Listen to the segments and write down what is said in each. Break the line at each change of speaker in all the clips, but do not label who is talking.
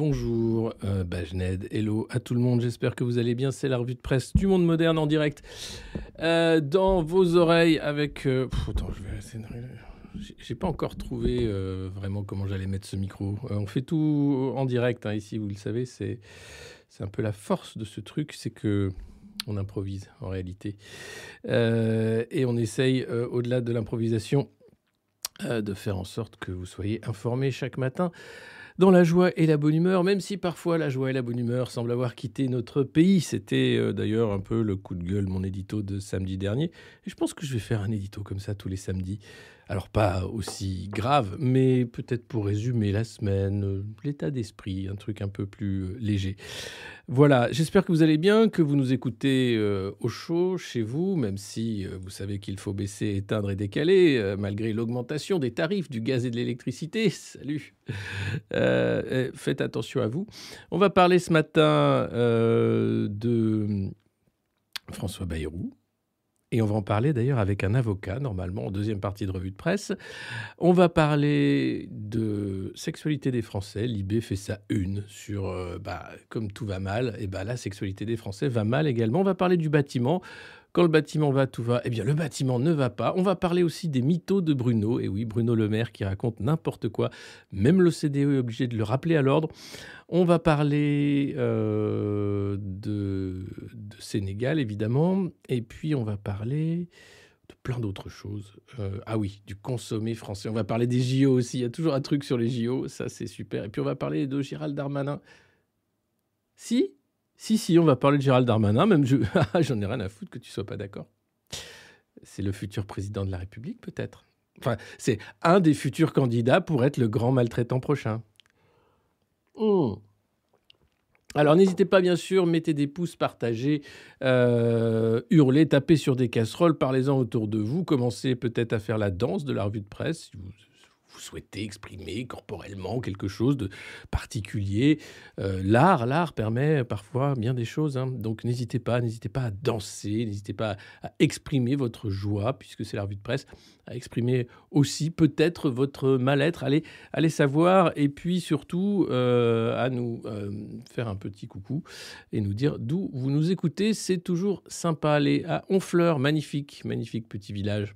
Bonjour, euh, Bajned, hello à tout le monde, j'espère que vous allez bien, c'est la revue de presse du monde moderne en direct. Euh, dans vos oreilles avec... Euh, je vais. J'ai pas encore trouvé vraiment comment j'allais mettre ce micro. on fait tout en direct hein, ici, vous le savez, c'est un peu la force de ce truc, c'est que on improvise en réalité. et on essaye, au-delà de l'improvisation, de faire en sorte que vous soyez informés chaque matin dans la joie et la bonne humeur, même si parfois la joie et la bonne humeur semblent avoir quitté notre pays. C'était euh, d'ailleurs un peu le coup de gueule, mon édito de samedi dernier. Et je pense que je vais faire un édito comme ça tous les samedis. Alors pas aussi grave, mais peut-être pour résumer la semaine, euh, l'état d'esprit, un truc un peu plus euh, léger. Voilà, j'espère que vous allez bien, que vous nous écoutez euh, au chaud chez vous, même si vous savez qu'il faut baisser, éteindre et décaler, malgré l'augmentation des tarifs du gaz et de l'électricité. Salut Faites attention à vous. On va parler ce matin de François Bayrou, et on va en parler d'ailleurs avec un avocat, normalement, en deuxième partie de revue de presse. On va parler de sexualité des Français. Libé fait sa une sur, euh, bah, comme tout va mal, et bah, la sexualité des Français va mal également. On va parler du bâtiment. Quand le bâtiment va, tout va. Eh bien, le bâtiment ne va pas. On va parler aussi des mythos de Bruno. Et oui, Bruno Le Maire qui raconte n'importe quoi. Même le CDE est obligé de le rappeler à l'ordre. On va parler euh, de, Sénégal, évidemment. Et puis, on va parler de plein d'autres choses. Euh, ah oui, du consommé français. On va parler des JO aussi. Il y a toujours un truc sur les JO. Ça, c'est super. Et puis, on va parler de Gérald Darmanin. Si? Si, si, on va parler de Gérald Darmanin, même je... j'en ai rien à foutre que tu sois pas d'accord. C'est le futur président de la République, peut-être. Enfin, c'est un des futurs candidats pour être le grand maltraitant prochain. Hmm. Alors n'hésitez pas bien sûr, mettez des pouces, partagez, euh, hurlez, tapez sur des casseroles, parlez-en autour de vous, commencez peut-être à faire la danse de la revue de presse vous souhaitez exprimer corporellement quelque chose de particulier. Euh, l'art, l'art permet parfois bien des choses. Hein. Donc n'hésitez pas, n'hésitez pas à danser, n'hésitez pas à exprimer votre joie, puisque c'est la revue de presse, à exprimer aussi peut-être votre mal-être. Allez, allez savoir, et puis surtout euh, à nous euh, faire un petit coucou et nous dire d'où vous nous écoutez. C'est toujours sympa. Allez à Honfleur, magnifique, magnifique petit village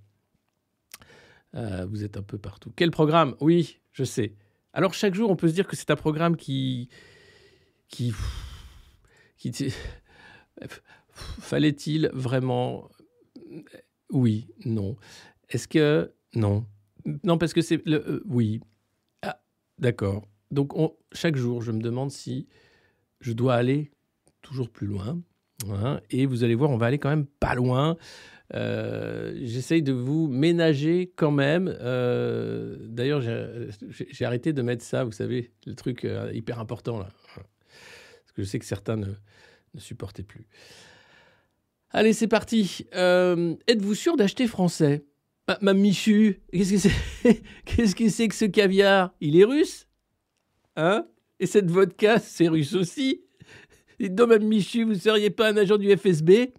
euh, vous êtes un peu partout. Quel programme? Oui, je sais. Alors chaque jour, on peut se dire que c'est un programme qui... qui... qui Fallait-il vraiment... Oui, non. Est-ce que... Non. Non, parce que c'est... Le... Euh, oui. Ah, d'accord. Donc on... chaque jour, je me demande si je dois aller toujours plus loin. Hein, et vous allez voir, on va aller quand même pas loin. Euh, j'essaye de vous ménager quand même. Euh, d'ailleurs, j'ai arrêté de mettre ça, vous savez, le truc euh, hyper important là. Parce que je sais que certains ne, supportaient plus. Allez, c'est parti. Êtes-vous sûr d'acheter français? Ma, Michu, qu'est-ce que c'est Qu'est-ce que c'est que ce caviar? Il est russe? Hein? Et cette vodka, c'est russe aussi? Dites donc, Mme Michu, vous ne seriez pas un agent du FSB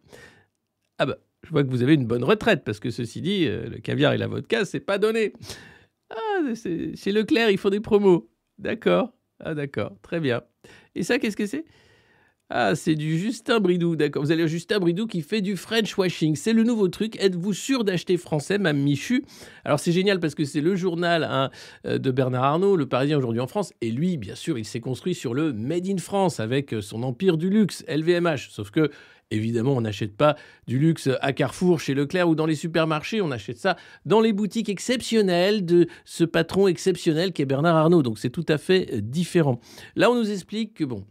Ah bah, je vois que vous avez une bonne retraite, parce que ceci dit, euh, le caviar et la vodka, c'est pas donné. Ah, chez Leclerc, il faut des promos. D'accord. Ah, d'accord. Très bien. Et ça, qu'est-ce que c'est? Ah, c'est du Justin Bridou, d'accord. Vous allez Justin Bridou qui fait du French washing. C'est le nouveau truc. Êtes-vous sûr d'acheter français, Mme Michu? Alors, c'est génial parce que c'est le journal hein, euh, de Bernard Arnault, le Parisien aujourd'hui en France. Et lui, bien sûr, il s'est construit sur le Made in France avec euh, son empire du luxe, LVMH. Sauf que Évidemment, on n'achète pas du luxe à Carrefour, chez Leclerc ou dans les supermarchés, on achète ça dans les boutiques exceptionnelles de ce patron exceptionnel qui est Bernard Arnault. Donc c'est tout à fait euh, différent. Là, on nous explique que, bon,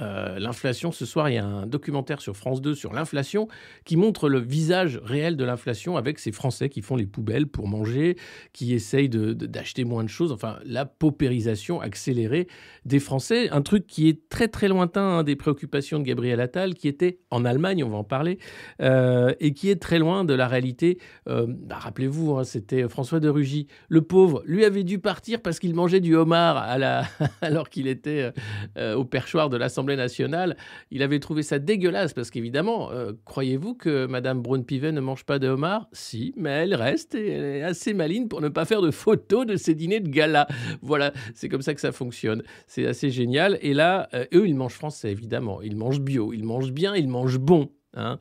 euh, l'inflation. Ce soir, il y a un documentaire sur France 2 sur l'inflation qui montre le visage réel de l'inflation avec ces Français qui font les poubelles pour manger, qui essayent d'acheter moins de choses. Enfin, la paupérisation accélérée des Français. Un truc qui est très très lointain hein, des préoccupations de Gabriel Attal, qui était en Allemagne, on va en parler, euh, et qui est très loin de la réalité. Euh, bah, rappelez-vous, hein, c'était François de Rugy. Le pauvre, lui avait dû partir parce qu'il mangeait du homard alors qu'il était au perchoir de l'Assemblée l'Assemblée nationale, il avait trouvé ça dégueulasse parce qu'évidemment, euh, croyez-vous que Madame Braun-Pivet ne mange pas de homard? Si, mais elle reste et elle est assez maligne pour ne pas faire de photos de ses dîners de gala. Voilà, c'est comme ça que ça fonctionne. C'est assez génial. Et là, euh, eux, ils mangent français, évidemment. Ils mangent bio, ils mangent bien, ils mangent bon. Hein.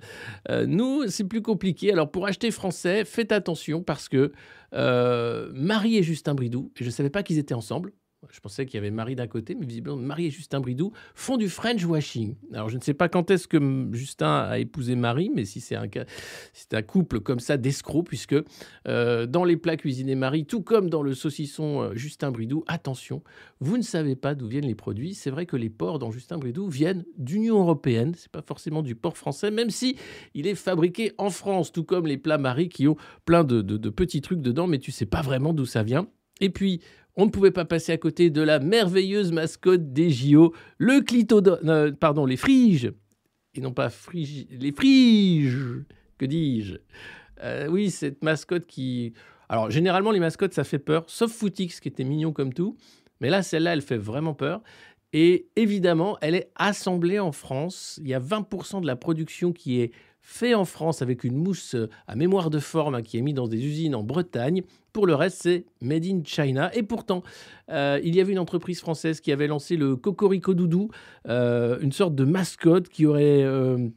Euh, nous, c'est plus compliqué. Alors, pour acheter français, faites attention parce que Marie et Justin Bridou, je ne savais pas qu'ils étaient ensemble, je pensais qu'il y avait Marie d'un côté, mais visiblement Marie et Justin Bridou font du French washing. Alors je ne sais pas quand est-ce que Justin a épousé Marie, mais si c'est un, un couple comme ça d'escrocs, puisque euh, dans les plats cuisinés Marie, tout comme dans le saucisson euh, Justin Bridou, attention, vous ne savez pas d'où viennent les produits. C'est vrai que les porcs dans Justin Bridou viennent d'Union européenne. C'est pas forcément du porc français, même si il est fabriqué en France, tout comme les plats Marie qui ont plein de, de petits trucs dedans, mais tu sais pas vraiment d'où ça vient. Et puis, on ne pouvait pas passer à côté de la merveilleuse mascotte des JO, le clitodon, euh, pardon, les friges, et non pas frige, les friges, que dis-je euh, Oui, cette mascotte qui... Alors, généralement, les mascottes, ça fait peur, sauf Footix, qui était mignon comme tout, mais là, celle-là, elle fait vraiment peur. Et évidemment, elle est assemblée en France. Il y a 20% de la production qui est fait en France avec une mousse à mémoire de forme hein, qui est mise dans des usines en Bretagne. Pour le reste, c'est made in China. Et pourtant, euh, il y avait une entreprise française qui avait lancé le Cocorico Doudou, euh, une sorte de mascotte qui aurait euh,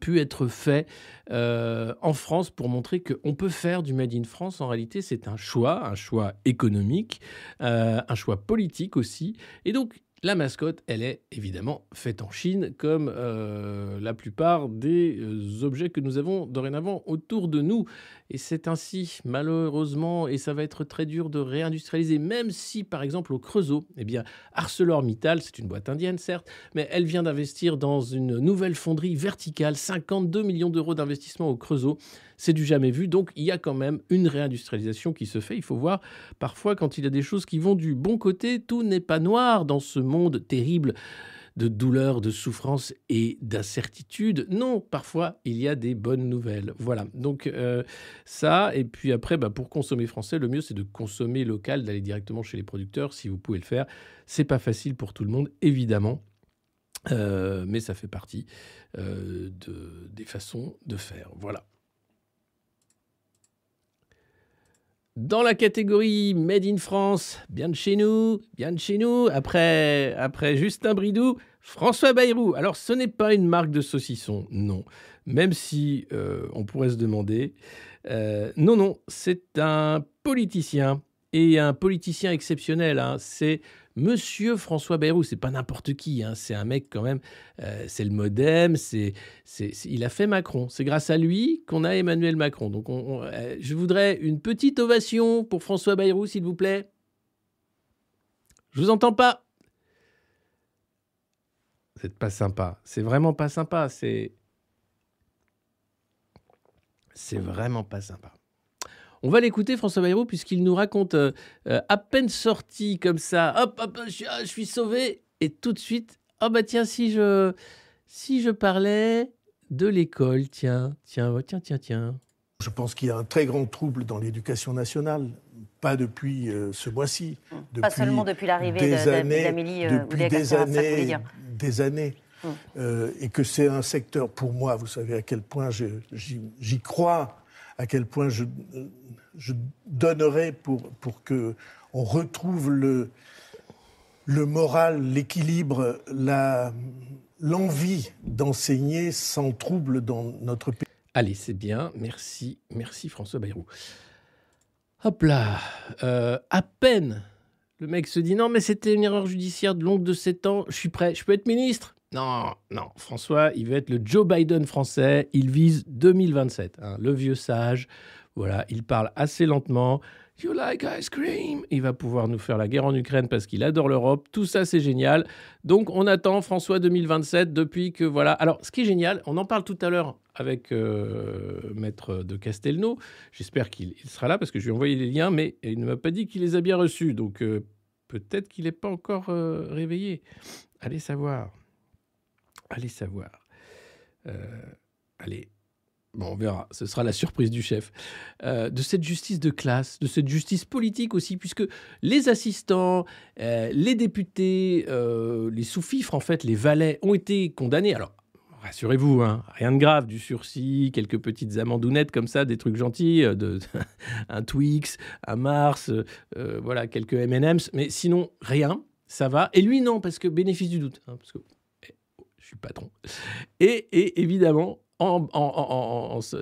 pu être fait en France pour montrer qu'on peut faire du Made in France. En réalité, c'est un choix, un choix économique, un choix politique aussi. Et donc, la mascotte, elle est évidemment faite en Chine, comme euh, la plupart des euh, objets que nous avons dorénavant autour de nous. Et c'est ainsi, malheureusement, et ça va être très dur de réindustrialiser, même si, par exemple, au Creusot, eh bien, ArcelorMittal, c'est une boîte indienne, certes, mais elle vient d'investir dans une nouvelle fonderie verticale, 52 millions d'euros d'investissement au Creusot c'est du jamais vu. Donc il y a quand même une réindustrialisation qui se fait. Il faut voir parfois quand il y a des choses qui vont du bon côté, tout n'est pas noir dans ce monde terrible de douleur, de souffrance et d'incertitude. Non, parfois, il y a des bonnes nouvelles. Voilà, donc euh, ça, et puis après, bah, pour consommer français, le mieux, c'est de consommer local, d'aller directement chez les producteurs, si vous pouvez le faire. C'est pas facile pour tout le monde, évidemment. Euh, mais ça fait partie euh, de, des façons de faire. Voilà. Dans la catégorie Made in France, bien de chez nous, bien de chez nous, après, après Justin Bridou, François Bayrou. Alors ce n'est pas une marque de saucisson, non. Même si euh, on pourrait se demander. Euh, non, non, c'est un politicien. Et un politicien exceptionnel. Hein. C'est Monsieur François Bayrou, c'est pas n'importe qui, hein. c'est un mec quand même, euh, c'est le modem, c'est, il a fait Macron. C'est grâce à lui qu'on a Emmanuel Macron. Donc euh, je voudrais une petite ovation pour François Bayrou, s'il vous plaît. Je vous entends pas. C'est pas sympa. C'est vraiment pas sympa. C'est. C'est vraiment pas sympa. On va l'écouter, François Bayrou, puisqu'il nous raconte euh, euh, à peine sorti comme ça, hop, hop, je, je, suis sauvé, et tout de suite, oh bah tiens, si je, si je parlais de l'école, tiens, tiens, oh, tiens, tiens, tiens.
Je pense qu'il y a un très grand trouble dans l'éducation nationale, pas depuis euh, ce mois-ci.
Pas seulement depuis l'arrivée d'Amélie
de, depuis des années, des années. Euh, et que c'est un secteur, pour moi, vous savez à quel point j'y crois, à quel point je, donnerais pour, pour que on retrouve le, le moral, l'équilibre, l'envie d'enseigner sans trouble dans notre pays.
Allez, c'est bien. Merci, merci François Bayrou. Hop là, euh, à peine le mec se dit non mais c'était une erreur judiciaire de longue de 7 ans, je suis prêt, je peux être ministre? Non, non, François, il veut être le Joe Biden français, il vise 2027, hein, le vieux sage, voilà, il parle assez lentement. You like ice cream? Il va pouvoir nous faire la guerre en Ukraine parce qu'il adore l'Europe. Tout ça, c'est génial. Donc, on attend François 2027 depuis que voilà. Alors, ce qui est génial, on en parle tout à l'heure avec euh, Maître de Castelnau. J'espère qu'il sera là parce que je lui ai envoyé les liens, mais il ne m'a pas dit qu'il les a bien reçus. Donc, euh, peut-être qu'il n'est pas encore euh, réveillé. Allez savoir. Allez savoir. allez, Bon, on verra, ce sera la surprise du chef. Euh, de cette justice de classe, de cette justice politique aussi, puisque les assistants, euh, les députés, euh, les sous-fifres, en fait, les valets, ont été condamnés. Alors, rassurez-vous, hein, rien de grave, du sursis, quelques petites amandounettes comme ça, des trucs gentils, un Twix, un Mars, voilà, quelques M&M's, mais sinon, rien, ça va. Et lui, non, parce que bénéfice du doute, hein, suis patron. Et, et évidemment,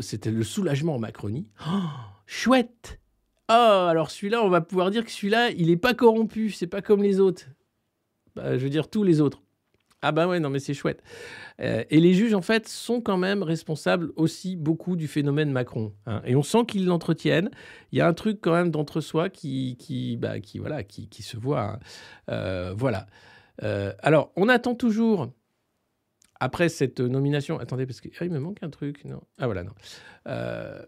c'était le soulagement en Macronie. Oh, chouette Oh, alors celui-là, on va pouvoir dire que celui-là, il n'est pas corrompu, c'est pas comme les autres. Bah, je veux dire, tous les autres. Ah bah ouais, non mais c'est chouette. Euh, et les juges, en fait, sont quand même responsables aussi beaucoup du phénomène Macron. Hein. Et on sent qu'ils l'entretiennent. Il y a un truc quand même d'entre-soi qui, qui, bah, qui, voilà, qui, qui se voit. Hein. Euh, voilà. Euh, alors, on attend toujours après cette nomination, attendez, parce qu'il ah, me manque un truc, non Ah voilà, non. Euh,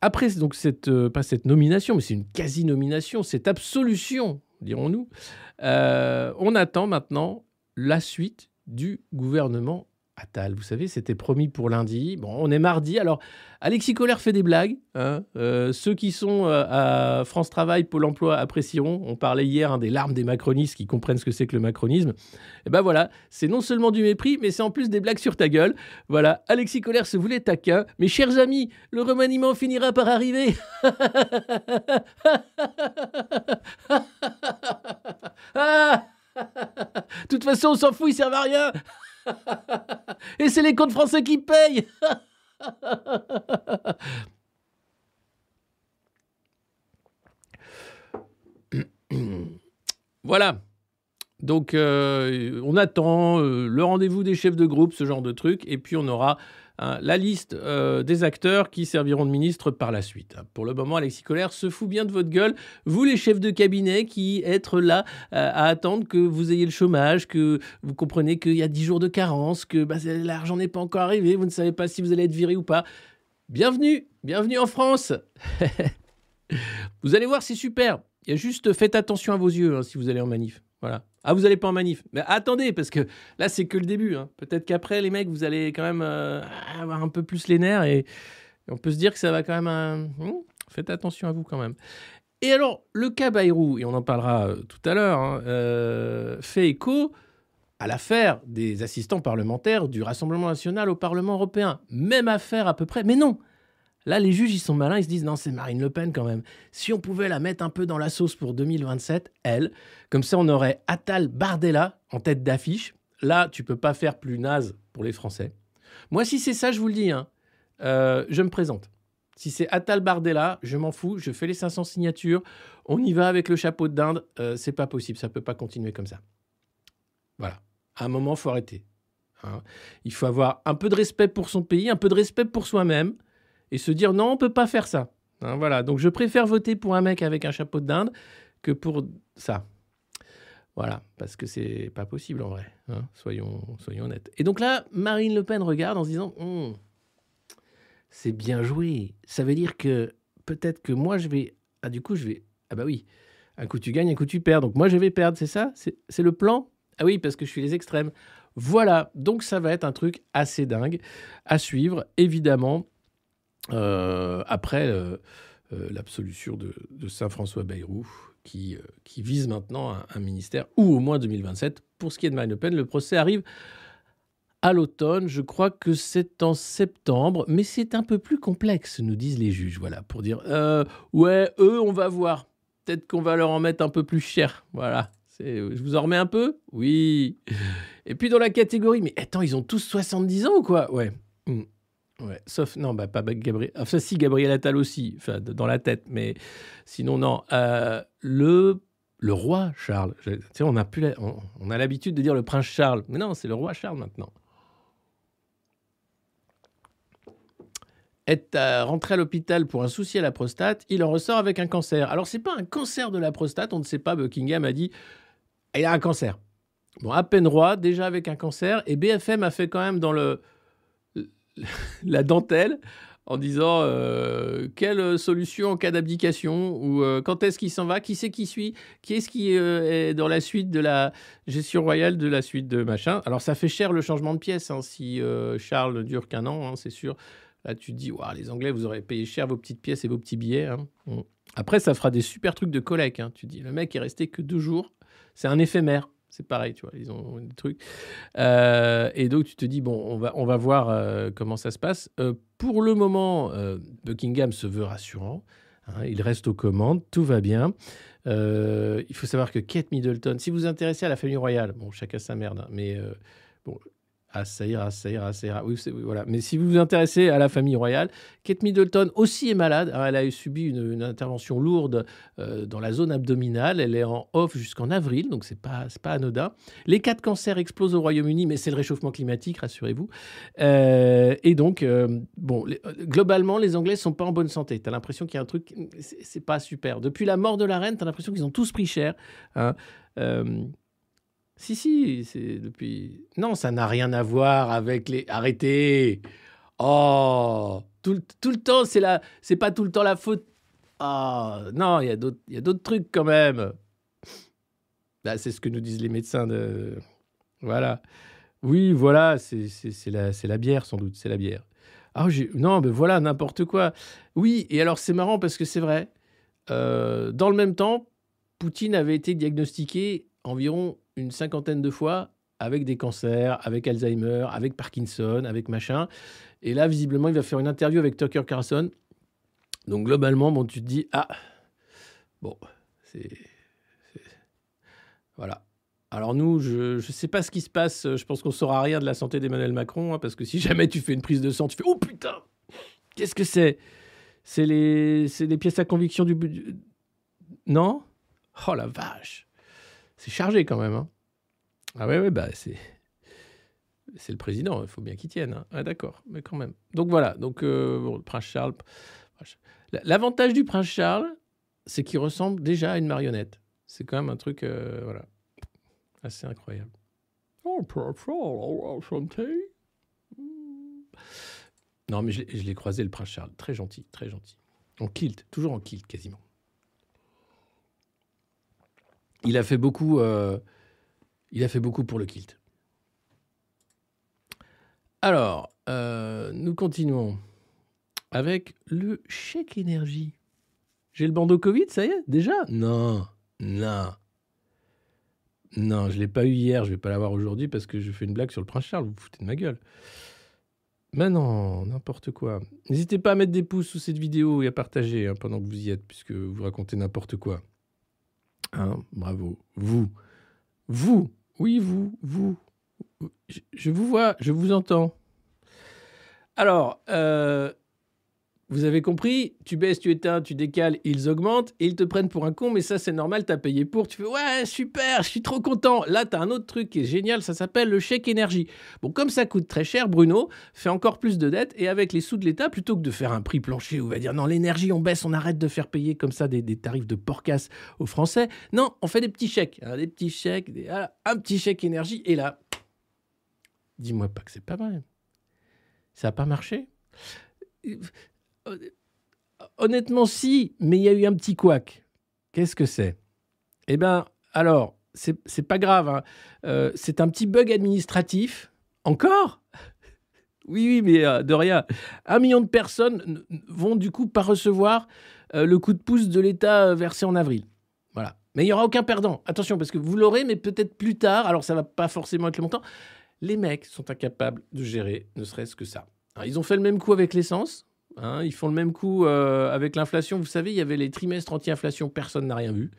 après donc cette, euh, pas cette nomination, mais c'est une quasi-nomination, cette absolution, dirons-nous, euh, on attend maintenant la suite du gouvernement Attal. Vous savez, c'était promis pour lundi. Bon, on est mardi. Alors, Alexis Collère fait des blagues. Hein. Euh, ceux qui sont euh, à France Travail, Pôle emploi apprécieront. On parlait hier hein, des larmes des macronistes qui comprennent ce que c'est que le macronisme. Et eh ben voilà, c'est non seulement du mépris, mais c'est en plus des blagues sur ta gueule. Voilà, Alexis Collère se voulait taquin. Mes chers amis, le remaniement finira par arriver. De toute façon, on s'en fout, ils servent à rien. Et c'est les comptes français qui payent. voilà. Donc, euh, on attend euh, le rendez-vous des chefs de groupe, ce genre de truc, et puis on aura Hein, la liste euh, des acteurs qui serviront de ministre par la suite. Pour le moment, Alexis Collère se fout bien de votre gueule. Vous, les chefs de cabinet, qui êtes là euh, à attendre que vous ayez le chômage, que vous comprenez qu'il y a 10 jours de carence, que bah, l'argent n'est pas encore arrivé, vous ne savez pas si vous allez être viré ou pas. Bienvenue, bienvenue en France. vous allez voir, c'est super. Il y a juste faites attention à vos yeux hein, si vous allez en manif. Voilà. Ah, vous n'allez pas en manif. Mais attendez, parce que là, c'est que le début. Hein. Peut-être qu'après, les mecs, vous allez quand même euh, avoir un peu plus les nerfs et, on peut se dire que ça va quand même. Un... Hmm, faites attention à vous quand même. Et alors, le cas Bayrou, et on en parlera euh, tout à l'heure, hein, euh, fait écho à l'affaire des assistants parlementaires du Rassemblement national au Parlement européen. Même affaire à peu près. Mais non, Là, les juges, ils sont malins, ils se disent non, c'est Marine Le Pen quand même. Si on pouvait la mettre un peu dans la sauce pour 2027, elle, comme ça, on aurait Attal Bardella en tête d'affiche. Là, tu peux pas faire plus naze pour les Français. Moi, si c'est ça, je vous le dis, hein, euh, je me présente. Si c'est Attal Bardella, je m'en fous, je fais les 500 signatures, on y va avec le chapeau de dinde. Euh, c'est pas possible, ça peut pas continuer comme ça. Voilà. À un moment, faut arrêter. Hein. Il faut avoir un peu de respect pour son pays, un peu de respect pour soi-même et se dire non, on peut pas faire ça. Hein, voilà, donc je préfère voter pour un mec avec un chapeau de dinde que pour ça. Voilà, parce que c'est pas possible en vrai. Hein, soyons, soyons honnêtes. Et donc là, Marine Le Pen regarde en se disant hum, c'est bien joué. Ça veut dire que peut-être que moi je vais. Ah, du coup, je vais. Ah, bah oui. Un coup tu gagnes, un coup tu perds. Donc moi je vais perdre, c'est ça? C'est le plan? Ah oui, parce que je suis les extrêmes. Voilà, donc ça va être un truc assez dingue à suivre, évidemment. Euh, après euh, euh, l'absolution de, Saint-François Bayrou, qui, vise maintenant un, ministère, ou au moins 2027. Pour ce qui est de Marine Le Pen, le procès arrive à l'automne. Je crois que c'est en septembre, mais c'est un peu plus complexe, nous disent les juges. Voilà, pour dire ouais, eux, on va voir. Peut-être qu'on va leur en mettre un peu plus cher. Voilà. Je vous en remets un peu? Oui. Et puis dans la catégorie, mais attends, ils ont tous 70 ans ou quoi? Ouais. Ouais, sauf, non, bah, pas Gabriel. Enfin, si, Gabriel Attal aussi, enfin, dans la tête, mais sinon, non. Euh, le, le roi Charles, tu sais, on a, a l'habitude de dire le prince Charles, mais non, c'est le roi Charles maintenant. Est rentré à l'hôpital pour un souci à la prostate, il en ressort avec un cancer. Alors, c'est pas un cancer de la prostate, on ne sait pas, Buckingham a dit, il a un cancer. Bon, à peine roi, déjà avec un cancer, et BFM a fait quand même dans le la dentelle en disant euh, quelle solution en cas d'abdication ou euh, quand est-ce qu'il s'en va, qui c'est qui suit, qui est-ce qui euh, est dans la suite de la gestion royale de la suite de machin. Alors ça fait cher le changement de pièce hein, si Charles ne dure qu'un an, hein, c'est sûr. Là, tu te dis, les Anglais, vous aurez payé cher vos petites pièces et vos petits billets. Hein. Après, ça fera des super trucs de collecte. Tu dis, le mec est resté que deux jours. C'est un éphémère. C'est pareil, tu vois, ils ont des trucs. Euh, et donc, tu te dis, bon, on va, voir euh, comment ça se passe. Euh, pour le moment, Buckingham se veut rassurant. Hein. il reste aux commandes, tout va bien. il faut savoir que Kate Middleton, si vous vous intéressez à la famille royale, bon, chacun sa merde, hein, mais bon, ah, ça ira, ça ira, ça ira. Oui, voilà. Mais si vous vous intéressez à la famille royale, Kate Middleton aussi est malade. elle a subi une, intervention lourde euh, dans la zone abdominale. Elle est en off jusqu'en avril, donc c'est pas, pas anodin. Les cas de cancer explosent au Royaume-Uni, mais c'est le réchauffement climatique, rassurez-vous. Euh, et donc, euh, bon, globalement, les Anglais sont pas en bonne santé. Tu as l'impression qu'il y a un truc, c'est pas super. Depuis la mort de la reine, tu as l'impression qu'ils ont tous pris cher. Hein. Si, si, c'est depuis. Non, ça n'a rien à voir avec les. Arrêtez Oh Tout, tout le temps, c'est la... c'est pas tout le temps la faute. Ah Non, il y a d'autres trucs quand même. Bah, c'est ce que nous disent les médecins de. Voilà. Oui, voilà, c'est la, la bière sans doute, c'est la bière. Ah, non, mais voilà, n'importe quoi. Oui, et alors c'est marrant parce que c'est vrai. Euh, dans le même temps, Poutine avait été diagnostiqué environ une cinquantaine de fois avec des cancers, avec Alzheimer, avec Parkinson, avec machin. Et là, visiblement, il va faire une interview avec Tucker Carlson. Donc, globalement, bon, tu te dis, ah, bon, c'est. Voilà. Alors nous, je ne sais pas ce qui se passe. Je pense qu'on saura rien de la santé d'Emmanuel Macron, hein, parce que si jamais tu fais une prise de sang, tu fais oh putain, qu'est-ce que c'est? C'est les, les pièces à conviction du, non? Oh la vache c'est chargé quand même. Hein. Ah ouais, ouais, bah c'est. C'est le président, il faut bien qu'il tienne. Hein. Ah, d'accord, mais quand même. Donc voilà, donc euh, le prince Charles. L'avantage du prince Charles, c'est qu'il ressemble déjà à une marionnette. C'est quand même un truc, euh, voilà, assez incroyable. Oh, prince Charles, enchanté. Non, mais je l'ai croisé, le prince Charles. Très gentil, très gentil. En kilt, toujours en kilt quasiment. Il a fait beaucoup. Euh, il a fait beaucoup pour le kilt. Alors, euh, nous continuons avec le chèque énergie. J'ai le bandeau Covid, ça y est, déjà? Non, non. Non, je ne l'ai pas eu hier, je ne vais pas l'avoir aujourd'hui parce que je fais une blague sur le prince Charles, vous vous foutez de ma gueule. Mais non, n'importe quoi. N'hésitez pas à mettre des pouces sous cette vidéo et à partager hein, pendant que vous y êtes, puisque vous racontez n'importe quoi. Hein, bravo. Vous. Vous. Oui, vous. Vous. Je, vous vois, je vous entends. Alors, euh, vous avez compris, tu baisses, tu éteins, tu décales, ils augmentent et ils te prennent pour un con, mais ça c'est normal, t'as payé pour, tu fais ouais, super, je suis trop content. Là, t'as un autre truc qui est génial, ça s'appelle le chèque énergie. Bon, comme ça coûte très cher, Bruno fait encore plus de dettes et avec les sous de l'État, plutôt que de faire un prix plancher où on va dire non, l'énergie on baisse, on arrête de faire payer comme ça des, tarifs de porcasse aux Français, non, on fait des petits chèques, hein, des petits chèques, un petit chèque énergie et là, dis-moi pas que c'est pas vrai. Ça n'a pas marché honnêtement, si, mais il y a eu un petit couac. Qu'est-ce que c'est? Eh bien, alors, c'est pas grave. Hein. Euh, c'est un petit bug administratif. Encore? Oui, oui, mais euh, de rien. Un million de personnes vont du coup pas recevoir euh, le coup de pouce de l'État versé en avril. Voilà. Mais il n'y aura aucun perdant. Attention, parce que vous l'aurez, mais peut-être plus tard. Alors, ça va pas forcément être le montant. Les mecs sont incapables de gérer ne serait-ce que ça. ils ont fait le même coup avec l'essence. Hein, ils font le même coup euh, avec l'inflation. Vous savez, il y avait les trimestres anti-inflation, personne n'a rien vu.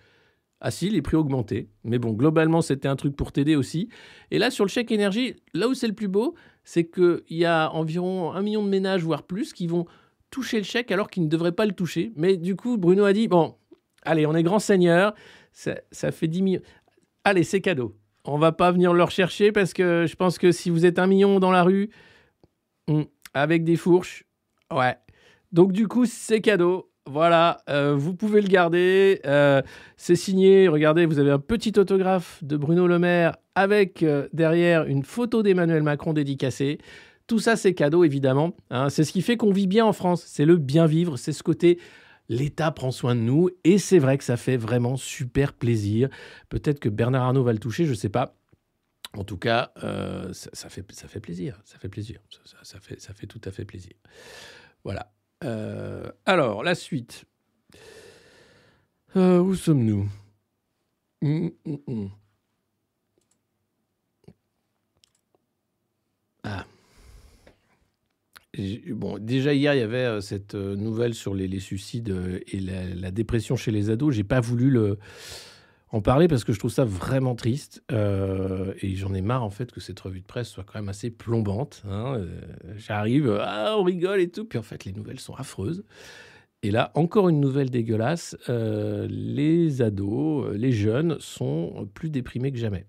Ah si, les prix augmentaient. Mais bon, globalement, c'était un truc pour t'aider aussi. Et là, sur le chèque énergie, là où c'est le plus beau, c'est qu'il y a environ un million de ménages, voire plus, qui vont toucher le chèque alors qu'ils ne devraient pas le toucher. Mais du coup, Bruno a dit, bon, allez, on est grand seigneur, ça, fait 10 millions. Allez, c'est cadeau. On va pas venir le rechercher parce que je pense que si vous êtes un million dans la rue, hmm, avec des fourches, ouais, donc du coup, c'est cadeau. Voilà, euh, vous pouvez le garder. Euh, c'est signé. Regardez, vous avez un petit autographe de Bruno Le Maire avec euh, derrière une photo d'Emmanuel Macron dédicacée. Tout ça, c'est cadeau, évidemment. Hein. C'est ce qui fait qu'on vit bien en France. C'est le bien vivre. C'est ce côté l'État prend soin de nous. Et c'est vrai que ça fait vraiment super plaisir. Peut-être que Bernard Arnault va le toucher, je ne sais pas. En tout cas, ça, fait, ça fait plaisir. Ça fait plaisir. ça, fait, ça fait tout à fait plaisir. Voilà. Euh, alors, la suite. Euh, où sommes-nous? Hum, hum, hum. Ah. Bon, déjà hier, il y avait euh, cette nouvelle sur les, suicides et la, dépression chez les ados. J'ai pas voulu le, parler parce que je trouve ça vraiment triste. et j'en ai marre en fait que cette revue de presse soit quand même assez plombante. Hein. J'arrive, ah, on rigole et tout, puis en fait les nouvelles sont affreuses. Et là, encore une nouvelle dégueulasse, euh, les ados, euh, les jeunes sont plus déprimés que jamais.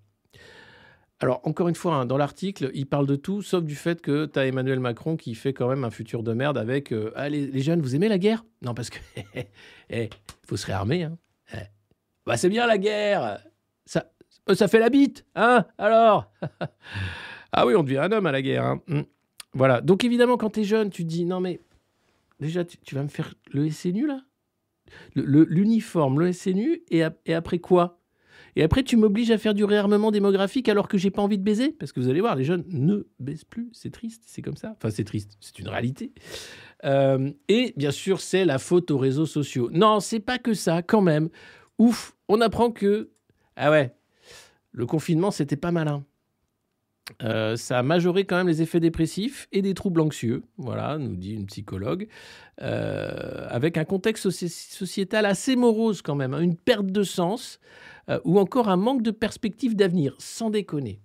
Alors, encore une fois, hein, dans l'article, il parle de tout, sauf du fait que tu as Emmanuel Macron qui fait quand même un futur de merde avec euh, ah, les, jeunes, vous aimez la guerre? Non, parce que il faut se réarmer. Hein. Bah, c'est bien la guerre ça, ça fait la bite, hein Alors? Ah oui, on devient un homme à la guerre. Hein. Hum. Voilà. Donc, évidemment, quand tu es jeune, tu te dis non, mais Déjà, tu, vas me faire le SNU, là? L'uniforme, le, SNU, et, et, après quoi? Et après, tu m'obliges à faire du réarmement démographique alors que j'ai pas envie de baiser? Parce que vous allez voir, les jeunes ne baissent plus. C'est triste, c'est comme ça. Enfin, c'est triste, c'est une réalité. Euh, et bien sûr, c'est la faute aux réseaux sociaux. Non, c'est pas que ça, quand même. Ouf, on apprend que. Ah ouais, le confinement, c'était pas malin. Euh, ça a majoré quand même les effets dépressifs et des troubles anxieux, voilà, nous dit une psychologue, euh, avec un contexte sociétal assez morose quand même, hein, une perte de sens euh, ou encore un manque de perspective d'avenir, sans déconner.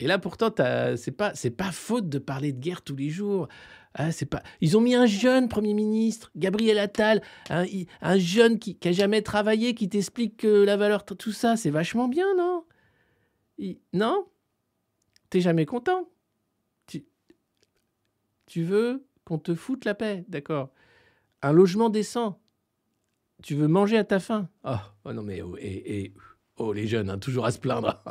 Et là, pourtant, c'est pas, pas faute de parler de guerre tous les jours. Ah, c'est pas. Ils ont mis un jeune Premier ministre, Gabriel Attal, un, jeune qui, qui a jamais travaillé, qui t'explique que la valeur, tout ça, c'est vachement bien, non? Non? T'es jamais content? Tu, tu veux qu'on te foute la paix, d'accord? Un logement décent? Tu veux manger à ta faim? Oh, oh non mais oh, oh les jeunes, hein, toujours à se plaindre.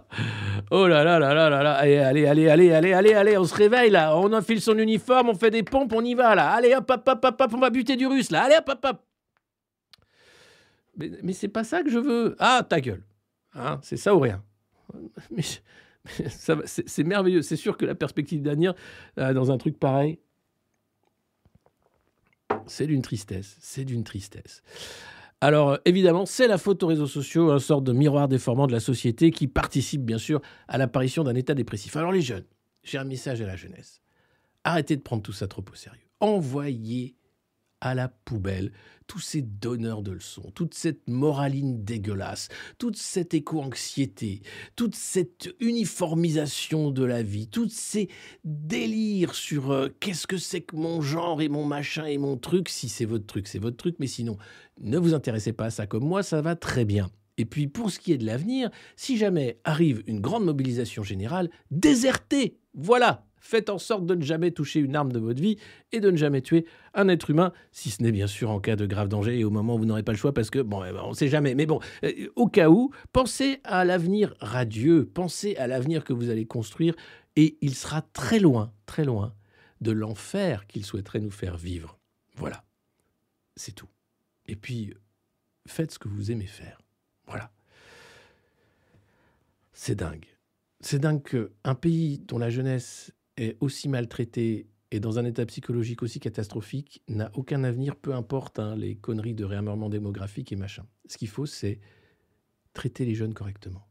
oh là là là là là là. Allez, allez, allez, allez, allez, allez, on se réveille là. On enfile son uniforme, on fait des pompes, on y va là. Allez, hop, hop, hop, hop, hop on va buter du russe là. Allez, hop, hop, hop. Mais, mais c'est pas ça que je veux. Ah, ta gueule. Hein, c'est ça ou rien. C'est merveilleux. C'est sûr que la perspective d'avenir euh, dans un truc pareil, c'est d'une tristesse. C'est d'une tristesse. Alors, évidemment, c'est la faute aux réseaux sociaux, une sorte de miroir déformant de la société qui participe, bien sûr, à l'apparition d'un état dépressif. Alors, les jeunes, j'ai un message à la jeunesse. Arrêtez de prendre tout ça trop au sérieux. Envoyez à la poubelle tous ces donneurs de leçons, toute cette moraline dégueulasse, toute cette éco-anxiété, toute cette uniformisation de la vie, tous ces délires sur euh, qu'est-ce que c'est que mon genre et mon machin et mon truc. Si c'est votre truc, c'est votre truc, mais sinon, ne vous intéressez pas à ça comme moi, ça va très bien. Et puis pour ce qui est de l'avenir, si jamais arrive une grande mobilisation générale, désertez. Voilà, Faites en sorte de ne jamais toucher une arme de votre vie et de ne jamais tuer un être humain, si ce n'est bien sûr en cas de grave danger et au moment où vous n'aurez pas le choix parce que, bon, eh ben, on ne sait jamais. Mais bon, euh, au cas où, pensez à l'avenir radieux, pensez à l'avenir que vous allez construire et il sera très loin, très loin de l'enfer qu'il souhaiterait nous faire vivre. Voilà, c'est tout. Et puis, faites ce que vous aimez faire. Voilà. C'est dingue. C'est dingue qu'un pays dont la jeunesse est aussi maltraité et dans un état psychologique aussi catastrophique n'a aucun avenir, peu importe hein, les conneries de réarmement démographique et machin. Ce qu'il faut, c'est traiter les jeunes correctement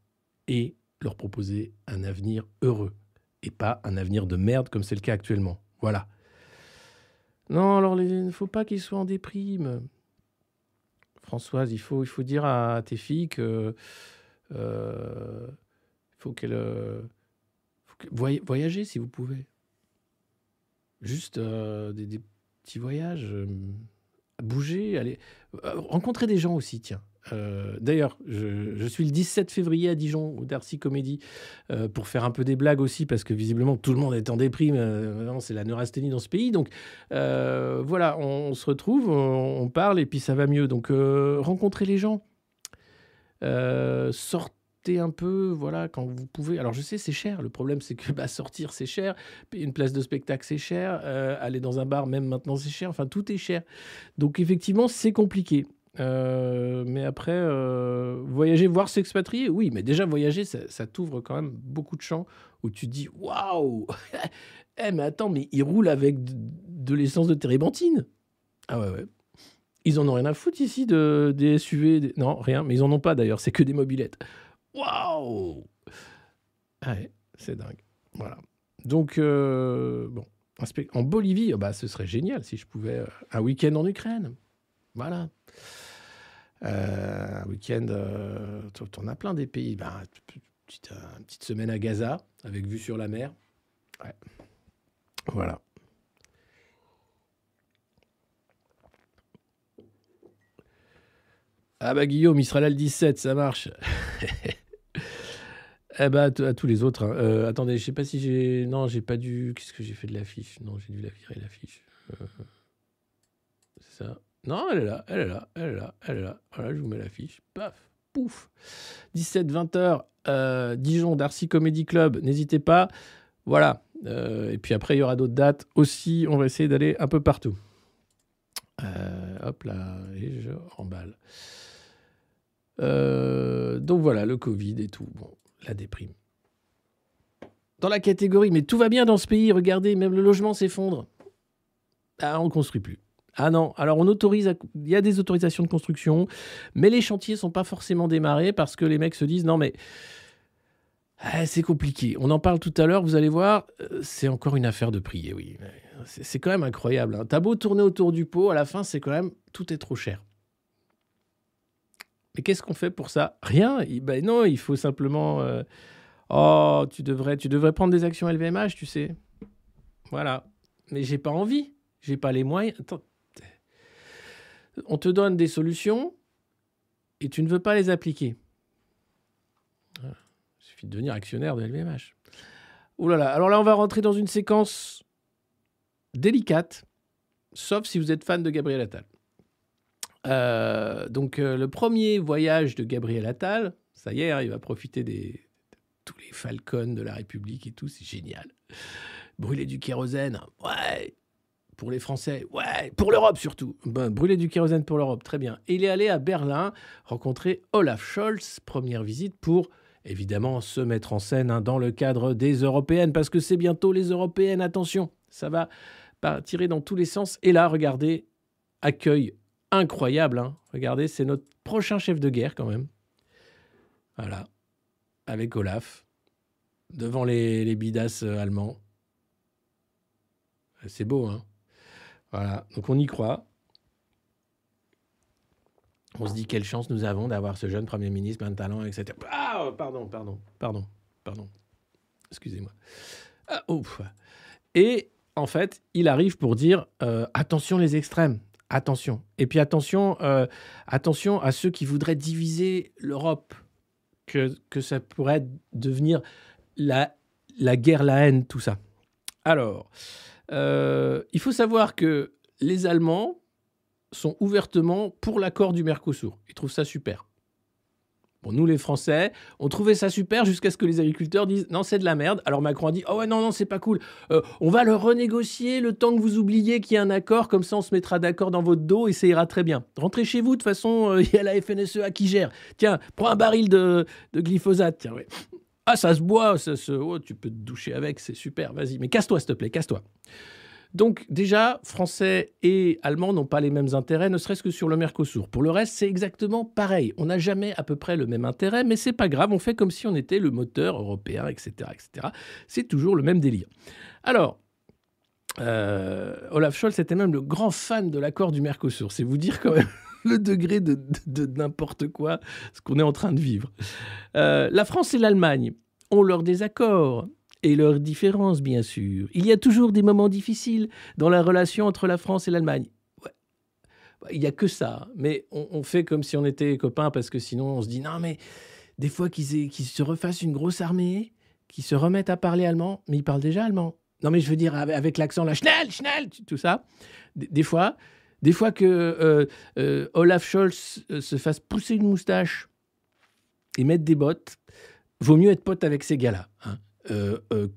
et leur proposer un avenir heureux et pas un avenir de merde comme c'est le cas actuellement. Voilà. Non, alors il ne faut pas qu'ils soient en déprime. Françoise, il faut, il faut dire à tes filles que euh, faut qu'elles euh, voyagez si vous pouvez. Juste euh, des, petits voyages, euh, bouger, aller euh, rencontrer des gens aussi, tiens. D'ailleurs, je, suis le 17 février à Dijon au Darcy Comédie pour faire un peu des blagues aussi parce que visiblement tout le monde est en déprime. c'est la neurasthénie dans ce pays. Donc voilà, on, se retrouve, on, parle et puis ça va mieux. Donc rencontrer les gens, un peu, voilà, quand vous pouvez. Alors je sais, c'est cher. Le problème, c'est que bah, sortir, c'est cher. Une place de spectacle, c'est cher. Euh, aller dans un bar, même maintenant, c'est cher. Enfin, tout est cher. Donc effectivement, c'est compliqué. mais après, voyager, voir s'expatrier, oui. Mais déjà, voyager, ça, t'ouvre quand même beaucoup de champs où tu dis Waouh Eh, mais attends, mais ils roulent avec de, l'essence de térébenthine. Ah ouais, ouais. Ils en ont rien à foutre ici de, des SUV. Non, rien. Mais ils en ont pas d'ailleurs. C'est que des mobilettes. Waouh ah Ouais, c'est dingue. Voilà. Donc, bon. En Bolivie, bah, ce serait génial si je pouvais. un week-end en Ukraine. Voilà. Euh, un week-end, euh, en as plein des pays. Ben, petite, une petite semaine à Gaza, avec vue sur la mer. Ouais. Voilà. Ah bah Guillaume, il sera là le 17, ça marche. eh bah à, tous les autres. Hein. Euh, attendez, je sais pas si j'ai... Non, j'ai pas dû... Qu'est-ce que j'ai fait de l'affiche? Non, j'ai dû la virer, l'affiche. C'est ça. Non, elle est là, elle est là, elle est là, elle est là. Voilà, je vous mets l'affiche. Paf, pouf. 17-20h, euh, Dijon, Darcy Comedy Club, n'hésitez pas. Voilà. Euh, et puis après, il y aura d'autres dates aussi. On va essayer d'aller un peu partout. Euh, hop là, et je remballe. donc voilà, le Covid et tout. Bon, la déprime. Dans la catégorie, mais tout va bien dans ce pays, regardez, même le logement s'effondre. Ah, on ne construit plus. Ah non, alors on autorise, il y a des autorisations de construction, mais les chantiers sont pas forcément démarrés parce que les mecs se disent non mais ah, c'est compliqué. On en parle tout à l'heure, vous allez voir, euh, c'est encore une affaire de prix, oui. C'est quand même incroyable. Hein. T'as beau tourner autour du pot, à la fin c'est quand même tout est trop cher. Mais qu'est-ce qu'on fait pour ça? Rien. Ben non, il faut simplement. Euh, oh, tu devrais, tu devrais prendre des actions LVMH, tu sais. Voilà. Mais j'ai pas envie. J'ai pas les moyens. On te donne des solutions et tu ne veux pas les appliquer. Il suffit de devenir actionnaire de LVMH. Ouh là là. Alors là, on va rentrer dans une séquence délicate, sauf si vous êtes fan de Gabriel Attal. Euh, donc, euh, le premier voyage de Gabriel Attal, ça y est, hein, il va profiter des, de tous les Falcons de la République et tout, c'est génial. Brûler du kérosène, ouais, pour les Français, ouais, pour l'Europe surtout. Ben, brûler du kérosène pour l'Europe, très bien. il est allé à Berlin rencontrer Olaf Scholz, première visite pour évidemment se mettre en scène hein, dans le cadre des européennes, parce que c'est bientôt les européennes, attention, ça va tirer dans tous les sens. Et là, regardez, accueil incroyable, hein. regardez, c'est notre prochain chef de guerre quand même. Voilà, avec Olaf, devant les, les bidas euh, allemands. C'est beau, hein voilà, donc on y croit. On se dit quelle chance nous avons d'avoir ce jeune Premier ministre, plein de talent, etc. Ah, pardon, pardon, pardon, pardon. Excusez-moi. Ah. Et en fait, il arrive pour dire euh, attention les extrêmes, attention. Et puis attention, euh, attention à ceux qui voudraient diviser l'Europe, que, ça pourrait devenir la, la guerre, la haine, tout ça. Alors, euh, il faut savoir que les Allemands sont ouvertement pour l'accord du Mercosur. Ils trouvent ça super. Nous, les Français, on trouvait ça super jusqu'à ce que les agriculteurs disent non, c'est de la merde. Alors Macron a dit oh ouais, non, non, c'est pas cool. Euh, on va le renégocier le temps que vous oubliez qu'il y a un accord. Comme ça, on se mettra d'accord dans votre dos et ça ira très bien. Rentrez chez vous, de toute façon, euh, il y a la FNSEA qui gère. Tiens, prends un baril de, glyphosate. Tiens, ouais. Ah, ça se boit, ça se... Oh, tu peux te doucher avec, c'est super, vas-y. Mais casse-toi, s'il te plaît, casse-toi. Donc déjà, Français et Allemands n'ont pas les mêmes intérêts, ne serait-ce que sur le Mercosur. Pour le reste, c'est exactement pareil. On n'a jamais à peu près le même intérêt, mais c'est pas grave, on fait comme si on était le moteur européen, etc. etc. C'est toujours le même délire. Alors, euh, Olaf Scholz était même le grand fan de l'accord du Mercosur. C'est vous dire quand même le degré de, n'importe quoi, ce qu'on est en train de vivre. Euh, la France et l'Allemagne ont leurs désaccords et leurs différences, bien sûr. Il y a toujours des moments difficiles dans la relation entre la France et l'Allemagne. Il n'y a que ça, mais on, fait comme si on était copains parce que sinon on se dit non, mais des fois qu'ils se refassent une grosse armée, qu'ils se remettent à parler allemand, mais ils parlent déjà allemand. Non, mais je veux dire avec l'accent là, Schnell, Schnell, tout ça. Des, fois, des fois que euh, euh, Olaf Scholz euh, se fasse pousser une moustache et mettre des bottes, vaut mieux être pote avec ces gars-là. Hein. Euh, euh,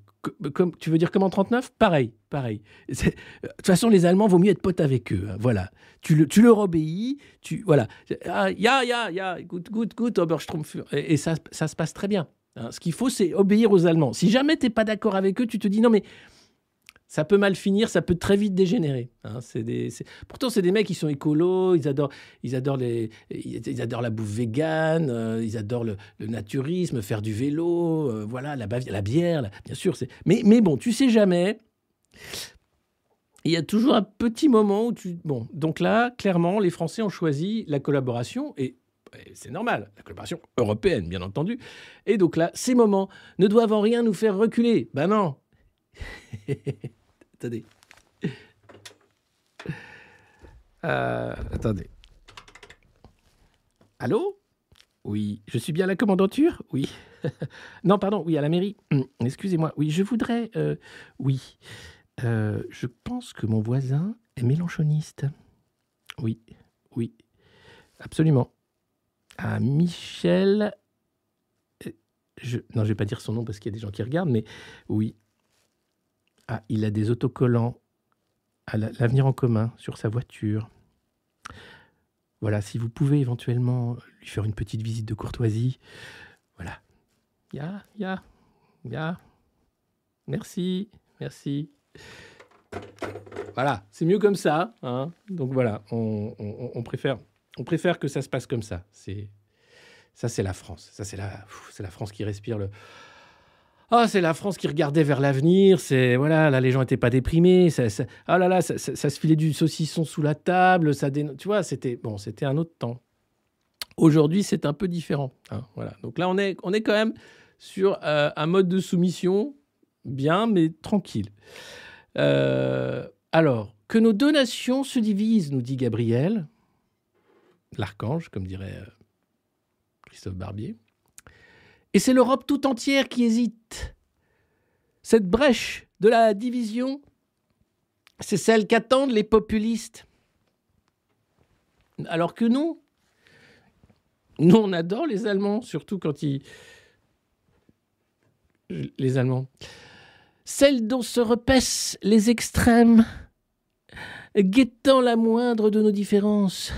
comme, tu veux dire comme en 39 Pareil, pareil. De toute façon, les Allemands, vaut mieux être pote avec eux. Hein, voilà. Tu, le, tu leur obéis, tu, voilà. Ah, ya, ya, ya, good, good, good, Oberstrumpf. Et, et ça, ça se passe très bien. Hein. Ce qu'il faut, c'est obéir aux Allemands. Si jamais tu n'es pas d'accord avec eux, tu te dis non, mais ça peut mal finir, ça peut très vite dégénérer. Hein. des, Pourtant, c'est des mecs qui sont écolos, ils adorent, ils adorent, les, ils adorent la bouffe végane, euh, ils adorent le, naturisme, faire du vélo, euh, voilà, la, la bière, bien sûr. Mais, mais bon, tu sais jamais. Il y a toujours un petit moment où tu... Bon, donc là, clairement, les Français ont choisi la collaboration, et c'est normal, la collaboration européenne, bien entendu. Et donc là, ces moments ne doivent en rien nous faire reculer. Ben non Attendez. Euh, attendez. Allô? Oui, je suis bien à la commandanture? Oui. non, pardon, oui, à la mairie. Hum, excusez-moi. Oui, je voudrais. Euh, oui. Euh, je pense que mon voisin est mélanchoniste. Oui, oui, absolument. À Michel. Je, non, je vais pas dire son nom parce qu'il y a des gens qui regardent, mais oui, ah, il a des autocollants à l'avenir en commun sur sa voiture. Voilà, si vous pouvez éventuellement lui faire une petite visite de courtoisie. Voilà. Ya, ya, ya. Merci, merci. Voilà, c'est mieux comme ça. Hein. Donc voilà, on, préfère, on préfère que ça se passe comme ça. C'est ça, c'est la France. Ça, c'est la, c'est la France qui respire le, ah, c'est la France qui regardait vers l'avenir. C'est voilà, là les gens n'étaient pas déprimés. Ça, ah là ça, se filait du saucisson sous la table. Ça, tu vois, c'était bon, c'était un autre temps. Aujourd'hui, c'est un peu différent. Hein, voilà. Donc là, on est, quand même sur euh, un mode de soumission bien, mais tranquille. Euh, alors, que nos donations se divisent, nous dit Gabriel, l'archange, comme dirait euh, Christophe Barbier. Et c'est l'Europe tout entière qui hésite. Cette brèche de la division, c'est celle qu'attendent les populistes. Alors que nous, nous, on adore les Allemands, surtout quand ils... Les Allemands. Celle dont se repaissent les extrêmes, guettant la moindre de nos différences,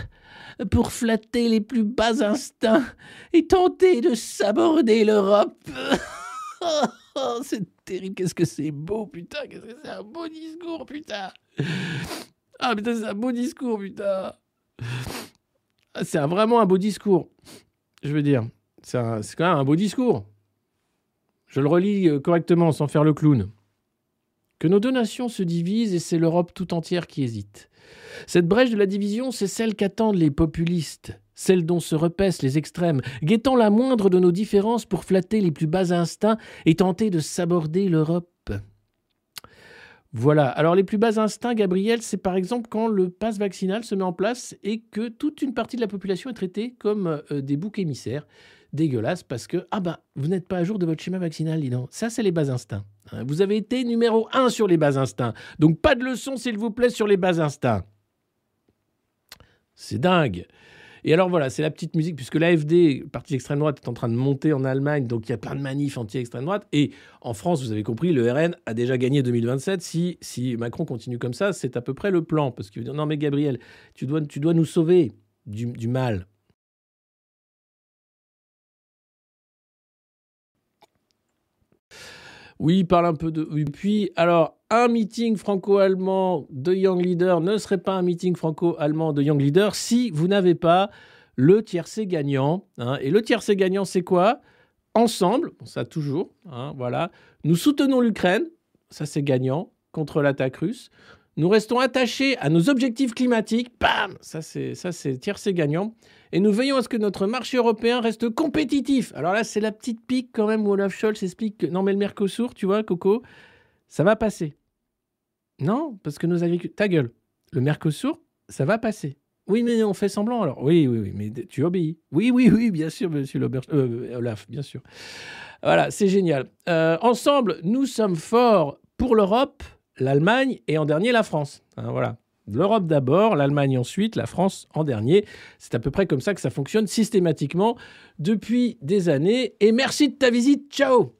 pour flatter les plus bas instincts et tenter de s'aborder l'Europe. Oh, c'est terrible, qu'est-ce que c'est beau, putain, qu'est-ce que c'est un beau discours, putain. Ah putain, c'est un beau discours, putain. Ah, c'est vraiment un beau discours. Je veux dire, c'est quand même un beau discours. Je le relis euh, correctement sans faire le clown. Que nos deux nations se divisent et c'est l'Europe tout entière qui hésite. Cette brèche de la division, c'est celle qu'attendent les populistes, celle dont se repaissent les extrêmes, guettant la moindre de nos différences pour flatter les plus bas instincts et tenter de s'aborder l'Europe. Voilà. Alors les plus bas instincts, Gabriel, c'est par exemple quand le passe vaccinal se met en place et que toute une partie de la population est traitée comme euh, des boucs émissaires dégueulasses parce que ah bah vous n'êtes pas à jour de votre schéma vaccinal, dis donc. Ça c'est les bas instincts. Hein. Vous avez été numéro un sur les bas instincts. Donc pas de leçon s'il vous plaît sur les bas instincts. C'est dingue. Et alors voilà, c'est la petite musique, puisque l'AFD, parti extrême droite, est en train de monter en Allemagne, donc il y a plein de manifs anti-extrême droite. Et en France, vous avez compris, le RN a déjà gagné 2027. Si, Macron continue comme ça, c'est à peu près le plan. Parce qu'il veut dire, non mais Gabriel, tu dois, tu dois nous sauver du mal. Oui, il parle un peu de. Puis, alors, un meeting franco-allemand de Young Leader ne serait pas un meeting franco-allemand de Young Leader si vous n'avez pas le tiercé gagnant. Hein. Et le tiercé gagnant, c'est quoi? Ensemble, ça toujours, hein, voilà. Nous soutenons l'Ukraine, ça c'est gagnant, contre l'attaque russe. Nous restons attachés à nos objectifs climatiques, bam, ça c'est ça c'est gagnant et nous veillons à ce que notre marché européen reste compétitif. Alors là, c'est la petite pique quand même où Olaf Scholz explique que non, mais le Mercosur, tu vois, Coco, ça va passer. Non, parce que nos agriculteurs. Ta gueule. Le Mercosur, ça va passer. Oui, mais on fait semblant alors. Oui, oui, oui, mais tu obéis. Oui, oui, oui, bien sûr, monsieur euh, Olaf, bien sûr. Voilà, c'est génial. Euh, ensemble, nous sommes forts pour l'Europe, l'Allemagne et en dernier la France. Hein, voilà. L'Europe d'abord, l'Allemagne ensuite, la France en dernier. C'est à peu près comme ça que ça fonctionne systématiquement depuis des années. Et merci de ta visite. Ciao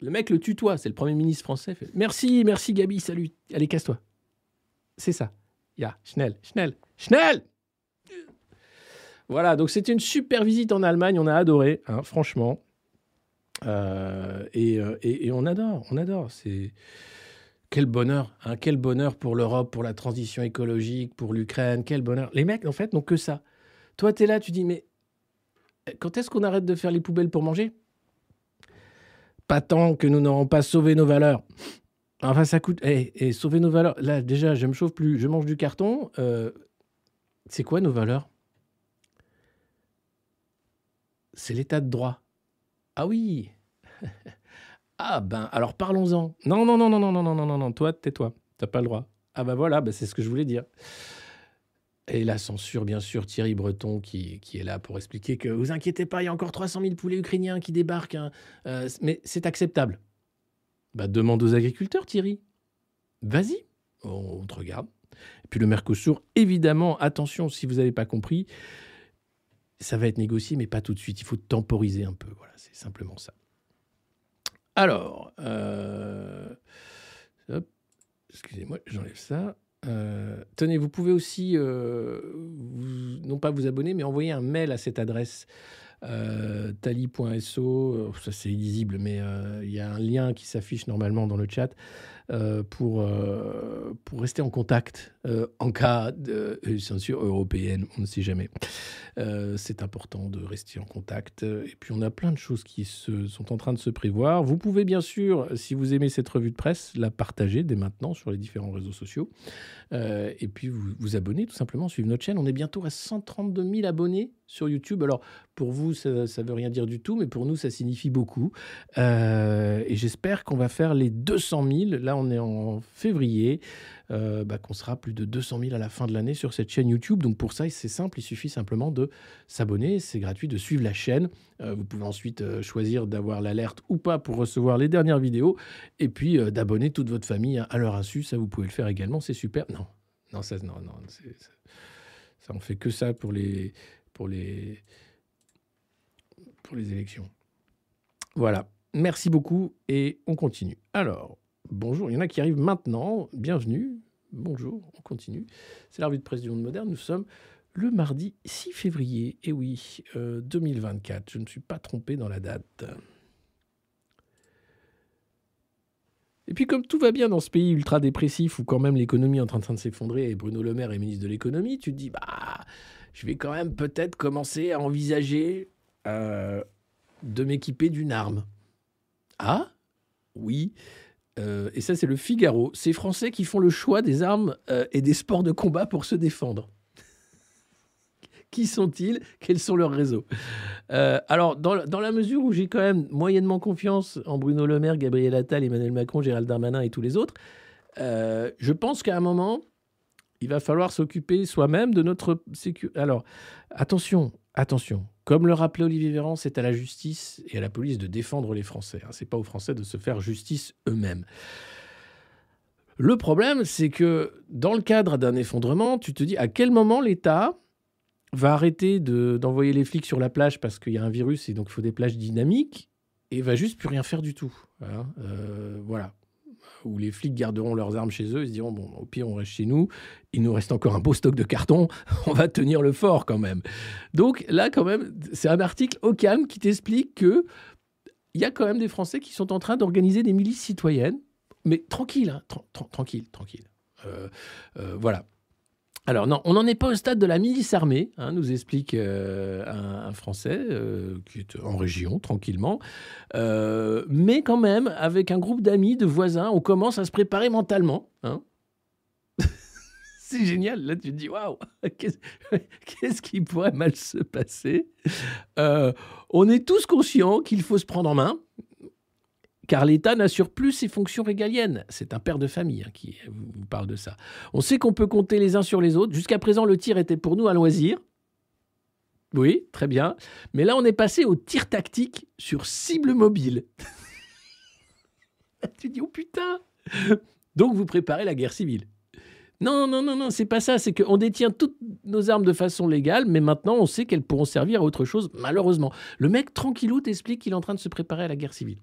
Le mec le tutoie, c'est le Premier ministre français. merci, merci Gabi, salut. Allez, casse-toi. C'est ça. Ya, Schnell, Schnell, Schnell Voilà, donc c'était une super visite en Allemagne, on a adoré, hein, franchement. Euh, euh, et, on adore, on adore. C'est quel bonheur, hein, quel bonheur pour l'Europe, pour la transition écologique, pour l'Ukraine, quel bonheur. Les mecs, en fait, n'ont que ça. Toi, tu es là, tu dis, mais quand est-ce qu'on arrête de faire les poubelles pour manger? Pas tant que nous n'aurons pas sauvé nos valeurs. Enfin, ça coûte. Et eh, eh, sauver nos valeurs. Là, déjà, je me chauffe plus. Je mange du carton. Euh, c'est quoi nos valeurs? C'est l'état de droit. Ah oui Ah ben, alors parlons-en. Non, non, non, non, non, non, non, non, non, non. Toi, tais-toi. T'as pas le droit. Ah ben voilà, ben c'est ce que je voulais dire. Et la censure, bien sûr, Thierry Breton qui, qui, est là pour expliquer que vous inquiétez pas, il y a encore 300 000 poulets ukrainiens qui débarquent. Hein. Euh, mais c'est acceptable. Bah, demande aux agriculteurs, Thierry. Vas-y, on te regarde. Et puis le Mercosur, évidemment, attention, si vous n'avez pas compris, ça va être négocié, mais pas tout de suite. Il faut temporiser un peu. Voilà, c'est simplement ça. Alors, euh, excusez-moi, j'enlève ça. Euh, tenez, vous pouvez aussi, euh, non pas vous abonner, mais envoyer un mail à cette adresse tali.so, ça c'est illisible, mais il y a un lien qui s'affiche normalement dans le chat. Euh, pour, euh, pour rester en contact euh, en cas de censure européenne, on ne sait jamais. c'est important de rester en contact. Et puis on a plein de choses qui se, sont en train de se prévoir. Vous pouvez bien sûr, si vous aimez cette revue de presse, la partager dès maintenant sur les différents réseaux sociaux. et puis vous vous abonner tout simplement, suivre notre chaîne. On est bientôt à 132 000 abonnés sur YouTube. Alors pour vous, ça ne veut rien dire du tout, mais pour nous, ça signifie beaucoup. et j'espère qu'on va faire les 200 000. Là, on est en février, euh, bah, qu'on sera plus de 200 000 à la fin de l'année sur cette chaîne YouTube. Donc pour ça, c'est simple, il suffit simplement de s'abonner, c'est gratuit, de suivre la chaîne. Euh, vous pouvez ensuite euh, choisir d'avoir l'alerte ou pas pour recevoir les dernières vidéos, et puis d'abonner toute votre famille à leur insu. Ça, vous pouvez le faire également, c'est super. Non, non, ça, non, non, ça, on fait que ça pour les, pour les, pour les élections. Voilà. Merci beaucoup et on continue. Alors, Bonjour, il y en a qui arrivent maintenant. Bienvenue. Bonjour, on continue. C'est la revue de presse du monde moderne. Nous sommes le mardi 6 février. Et oui, 2024. Euh, Je ne suis pas trompé dans la date. Et puis comme tout va bien dans ce pays ultra dépressif où quand même l'économie est en train de s'effondrer et Bruno Le Maire est ministre de l'économie, tu te dis bah je vais quand même peut-être commencer à envisager euh, de m'équiper d'une arme. Ah? Oui, euh, et ça, c'est le Figaro. Ces Français qui font le choix des armes euh, et des sports de combat pour se défendre. qui sont-ils? Quels sont leurs réseaux? Euh, Alors, dans, la mesure où j'ai quand même moyennement confiance en Bruno Le Maire, Gabriel Attal, Emmanuel Macron, Gérald Darmanin et tous les autres, je pense qu'à un moment, il va falloir s'occuper soi-même de notre sécurité. Alors, attention, attention. Comme le rappelait Olivier Véran, c'est à la justice et à la police de défendre les Français. Hein. Ce n'est pas aux Français de se faire justice eux-mêmes. Le problème, c'est que dans le cadre d'un effondrement, tu te dis à quel moment l'État va arrêter d'envoyer les flics sur la plage parce qu'il y a un virus et donc il faut des plages dynamiques et va juste plus rien faire du tout. Hein. Euh, voilà où les flics garderont leurs armes chez eux, ils se diront bon, au pire, on reste chez nous, il nous reste encore un beau stock de carton, on va tenir le fort quand même. Donc là, quand même, c'est un article au qui t'explique que il y a quand même des Français qui sont en train d'organiser des milices citoyennes, mais tranquille, hein, tranquille, tranquille. Euh, euh, voilà. Alors non, on n'en est pas au stade de la milice armée, hein, nous explique euh, un, Français euh, qui est en région tranquillement, euh, mais quand même avec un groupe d'amis, de voisins, on commence à se préparer mentalement. Hein. C'est génial, là tu te dis waouh, qu'est-ce qui pourrait mal se passer? On est tous conscients qu'il faut se prendre en main, car l'État n'assure plus ses fonctions régaliennes. C'est un père de famille hein, qui vous parle de ça. On sait qu'on peut compter les uns sur les autres. Jusqu'à présent, le tir était pour nous un loisir. Oui, très bien. Mais là, on est passé au tir tactique sur cible mobile. tu dis, oh putain Donc, vous préparez la guerre civile. Non, non, non, non, c'est pas ça. C'est qu'on détient toutes nos armes de façon légale, mais maintenant, on sait qu'elles pourront servir à autre chose, malheureusement. Le mec, tranquillou, t'explique qu'il est en train de se préparer à la guerre civile.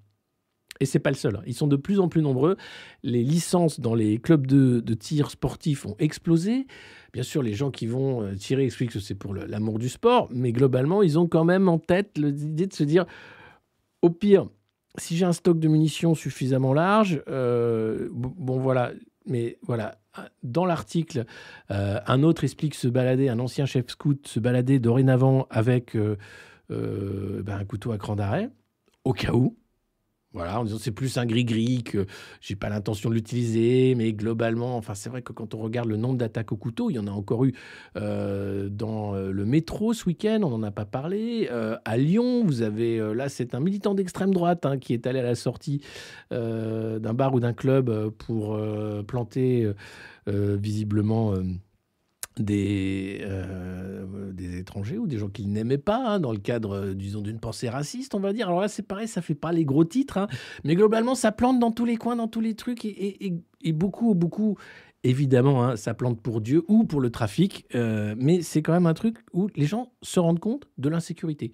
Et c'est pas le seul. Hein. Ils sont de plus en plus nombreux. Les licences dans les clubs de, tir sportifs ont explosé. Bien sûr, les gens qui vont euh, tirer expliquent que c'est pour l'amour du sport, mais globalement, ils ont quand même en tête l'idée de se dire, au pire, si j'ai un stock de munitions suffisamment large, euh, bon voilà, mais voilà, dans l'article, euh, un autre explique se balader, un ancien chef scout se balader dorénavant avec ben, un couteau à cran d'arrêt, au cas où. Voilà, en disant c'est plus un gris-gris que j'ai pas l'intention de l'utiliser, mais globalement, enfin c'est vrai que quand on regarde le nombre d'attaques au couteau, il y en a encore eu euh, dans euh, le métro ce week-end, on n'en a pas parlé. Euh, à Lyon, vous avez là c'est un militant d'extrême droite hein, qui est allé à la sortie d'un bar ou d'un club pour planter visiblement des, euh, des étrangers ou des gens qu'il n'aimait pas, hein, dans le cadre, euh, disons, d'une pensée raciste, on va dire. Alors là, c'est pareil, ça fait pas les gros titres, hein, mais globalement, ça plante dans tous les coins, dans tous les trucs, et, beaucoup, beaucoup, évidemment, hein, ça plante pour Dieu ou pour le trafic, euh, mais c'est quand même un truc où les gens se rendent compte de l'insécurité.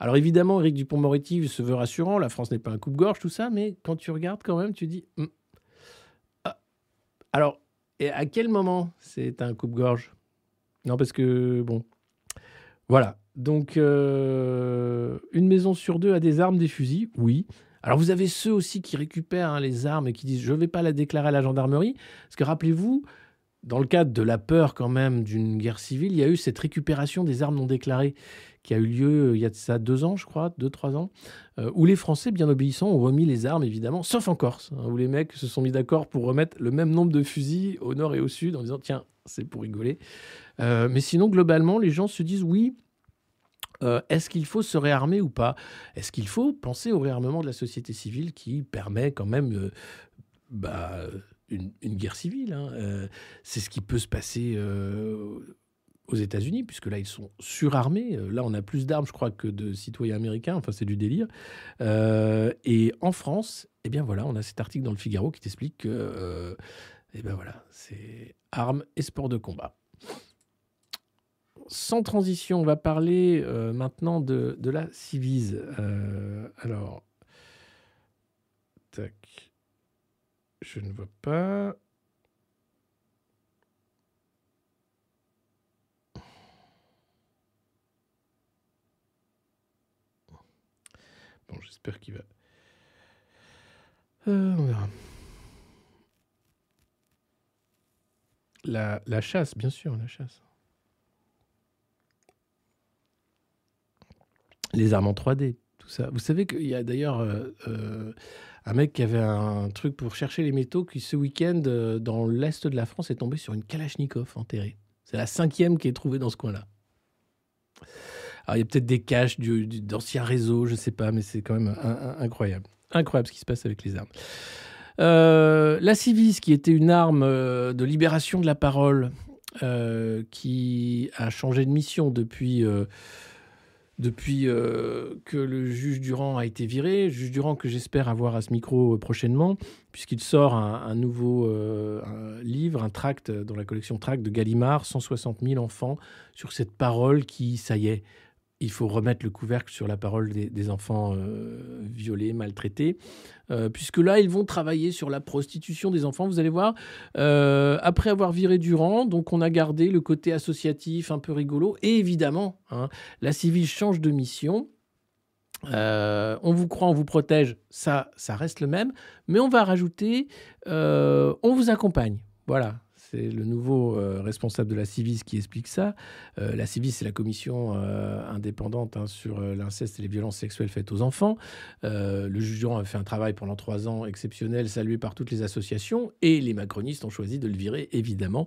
Alors évidemment, Eric Dupont-Moretti se veut rassurant, la France n'est pas un coupe-gorge, tout ça, mais quand tu regardes quand même, tu dis... Hum, ah, alors, et à quel moment c'est un coupe-gorge? Non, parce que, bon. Voilà. Donc, euh, une maison sur deux a des armes, des fusils, oui. Alors, vous avez ceux aussi qui récupèrent hein, les armes et qui disent je ne vais pas la déclarer à la gendarmerie. Parce que rappelez-vous, dans le cadre de la peur quand même d'une guerre civile, il y a eu cette récupération des armes non déclarées qui a eu lieu euh, il y a ça deux ans, je crois, deux, trois ans, euh, où les Français, bien obéissants, ont remis les armes, évidemment, sauf en Corse, hein, où les mecs se sont mis d'accord pour remettre le même nombre de fusils au nord et au sud en disant tiens, c'est pour rigoler. Euh, mais sinon, globalement, les gens se disent oui. Est-ce qu'il faut se réarmer ou pas? Est-ce qu'il faut penser au réarmement de la société civile qui permet quand même bah, une, guerre civile hein, C'est ce qui peut se passer aux États-Unis, puisque là, ils sont surarmés. Là, on a plus d'armes, je crois, que de citoyens américains. Enfin, c'est du délire. et en France, eh bien voilà, on a cet article dans le Figaro qui t'explique que, eh ben voilà, c'est armes et sport de combat sans transition, on va parler euh, maintenant de, la Civise. Euh, alors, tac, je ne vois pas. Bon, j'espère qu'il va. Euh, on verra. La, la chasse, bien sûr, la chasse. les armes en 3D, tout ça. Vous savez qu'il y a d'ailleurs euh, euh, un mec qui avait un truc pour chercher les métaux qui, ce week-end, dans l'est de la France, est tombé sur une Kalachnikov enterrée. C'est la cinquième qui est trouvée dans ce coin-là. Alors, il y a peut-être des caches d'anciens réseaux, je ne sais pas, mais c'est quand même incroyable. Incroyable ce qui se passe avec les armes. la Civis, qui était une arme de libération de la parole, qui a changé de mission depuis depuis euh, que le juge Durand a été viré. Juge Durand que j'espère avoir à ce micro euh, prochainement, puisqu'il sort un, nouveau euh, livre, un tract dans la collection Tract de Gallimard, 160 000 enfants, sur cette parole qui, ça y est, il faut remettre le couvercle sur la parole des, enfants euh, violés, maltraités, euh, puisque là, ils vont travailler sur la prostitution des enfants. Vous allez voir, euh, après avoir viré Durand, donc on a gardé le côté associatif un peu rigolo, et évidemment, hein, la civile change de mission. on vous croit, on vous protège, ça, ça reste le même, mais on va rajouter, on vous accompagne. Voilà, c'est le nouveau euh, responsable de la Civis qui explique ça. Euh, la Civis, c'est la commission euh, indépendante hein, sur l'inceste et les violences sexuelles faites aux enfants. le juge a fait un travail pendant trois ans exceptionnel, salué par toutes les associations, et les macronistes ont choisi de le virer, évidemment,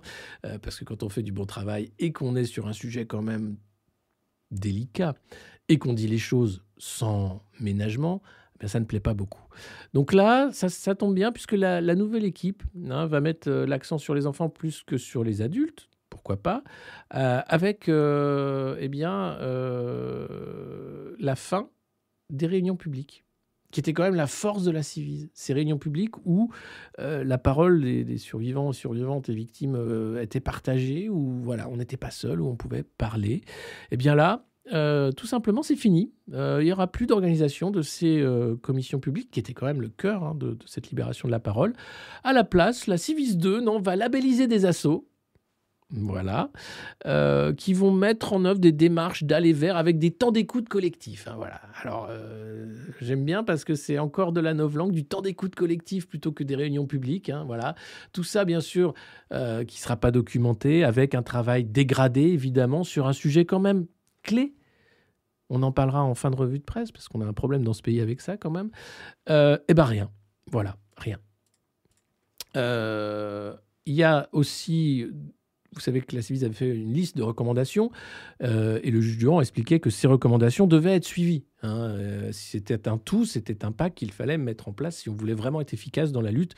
parce que quand on fait du bon travail et qu'on est sur un sujet quand même délicat, et qu'on dit les choses sans ménagement, ben, ça ne plaît pas beaucoup. Donc là, ça, tombe bien puisque la, nouvelle équipe hein, va mettre euh, l'accent sur les enfants plus que sur les adultes, pourquoi pas, euh, avec euh, eh bien, la fin des réunions publiques qui était quand même la force de la civise. Ces réunions publiques où la parole des, survivants, survivantes et victimes était partagée, où voilà, on n'était pas seul, où on pouvait parler. Eh bien là, euh, tout simplement, c'est fini. il n'y aura plus d'organisation de ces commissions publiques, qui étaient quand même le cœur hein, de, cette libération de la parole. À la place, la Civis 2 non, va labelliser des assauts voilà, euh, qui vont mettre en œuvre des démarches d'aller vers avec des temps d'écoute collectifs. Hein, voilà. Alors, euh, j'aime bien parce que c'est encore de la novlangue, du temps d'écoute collectif plutôt que des réunions publiques. Hein, voilà. Tout ça, bien sûr, euh, qui ne sera pas documenté, avec un travail dégradé, évidemment, sur un sujet quand même clé. On en parlera en fin de revue de presse, parce qu'on a un problème dans ce pays avec ça, quand même. eh bien, rien. Voilà, rien. Il y a aussi vous savez que la CIVIS avait fait une liste de recommandations euh, et le juge Durand expliquait que ces recommandations devaient être suivies. Hein. Euh, si c'était un tout, c'était un pack qu'il fallait mettre en place si on voulait vraiment être efficace dans la lutte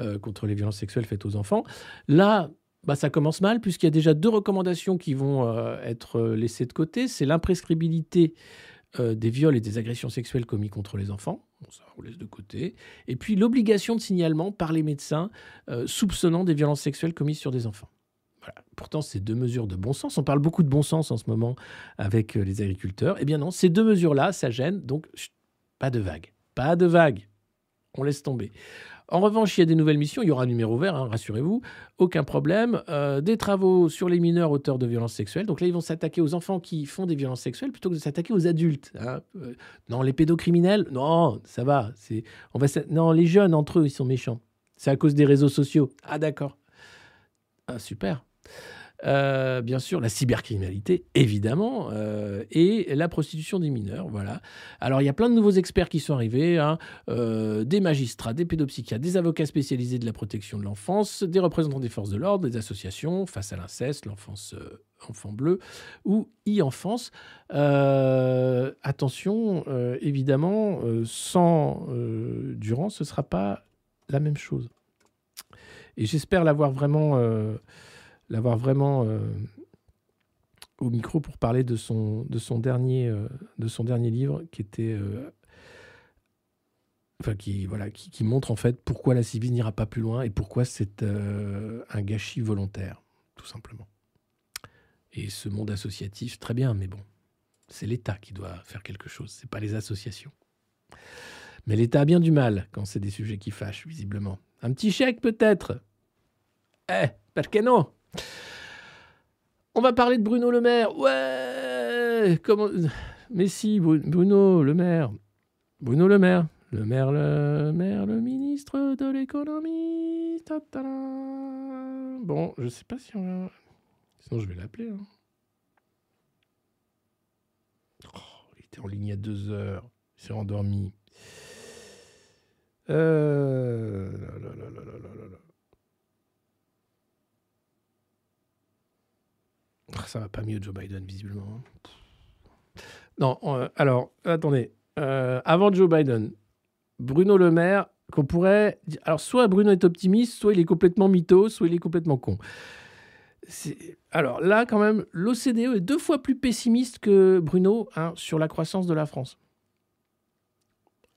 euh, contre les violences sexuelles faites aux enfants. Là, bah, ça commence mal puisqu'il y a déjà deux recommandations qui vont être laissées de côté. C'est l'imprescriptibilité des viols et des agressions sexuelles commis contre les enfants. ça, on laisse de côté. Et puis l'obligation de signalement par les médecins soupçonnant des violences sexuelles commises sur des enfants. Pourtant, ces deux mesures de bon sens, on parle beaucoup de bon sens en ce moment avec euh, les agriculteurs. Eh bien non, ces deux mesures-là, ça gêne. Donc, pas de vague. Pas de vague. On laisse tomber. En revanche, il y a des nouvelles missions. Il y aura un numéro vert, hein, rassurez-vous. Aucun problème. Euh, des travaux sur les mineurs auteurs de violences sexuelles. Donc là, ils vont s'attaquer aux enfants qui font des violences sexuelles plutôt que de s'attaquer aux adultes. Hein. Euh, non, les pédocriminels, non, ça va. On va non, les jeunes entre eux, ils sont méchants. C'est à cause des réseaux sociaux. Ah d'accord. Ah, super. Euh, bien sûr, la cybercriminalité, évidemment, euh, et la prostitution des mineurs. Voilà. Alors, il y a plein de nouveaux experts qui sont arrivés hein, euh, des magistrats, des pédopsychiatres, des avocats spécialisés de la protection de l'enfance, des représentants des forces de l'ordre, des associations face à l'inceste, l'enfance enfant bleu ou e-enfance. attention, évidemment, sans Durand, ce ne sera pas la même chose. Et j'espère l'avoir vraiment l'avoir vraiment euh, au micro pour parler de son, de son, dernier, euh, de son dernier livre qui était. Euh, enfin, qui, voilà, qui, montre en fait pourquoi la civile n'ira pas plus loin et pourquoi c'est un gâchis volontaire, tout simplement. Et ce monde associatif, très bien, mais bon, c'est l'État qui doit faire quelque chose, c'est pas les associations. Mais l'État a bien du mal quand c'est des sujets qui fâchent, visiblement. Un petit chèque peut-être? Eh, perché non on va parler de Bruno Le Maire. Ouais comment... Mais si, Bruno Le Maire. Bruno Le Maire. Le maire, le maire, le ministre de l'économie. Bon, je sais pas si on va... Sinon, je vais l'appeler. Hein. Oh, il était en ligne a deux heures. Il s'est endormi. Euh... Ah, ça va pas mieux, Joe Biden, visiblement. Non, euh, alors, attendez. Euh, avant Joe Biden, Bruno Le Maire, qu'on pourrait. Alors, soit Bruno est optimiste, soit il est complètement mytho, soit il est complètement con. Alors là, quand même, l'OCDE est deux fois plus pessimiste que Bruno hein, sur la croissance de la France.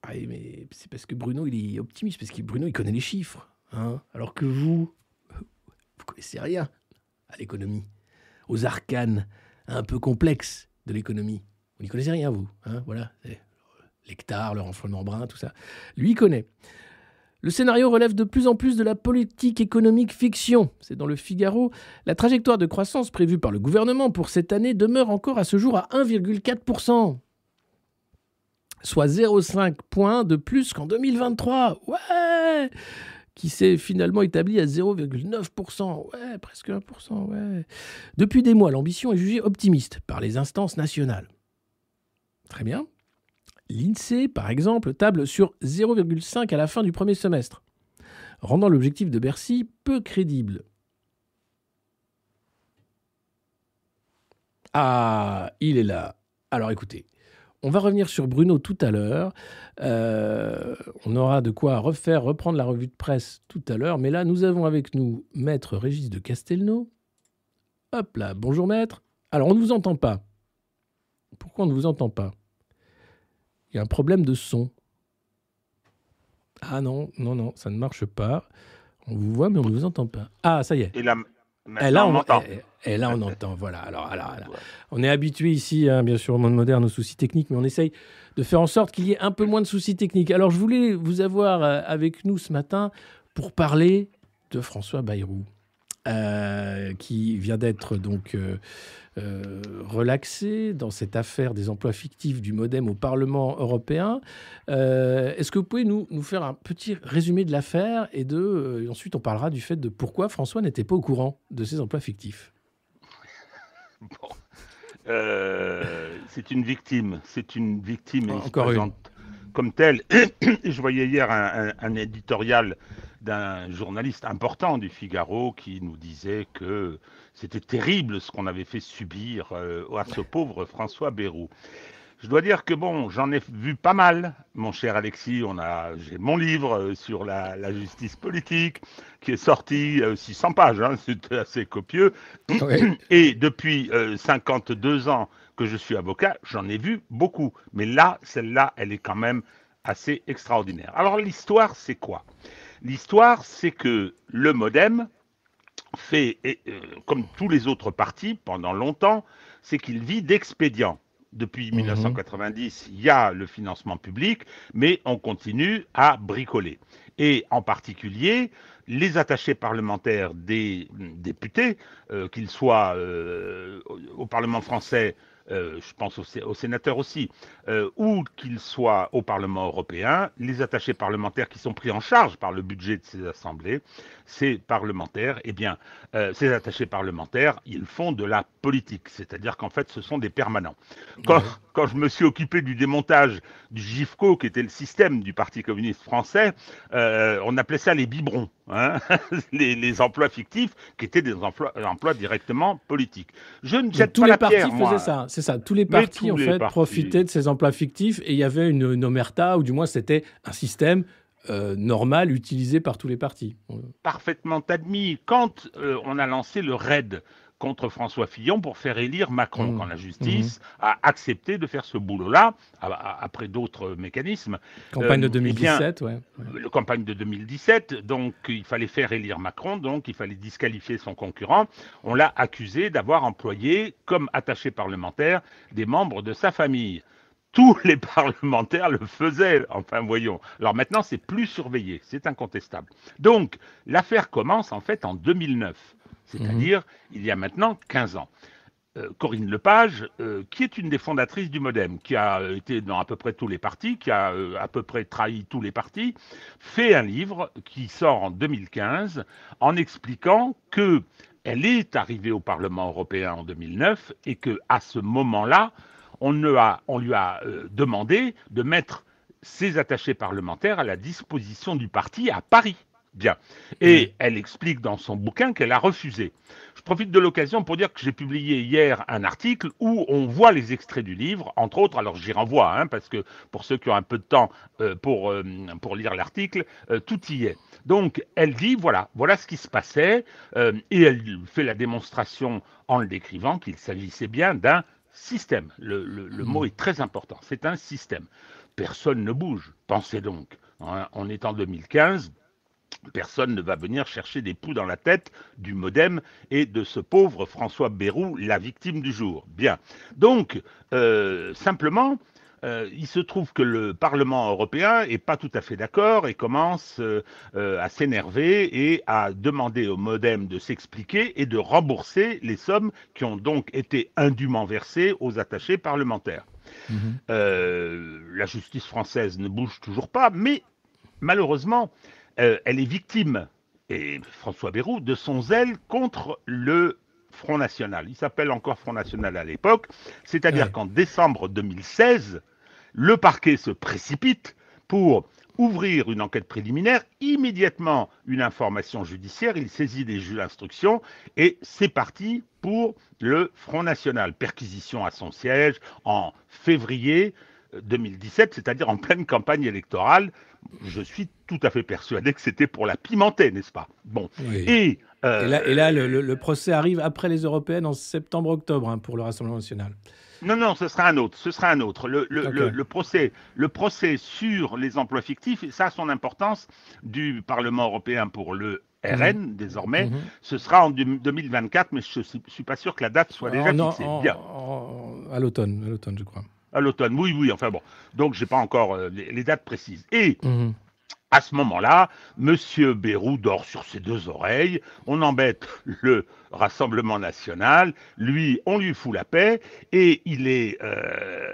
Ah, mais c'est parce que Bruno, il est optimiste, parce que Bruno, il connaît les chiffres. Hein, alors que vous, vous connaissez rien à l'économie aux arcanes un peu complexes de l'économie. Vous n'y connaissez rien, vous. Hein voilà. L'hectare, le renflement brun, tout ça. Lui, connaît. Le scénario relève de plus en plus de la politique économique fiction. C'est dans le Figaro. La trajectoire de croissance prévue par le gouvernement pour cette année demeure encore à ce jour à 1,4%. Soit 0,5 points de plus qu'en 2023. Ouais qui s'est finalement établi à 0,9%. Ouais, presque 1%. Ouais. Depuis des mois, l'ambition est jugée optimiste par les instances nationales. Très bien. L'INSEE, par exemple, table sur 0,5 à la fin du premier semestre, rendant l'objectif de Bercy peu crédible. Ah, il est là. Alors écoutez, on va revenir sur Bruno tout à l'heure. Euh, on aura de quoi refaire, reprendre la revue de presse tout à l'heure. Mais là, nous avons avec nous Maître Régis de Castelnau. Hop là, bonjour Maître. Alors, on ne vous entend pas. Pourquoi on ne vous entend pas? Il y a un problème de son. Ah non, non, non, ça ne marche pas. On vous voit, mais on ne vous entend pas. Ah, ça y est.
Et
là, on, entend. Et, là, on entend. Voilà. Alors, alors, on est habitué ici, hein, bien sûr, au monde moderne, aux soucis techniques, mais on essaye de faire en sorte qu'il y ait un peu moins de soucis techniques. Alors, je voulais vous avoir euh, avec nous ce matin pour parler de François Bayrou. Euh, qui vient d'être donc euh, euh, relaxé dans cette affaire des emplois fictifs du modem au Parlement européen. Est-ce que vous pouvez nous, nous, faire un petit résumé de l'affaire et de ensuite on parlera du fait de pourquoi François n'était pas au courant de ces emplois fictifs?
Bon. c'est une victime, c'est une victime Encore une. comme telle. Je voyais hier un, un éditorial d'un journaliste important du Figaro qui nous disait que c'était terrible ce qu'on avait fait subir euh, à ce pauvre François Bayrou. Je dois dire que bon, j'en ai vu pas mal, mon cher Alexis. On a, j'ai mon livre euh, sur la, justice politique qui est sorti, 600 euh, pages, hein, c'est assez copieux. Et depuis 52 ans que je suis avocat, j'en ai vu beaucoup. Mais là, celle-là, elle est quand même assez extraordinaire. Alors l'histoire, c'est quoi? L'histoire, c'est que le modem fait, euh, comme tous les autres partis pendant longtemps, c'est qu'il vit d'expédients. Depuis 1990, mhm. il y a le financement public, mais on continue à bricoler. Et en particulier, les attachés parlementaires des députés, euh, qu'ils soient euh, au Parlement français euh, je pense aux, sénateurs aussi, euh, ou qu'ils soient au Parlement européen, les attachés parlementaires qui sont pris en charge par le budget de ces assemblées, ces parlementaires, eh bien, euh, ces attachés parlementaires, ils font de la politique, c'est-à-dire qu'en fait, ce sont des permanents. Quand, je me suis occupé du démontage du GIFCO, qui était le système du Parti communiste français, on appelait ça les biberons, hein les, emplois fictifs, qui étaient des emplois, emplois directement politiques.
Je ne jette pas la pierre, faisaient ça c'est ça. Tous les partis, en fait, profitaient de ces emplois fictifs et il y avait une, omerta, ou du moins c'était un système euh, normal utilisé par tous les partis.
Parfaitement admis. Quand euh, on a lancé le RAID, contre François Fillon pour faire élire Macron, mmh. quand la justice mmh. a accepté de faire ce boulot-là, après d'autres mécanismes.
Campagne de 2017, euh,
eh ouais. Campagne de 2017, donc il fallait faire élire Macron, donc il fallait disqualifier son concurrent. On l'a accusé d'avoir employé, comme attaché parlementaire, des membres de sa famille tous les parlementaires le faisaient. Enfin, voyons. Alors maintenant, c'est plus surveillé, c'est incontestable. Donc, l'affaire commence en fait en 2009 c'est-à-dire il y a maintenant 15 ans. Euh, Corinne Lepage, euh, qui est une des fondatrices du Modem, qui a été dans à peu près tous les partis, qui a euh, à peu près trahi tous les partis, fait un livre qui sort en 2015 en expliquant que elle est arrivée au Parlement européen en 2009 et que à ce moment-là, on, on, lui a demandé de mettre ses attachés parlementaires à la disposition du parti à Paris. Bien. Et elle explique dans son bouquin qu'elle a refusé. Je profite de l'occasion pour dire que j'ai publié hier un article où on voit les extraits du livre, entre autres, alors j'y renvoie, hein, parce que pour ceux qui ont un peu de temps euh, pour, euh, pour lire l'article, euh, tout y est. Donc elle dit, voilà, voilà ce qui se passait, et elle fait la démonstration en le décrivant qu'il s'agissait bien d'un système. Le, le, mot mmh. est très important, c'est un système. Personne ne bouge, pensez donc. Hein, on est en 2015, Personne ne va venir chercher des poux dans la tête du modem et de ce pauvre François Bayrou, la victime du jour. Bien. Donc, euh, simplement, euh, il se trouve que le Parlement européen n'est pas tout à fait d'accord et commence euh, à s'énerver et à demander au modem de s'expliquer et de rembourser les sommes qui ont donc été indûment versées aux attachés parlementaires. Mhm. la justice française ne bouge toujours pas, mais malheureusement, euh, elle est victime, et François Bayrou, de son zèle contre le Front National. Il s'appelle encore Front National à l'époque, c'est-à-dire qu'en décembre 2016, le parquet se précipite pour ouvrir une enquête préliminaire, immédiatement une information judiciaire, il saisit des juges d'instruction et c'est parti pour le Front National. Perquisition à son siège en février 2017, c'est-à-dire en pleine campagne électorale je suis tout à fait persuadé que c'était pour la pimenter, n'est-ce pas?
Bon. Et, euh, et, là, le, procès arrive après les européennes en septembre-octobre hein, pour le Rassemblement national.
Non, non, ce sera un autre. Ce sera un autre. Le, procès, le procès sur les emplois fictifs, ça a son importance du Parlement européen pour le RN mhm. désormais. Mhm. Ce sera en 2024, mais je ne suis pas sûr que la date soit déjà fixée. Bien.
à l'automne, à l'automne, je crois.
À l'automne, oui, oui. Enfin bon, donc j'ai pas encore euh, les, dates précises. Et mhm. à ce moment-là, Monsieur Bérou dort sur ses deux oreilles. On embête le Rassemblement national. Lui, on lui fout la paix et il est, euh,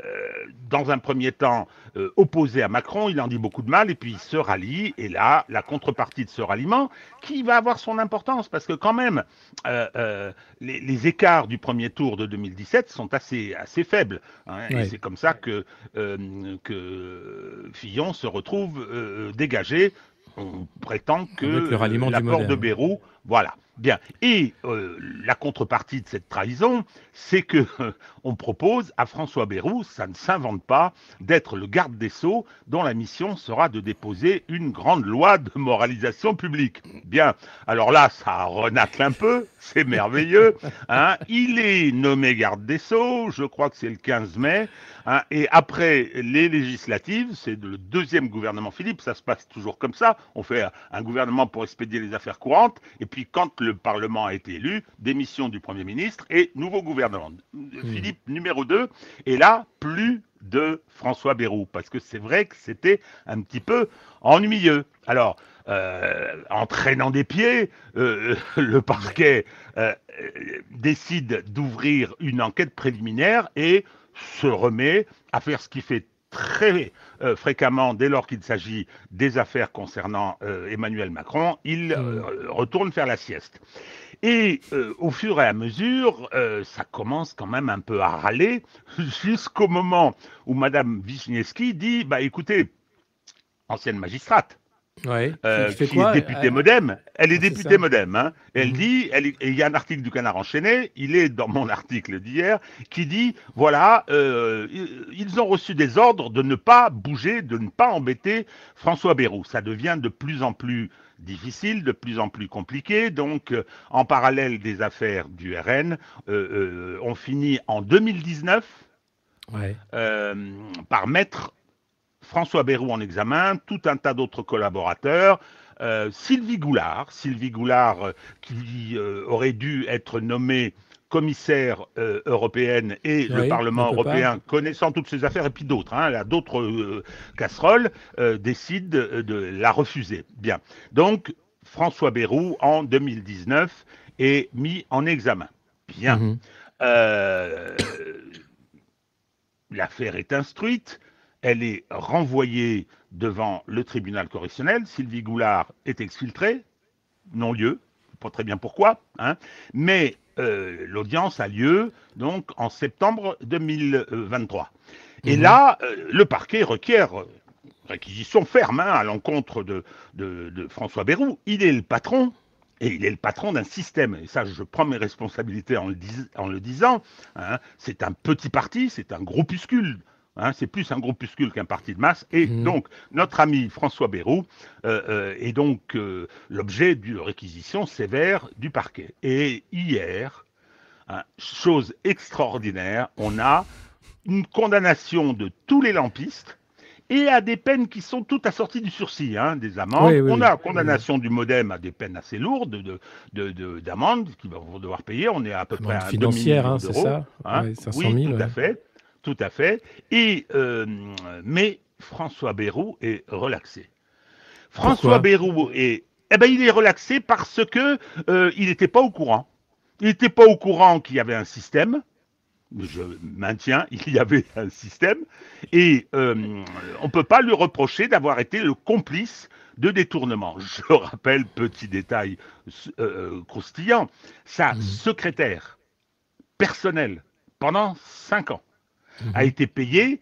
dans un premier temps, euh, opposé à Macron. Il en dit beaucoup de mal et puis il se rallie. Et là, la contrepartie de ce ralliement, qui va avoir son importance parce que quand même, euh, les, écarts du premier tour de 2017 sont assez, assez faibles. Hein. Et c'est comme ça que, que Fillon se retrouve dégagé on prétend que l'accord de Bérou, voilà. Bien. Et euh, la contrepartie de cette trahison, c'est que on propose à François Bayrou, ça ne s'invente pas, d'être le garde des sceaux dont la mission sera de déposer une grande loi de moralisation publique. Bien. Alors là, ça renacle un peu, c'est merveilleux. Hein. Il est nommé garde des sceaux, je crois que c'est le 15 mai. Hein. et après les législatives, c'est le deuxième gouvernement Philippe, ça se passe toujours comme ça. On fait un gouvernement pour expédier les affaires courantes, puis quand le Parlement a été élu, démission du Premier ministre et nouveau gouvernement. Hmm. Philippe numéro 2, et là, plus de François Bayrou, parce que c'est vrai que c'était un petit peu ennuyeux. Alors, euh, en traînant des pieds, euh, le parquet euh, décide d'ouvrir une enquête préliminaire et se remet à faire ce qui fait très euh, fréquemment, dès lors qu'il s'agit des affaires concernant euh, Emmanuel Macron, il euh, mm. retourne faire la sieste. Et au fur et à mesure, ça commence quand même un peu à râler, jusqu'au moment où Madame Wisniewski dit, bah écoutez, ancienne magistrate,
Ouais.
Euh, qui, est députée Modem. Elle est députée Modem. Hein. Elle mhm. dit, il y a un article du Canard enchaîné, il est dans mon article d'hier, qui dit, voilà, euh, ils ont reçu des ordres de ne pas bouger, de ne pas embêter François Bayrou. Ça devient de plus en plus difficile, de plus en plus compliqué. Donc, euh, en parallèle des affaires du RN, on finit en 2019 par mettre François Bayrou en examen, tout un tas d'autres collaborateurs. Euh, Sylvie Goulard, Sylvie Goulard euh, qui euh, aurait dû être nommée commissaire européenne et le Parlement européen, connaissant toutes ces affaires et puis d'autres, hein, d'autres casseroles, décide de la refuser. Bien. Donc, François Bayrou, en 2019, est mis en examen. Bien. Mhm. L'affaire est instruite elle est renvoyée devant le tribunal correctionnel. Sylvie Goulard est exfiltrée, non-lieu, pas très bien pourquoi, hein. mais euh, l'audience a lieu donc en septembre 2023. Et mhm. là, euh, le parquet requiert euh, réquisition ferme hein, à l'encontre de, François Bayrou. Il est le patron, et il est le patron d'un système. Et ça, je prends mes responsabilités en le, disant. Hein. c'est un petit parti, c'est un groupuscule Hein, c'est plus un groupuscule qu'un parti de masse. Et mmh. donc, notre ami François Bayrou euh, euh, est donc euh, l'objet d'une réquisition sévère du parquet. Et hier, hein, chose extraordinaire, on a une condamnation de tous les lampistes et à des peines qui sont toutes assorties du sursis, hein, des amendes. on a condamnation du modem à des peines assez lourdes de, d'amendes de, qu'ils vont devoir payer. On est à peu près à
financière, hein, c'est ça?
Oui, tout à fait tout à fait. Et, euh, mais François Bayrou est relaxé. François Bayrou est, eh ben, il est relaxé parce que euh, il n'était pas au courant. Il n'était pas au courant qu'il y avait un système. Je maintiens, il y avait un système. Et euh, on ne peut pas lui reprocher d'avoir été le complice de détournement. Je rappelle, petit détail croustillant, sa mmh. secrétaire personnelle pendant cinq ans a mhm. été payé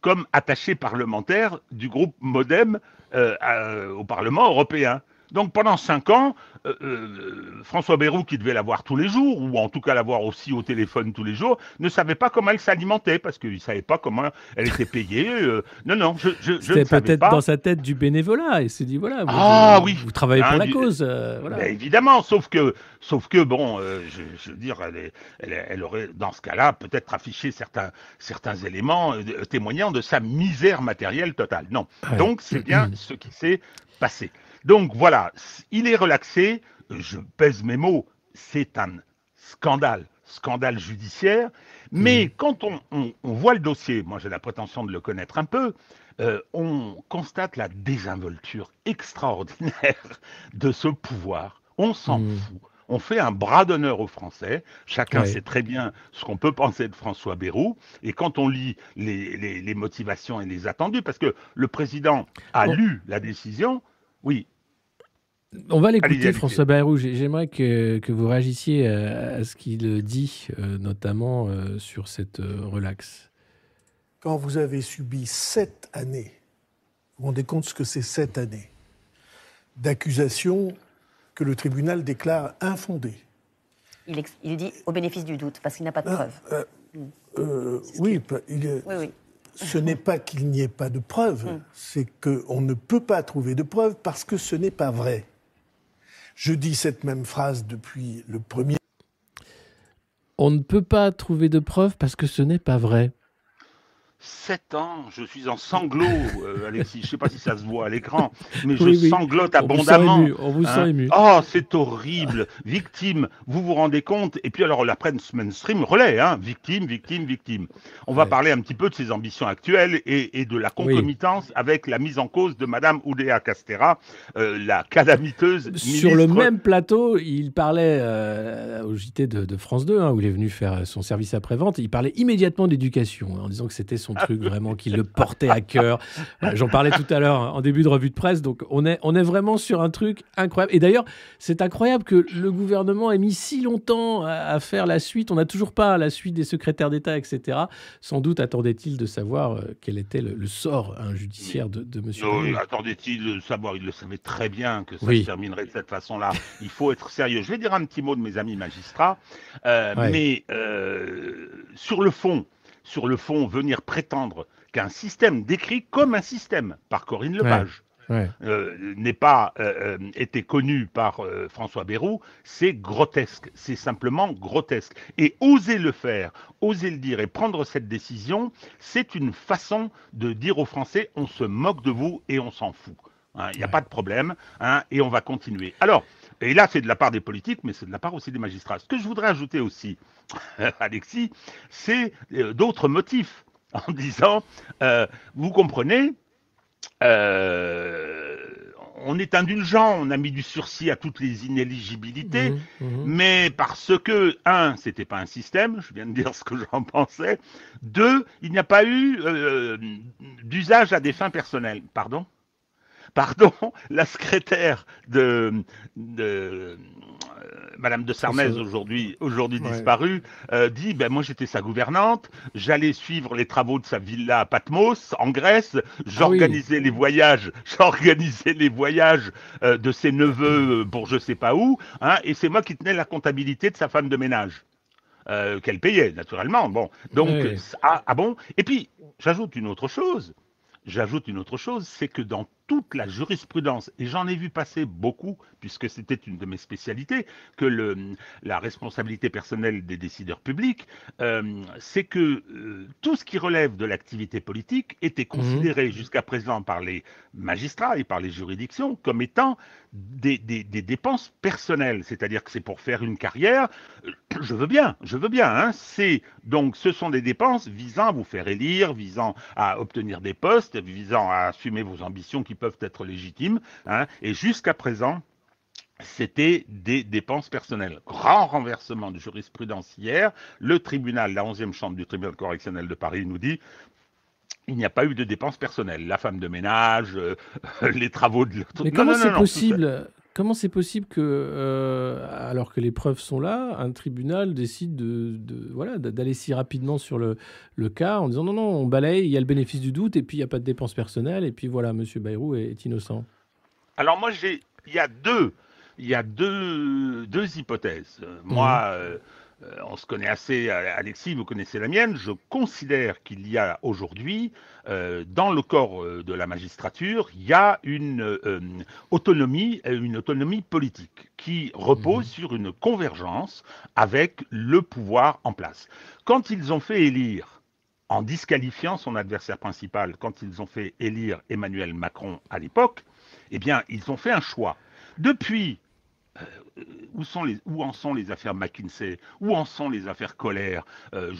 comme attaché parlementaire du groupe Modem euh, au Parlement européen. Donc pendant cinq ans, euh, euh, François Bayrou, qui devait la voir tous les jours, ou en tout cas la voir aussi au téléphone tous les jours, ne savait pas comment elle s'alimentait, parce qu'il ne savait pas comment elle était payée. Euh, non, non, je, je,
C'était peut-être dans sa tête du bénévolat, et s'est dit, voilà, vous, ah, oui. vous travaillez pour hein, la cause.
Ben, évidemment, sauf que, sauf que bon, je, veux dire, elle, elle, aurait, dans ce cas-là, peut-être affiché certains, certains éléments témoignant de sa misère matérielle totale. Non. Donc, c'est bien ce qui s'est passé. Donc voilà, il est relaxé, je pèse mes mots, c'est un scandale, scandale judiciaire, mais mmh. quand on, voit le dossier, moi j'ai la prétention de le connaître un peu, euh, on constate la désinvolture extraordinaire de ce pouvoir. On s'en mmh. fout. On fait un bras d'honneur aux Français. Chacun sait très bien ce qu'on peut penser de François Bayrou. Et quand on lit les, motivations et les attendus, parce que le président a lu la décision, oui,
on va l'écouter, François Bayrou. J'aimerais que, vous réagissiez à, ce qu'il dit, euh, notamment euh, sur cette relaxe
quand vous avez subi sept années, vous vous rendez compte ce que c'est sept années, d'accusations que le tribunal déclare infondées.
Il, dit au bénéfice du doute, parce qu'il n'a pas de preuves.
Euh, euh, oui, ce n'est pas qu'il n'y ait pas de preuves, mm. c'est qu'on ne peut pas trouver de preuves parce que ce n'est pas vrai. Je dis cette même phrase depuis le premier.
On ne peut pas trouver de preuves parce que ce n'est pas vrai.
7 ans, je suis en sanglots, euh, Alexis. Je ne sais pas si ça se voit à l'écran, mais je sanglote abondamment.
on vous sent hein. ému.
Oh, c'est horrible. Victime, vous vous rendez compte? Et puis alors la presse mainstream relaie, hein. victime, victime, victime. On va parler un petit peu de ses ambitions actuelles et, de la concomitance avec la mise en cause de Madame Oudéa Castera, euh, la calamiteuse.
Sur le même plateau, il parlait euh, au JT de, France 2, hein, où il est venu faire son service après-vente. Il parlait immédiatement d'éducation, en disant que c'était son truc vraiment qui le portait à cœur. J'en parlais tout à l'heure hein, en début de revue de presse. Donc on est, on est vraiment sur un truc incroyable. Et d'ailleurs, c'est incroyable que le gouvernement ait mis si longtemps à, faire la suite. On n'a toujours pas la suite des secrétaires d'État, etc. Sans doute attendait-il de savoir euh, quel était le, sort hein, judiciaire de, de M.
Attendait-il de savoir? Il le savait très bien que ça se terminerait de cette façon-là. Il faut être sérieux. Je vais dire un petit mot de mes amis magistrats. Euh, mais euh, sur le fond, sur le fond, venir prétendre qu'un système décrit comme un système par Corinne Lepage euh, n'ait pas euh, euh, été connu par François Bayrou, c'est grotesque. C'est simplement grotesque. Et oser le faire, oser le dire et prendre cette décision, c'est une façon de dire aux Français on se moque de vous et on s'en fout. Hein, il n'y a pas de problème, hein, et on va continuer. Alors, et là, c'est de la part des politiques, mais c'est de la part aussi des magistrats. Ce que je voudrais ajouter aussi, Alexis, c'est euh, d'autres motifs en disant, euh, vous comprenez, euh, on est indulgent, on a mis du sursis à toutes les inéligibilités, mmh, mmh. mais parce que, un, c'était pas un système, je viens de dire ce que j'en pensais, deux, il n'y a pas eu d'usage à des fins personnelles. Pardon? Pardon, la secrétaire de, euh, Madame de Sarnez, aujourd'hui, aujourd'hui disparue, euh, dit ben moi j'étais sa gouvernante, j'allais suivre les travaux de sa villa à Patmos en Grèce, j'organisais ah les voyages, j'organisais les voyages euh, de ses neveux pour je sais pas où, hein, et c'est moi qui tenais la comptabilité de sa femme de ménage. qu'elle payait naturellement. Bon, donc ah, ah bon? Et puis j'ajoute une autre chose. J'ajoute une autre chose, c'est que dans toute la jurisprudence, et j'en ai vu passer beaucoup, puisque c'était une de mes spécialités, que le, la responsabilité personnelle des décideurs publics, euh, c'est que euh, tout ce qui relève de l'activité politique était mmh. considéré jusqu'à présent par les magistrats et par les juridictions comme étant des, des, dépenses personnelles, c'est-à-dire que c'est pour faire une carrière. Je veux bien, je veux bien. Hein, c'est donc ce sont des dépenses visant à vous faire élire, visant à obtenir des postes, visant à assumer vos ambitions qui peuvent être légitimes. Hein, et jusqu'à présent, c'était des dépenses personnelles. Grand renversement de jurisprudence hier. Le tribunal, la 11e chambre du tribunal correctionnel de Paris nous dit il n'y a pas eu de dépenses personnelles. La femme de ménage, euh, les travaux de...
Mais comment c'est possible Comment c'est possible que, euh, alors que les preuves sont là, un tribunal décide de, voilà d'aller si rapidement sur le, le, cas en disant non non on balaye, il y a le bénéfice du doute et puis il n'y a pas de dépenses personnelles et puis voilà Monsieur Bayrou est, innocent.
Alors moi j'ai il y a deux il y a deux, deux hypothèses. Moi, mhm. euh, on se connaît assez, Alexis, vous connaissez la mienne. Je considère qu'il y a aujourd'hui, euh, dans le corps euh, de la magistrature, il y a une autonomie, une autonomie politique qui repose mhm. sur une convergence avec le pouvoir en place. Quand ils ont fait élire, en disqualifiant son adversaire principal, quand ils ont fait élire Emmanuel Macron à l'époque, eh bien, ils ont fait un choix. Depuis euh, où, en sont les affaires McKinsey? Où en sont les affaires Colère? Euh,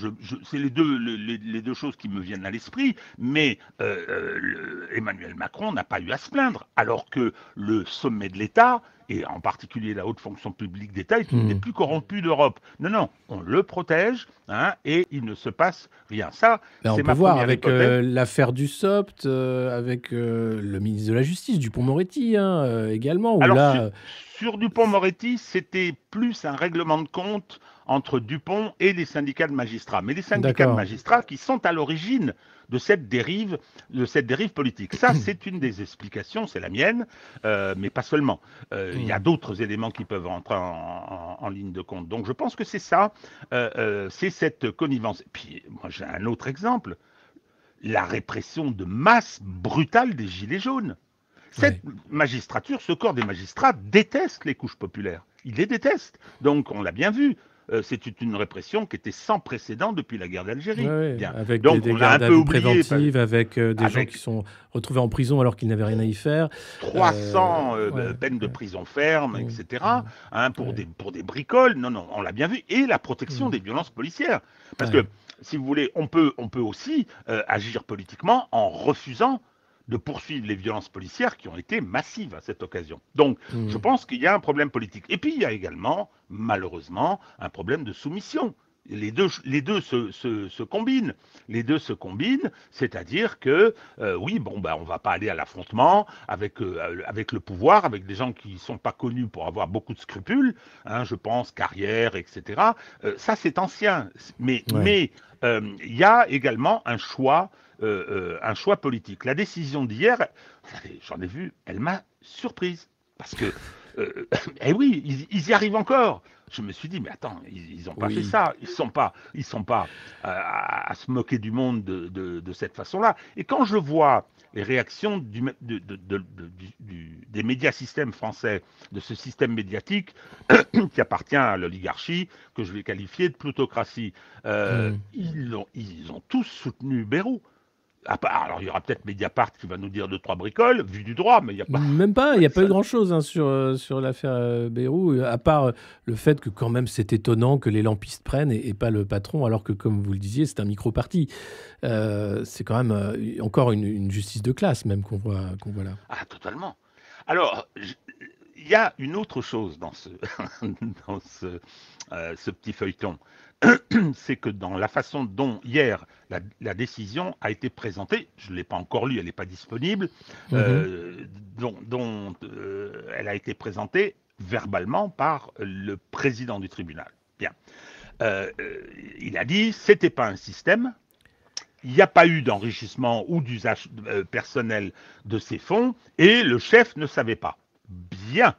C'est les deux, les, deux choses qui me viennent à l'esprit, mais euh, Emmanuel Macron n'a pas eu à se plaindre, alors que le sommet de l'État, et en particulier la haute fonction publique d'État, est une des hmm. plus corrompues d'Europe. Non, non, on le protège, hein, et il ne se passe rien. Ça,
ben, c'est on peut voir avec l'affaire du SOPT, avec le ministre de la Justice, Dupont-Moretti, hein, également. Où là,
sur Dupont-Moretti, c'était plus un règlement de compte entre Dupont et les syndicats de magistrats. Mais les syndicats de magistrats qui sont à l'origine de cette dérive, de cette dérive politique. Ça, c'est une des explications, c'est la mienne, euh, mais pas seulement. Euh, il y a hmm. d'autres éléments qui peuvent entrer en, ligne de compte. Donc, je pense que c'est ça, euh, c'est cette connivence. Et puis, moi, j'ai un autre exemple la répression de masse brutale des Gilets jaunes. Cette magistrature, ce corps des magistrats déteste les couches populaires. Il les déteste. Donc, on l'a bien vu. Euh, c'est une répression qui était sans précédent depuis la guerre d'Algérie.
avec Donc, des, gardes préventives, avec euh, des gens qui sont retrouvés en prison alors qu'ils n'avaient rien à y faire.
300 euh, peines de prison ferme, etc. Hein, pour, des, pour des bricoles. Non, non, on l'a bien vu. Et la protection mm. des violences policières. Parce que, si vous voulez, on peut, on peut aussi agir politiquement en refusant de poursuivre les violences policières qui ont été massives à cette occasion. Donc, mmh. je pense qu'il y a un problème politique. Et puis, il y a également, malheureusement, un problème de soumission. Les deux, les deux se, se, combinent. Les deux se combinent, c'est-à-dire que, euh, oui, bon, ben, on va pas aller à l'affrontement avec, euh, avec le pouvoir, avec des gens qui ne sont pas connus pour avoir beaucoup de scrupules, hein, je pense, carrière, etc. Euh, ça, c'est ancien. Mais mais il y a également un choix euh, euh, un choix politique. La décision d'hier, j'en ai vu, elle m'a surprise. Parce que, euh, eh oui, ils, y arrivent encore. Je me suis dit, mais attends, ils n'ont pas fait ça. Ils ne sont pas, ils sont pas à, se moquer du monde de, de, cette façon-là. Et quand je vois les réactions du, des médias systèmes français, de ce système médiatique qui appartient à l'oligarchie, que je vais qualifier de plutocratie, mmh. ils, ont, ils ont tous soutenu Bérou alors, il y aura peut-être Mediapart qui va nous dire deux, trois bricoles, vu du droit, mais il n'y a pas.
Même pas, il n'y a pas eu grand-chose hein, sur, euh, sur l'affaire euh, Bérou, à part euh, le fait que, quand même, c'est étonnant que les lampistes prennent et, pas le patron, alors que, comme vous le disiez, c'est un micro-parti. c'est quand même encore une, justice de classe, même, qu'on voit, qu'on voit là.
Ah, totalement. Alors, il y a une autre chose dans ce, dans ce, ce petit feuilleton. c'est que dans la façon dont hier la, décision a été présentée, je ne l'ai pas encore lue, elle n'est pas disponible, mhm. euh, dont, euh, elle a été présentée verbalement par le président du tribunal. Bien. Euh, il a dit c'était pas un système, il n'y a pas eu d'enrichissement ou d'usage personnel de ces fonds et le chef ne savait pas. Bien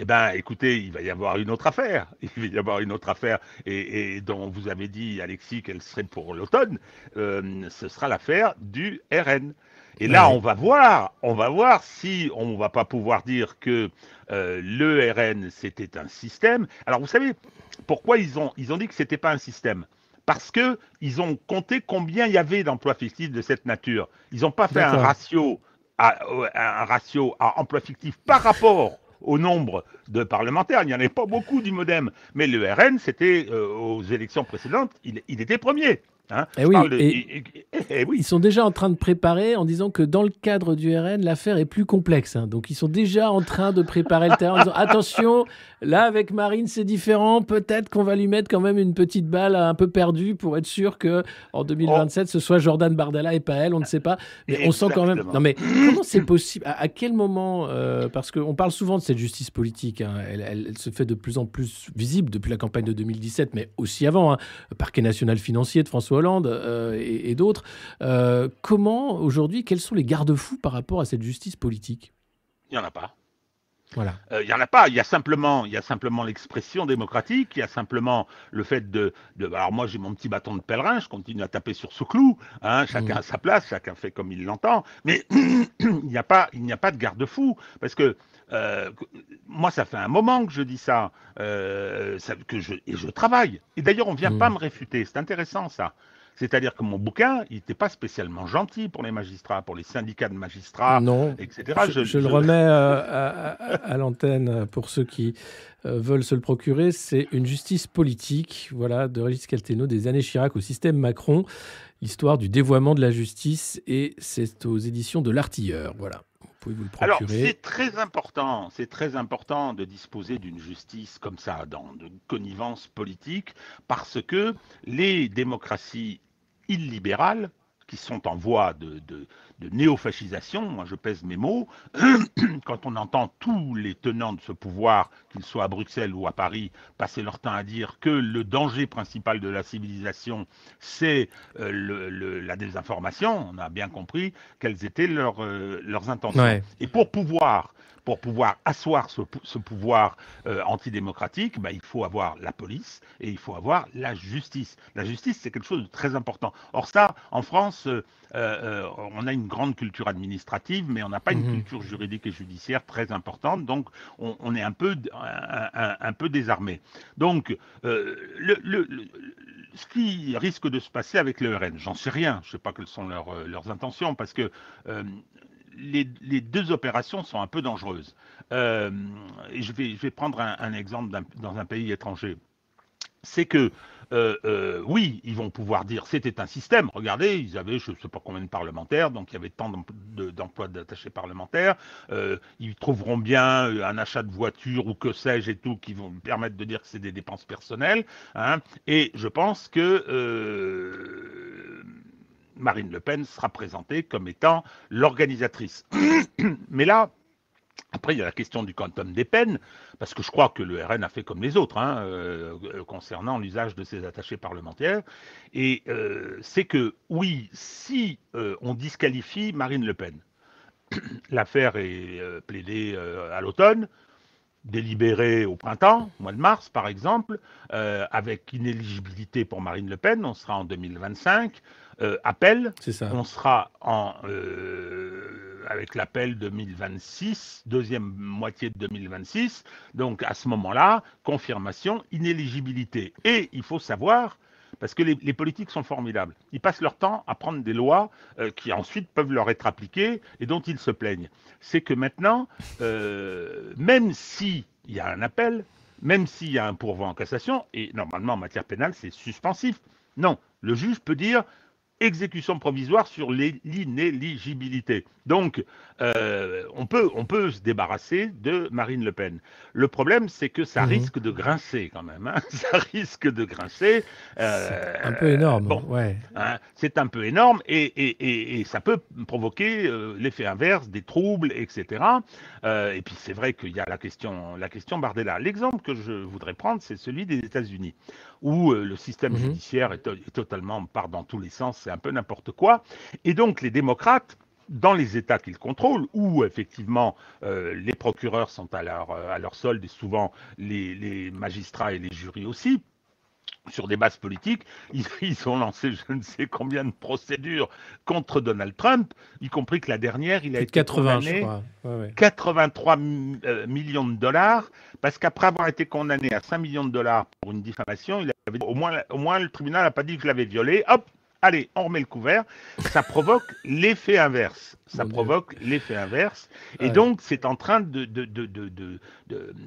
eh bien, écoutez, il va y avoir une autre affaire. Il va y avoir une autre affaire, et, dont vous avez dit, Alexis, qu'elle serait pour l'automne. Euh, ce sera l'affaire du RN. Et là, on va voir, on va voir si on ne va pas pouvoir dire que euh, le RN c'était un système. Alors, vous savez pourquoi ils ont ils ont dit que c'était pas un système? Parce que ils ont compté combien il y avait d'emplois fictifs de cette nature. Ils n'ont pas fait un ratio à, un ratio à emploi fictif par rapport au nombre de parlementaires. Il n'y en avait pas beaucoup du Modem. Mais le RN, c'était euh, aux élections précédentes, il, il était premier.
Hein. Eh eh oui, Ils sont déjà en train de préparer en disant que dans le cadre du RN, l'affaire est plus complexe. Hein. Donc ils sont déjà en train de préparer le terrain en disant attention, là avec Marine c'est différent, peut-être qu'on va lui mettre quand même une petite balle un peu perdue pour être sûr que en 2027 ce soit Jordan Bardella et pas elle, on ne sait pas. Mais on sent quand même. Non mais comment c'est possible? À, quel moment euh, Parce qu'on parle souvent de cette justice politique. Hein. Elle, se fait de plus en plus visible depuis la campagne de 2017, mais aussi avant. Parquet national financier de François Hollande euh, et, d'autres. Euh, comment aujourd'hui, quels sont les garde-fous par rapport à cette justice politique?
Il n'y en a pas. Voilà. Euh, il n'y en a pas. Il y a simplement, il y a simplement l'expression démocratique. Il y a simplement le fait de. de alors moi j'ai mon petit bâton de pèlerin. Je continue à taper sur ce clou. Hein, chacun mmh. a sa place. Chacun fait comme il l'entend. Mais il n'y a pas, il n'y a pas de garde-fou parce que euh, moi, ça fait un moment que je dis ça, euh, que je, et je travaille. Et d'ailleurs, on ne vient mmh. pas me réfuter. C'est intéressant ça. C'est-à-dire que mon bouquin, il n'était pas spécialement gentil pour les magistrats, pour les syndicats de magistrats,
non.
etc.
Je, le remets euh, à, l'antenne pour ceux qui euh, veulent se le procurer. C'est une justice politique, voilà, de Régis Calteno, des années Chirac au système Macron, histoire du dévoiement de la justice, et c'est aux éditions de l'Artilleur, voilà.
Alors, c'est très important, c'est très important de disposer d'une justice comme ça, dans de connivence politique, parce que les démocraties illibérales, qui sont en voie de, de, de néofascisation, moi je pèse mes mots, quand on entend tous les tenants de ce pouvoir, qu'ils soient à Bruxelles ou à Paris, passer leur temps à dire que le danger principal de la civilisation, c'est euh, la désinformation, on a bien compris quelles étaient leurs, euh, leurs intentions. Et pour pouvoir pour pouvoir asseoir ce, pouvoir euh, antidémocratique, bah, il faut avoir la police et il faut avoir la justice. La justice, c'est quelque chose de très important. Or ça, en France, euh, euh, on a une grande culture administrative, mais on n'a pas une mhm. culture juridique et judiciaire très importante, donc on, est un peu, un, peu désarmé. Donc, le, ce qui risque de se passer avec le RN, j'en sais rien, je ne sais pas quelles sont leurs, leurs intentions, parce que les, deux opérations sont un peu dangereuses. Euh, et je vais, je vais prendre un, exemple dans un pays étranger. C'est que, euh, euh, oui, ils vont pouvoir dire c'était un système. Regardez, ils avaient je ne sais pas combien de parlementaires, donc il y avait tant d'emplois d'attachés parlementaires. ils trouveront bien un achat de voiture ou que sais-je et tout qui vont permettre de dire que c'est des dépenses personnelles. Hein. et je pense que Marine Le Pen sera présentée comme étant l'organisatrice. Mais là, après, il y a la question du quantum des peines, parce que je crois que le RN a fait comme les autres hein, euh, concernant l'usage de ses attachés parlementaires. Et euh, c'est que, oui, si euh, on disqualifie Marine Le Pen, l'affaire est plaidée à l'automne, délibérée au printemps, mois de mars par exemple, avec inéligibilité pour Marine Le Pen, on sera en 2025. Euh, appel. On sera en, euh, avec l'appel 2026, deuxième moitié de 2026. Donc à ce moment-là, confirmation, inéligibilité. Et il faut savoir, parce que les, politiques sont formidables, ils passent leur temps à prendre des lois euh, qui ensuite peuvent leur être appliquées et dont ils se plaignent. C'est que maintenant, même s'il y a un appel, même s'il y a un pourvoi en cassation, et normalement en matière pénale c'est suspensif, non, le juge peut dire exécution provisoire sur l'inéligibilité. Donc, euh, on, peut, on peut se débarrasser de Marine Le Pen. Le problème, c'est que ça mhm. risque de grincer quand même. Hein. ça risque de grincer.
Euh, un peu énorme. Bon, ouais.
Hein, c'est un peu énorme et, et, et, ça peut provoquer euh, l'effet inverse, des troubles, etc. et puis, c'est vrai qu'il y a la question, la question Bardella. L'exemple que je voudrais prendre, c'est celui des États-Unis, où le système mhm. judiciaire est, est, totalement, part dans tous les sens, c'est un peu n'importe quoi. Et donc, les démocrates dans les États qu'ils contrôlent, où effectivement euh, les procureurs sont à leur, euh, à leur solde et souvent les, magistrats et les jurys aussi, sur des bases politiques, ils, ont lancé je ne sais combien de procédures contre Donald Trump, y compris que la dernière, il a été
80,
condamné 83 euh, millions de dollars, parce qu'après avoir été condamné à 5 millions de dollars pour une diffamation, il avait, au, moins, au moins le tribunal n'a pas dit que je l'avais violé, hop, allez, on remet le couvert, ça provoque l'effet inverse. Ça provoque l'effet inverse. Et donc, c'est en train de, de, de, de,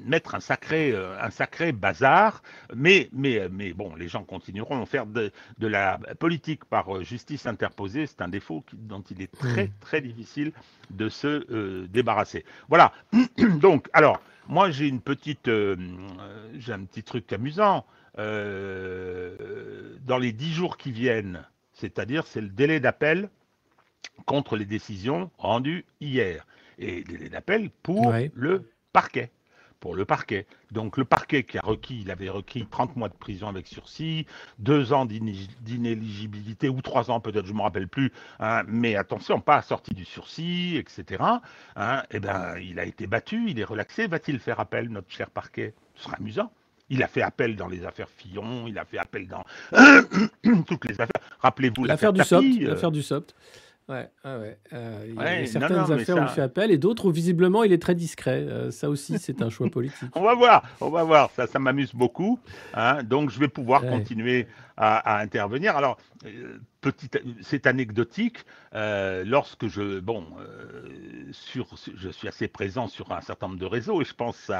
mettre un sacré, euh, un sacré bazar. Mais, mais, mais bon, les gens continueront à faire de, la politique par euh, justice interposée. C'est un défaut dont il est très, hmm. très difficile de se euh, débarrasser. Voilà. donc, alors, moi, j'ai une petite, j'ai un petit truc amusant. dans les dix jours qui viennent, c'est-à-dire c'est le délai d'appel contre les décisions rendues hier. Et délai d'appel pour le parquet. Pour le parquet. Donc le parquet qui a requis, il avait requis 30 mois de prison avec sursis, deux ans d'inéligibilité, ou trois ans peut-être, je ne me rappelle plus, hein, mais attention, pas sorti du sursis, etc. Hein, eh bien, il a été battu, il est relaxé, va-t-il faire appel, notre cher parquet? Ce sera amusant. Il a fait appel dans les affaires Fillon, il a fait appel dans toutes les affaires. Rappelez-vous
l'affaire du SOPT. Euh, l'affaire du SOPT. Ouais, ouais. Euh, il y a certaines affaires où il fait appel et d'autres où visiblement il est très discret. Euh, ça aussi, c'est un choix politique.
on va voir, on va voir. Ça, ça m'amuse beaucoup. Hein. Donc, je vais pouvoir continuer à, intervenir. Alors, euh, c'est anecdotique. Euh, lorsque je, bon, euh, sur, je suis assez présent sur un certain nombre de réseaux et je pense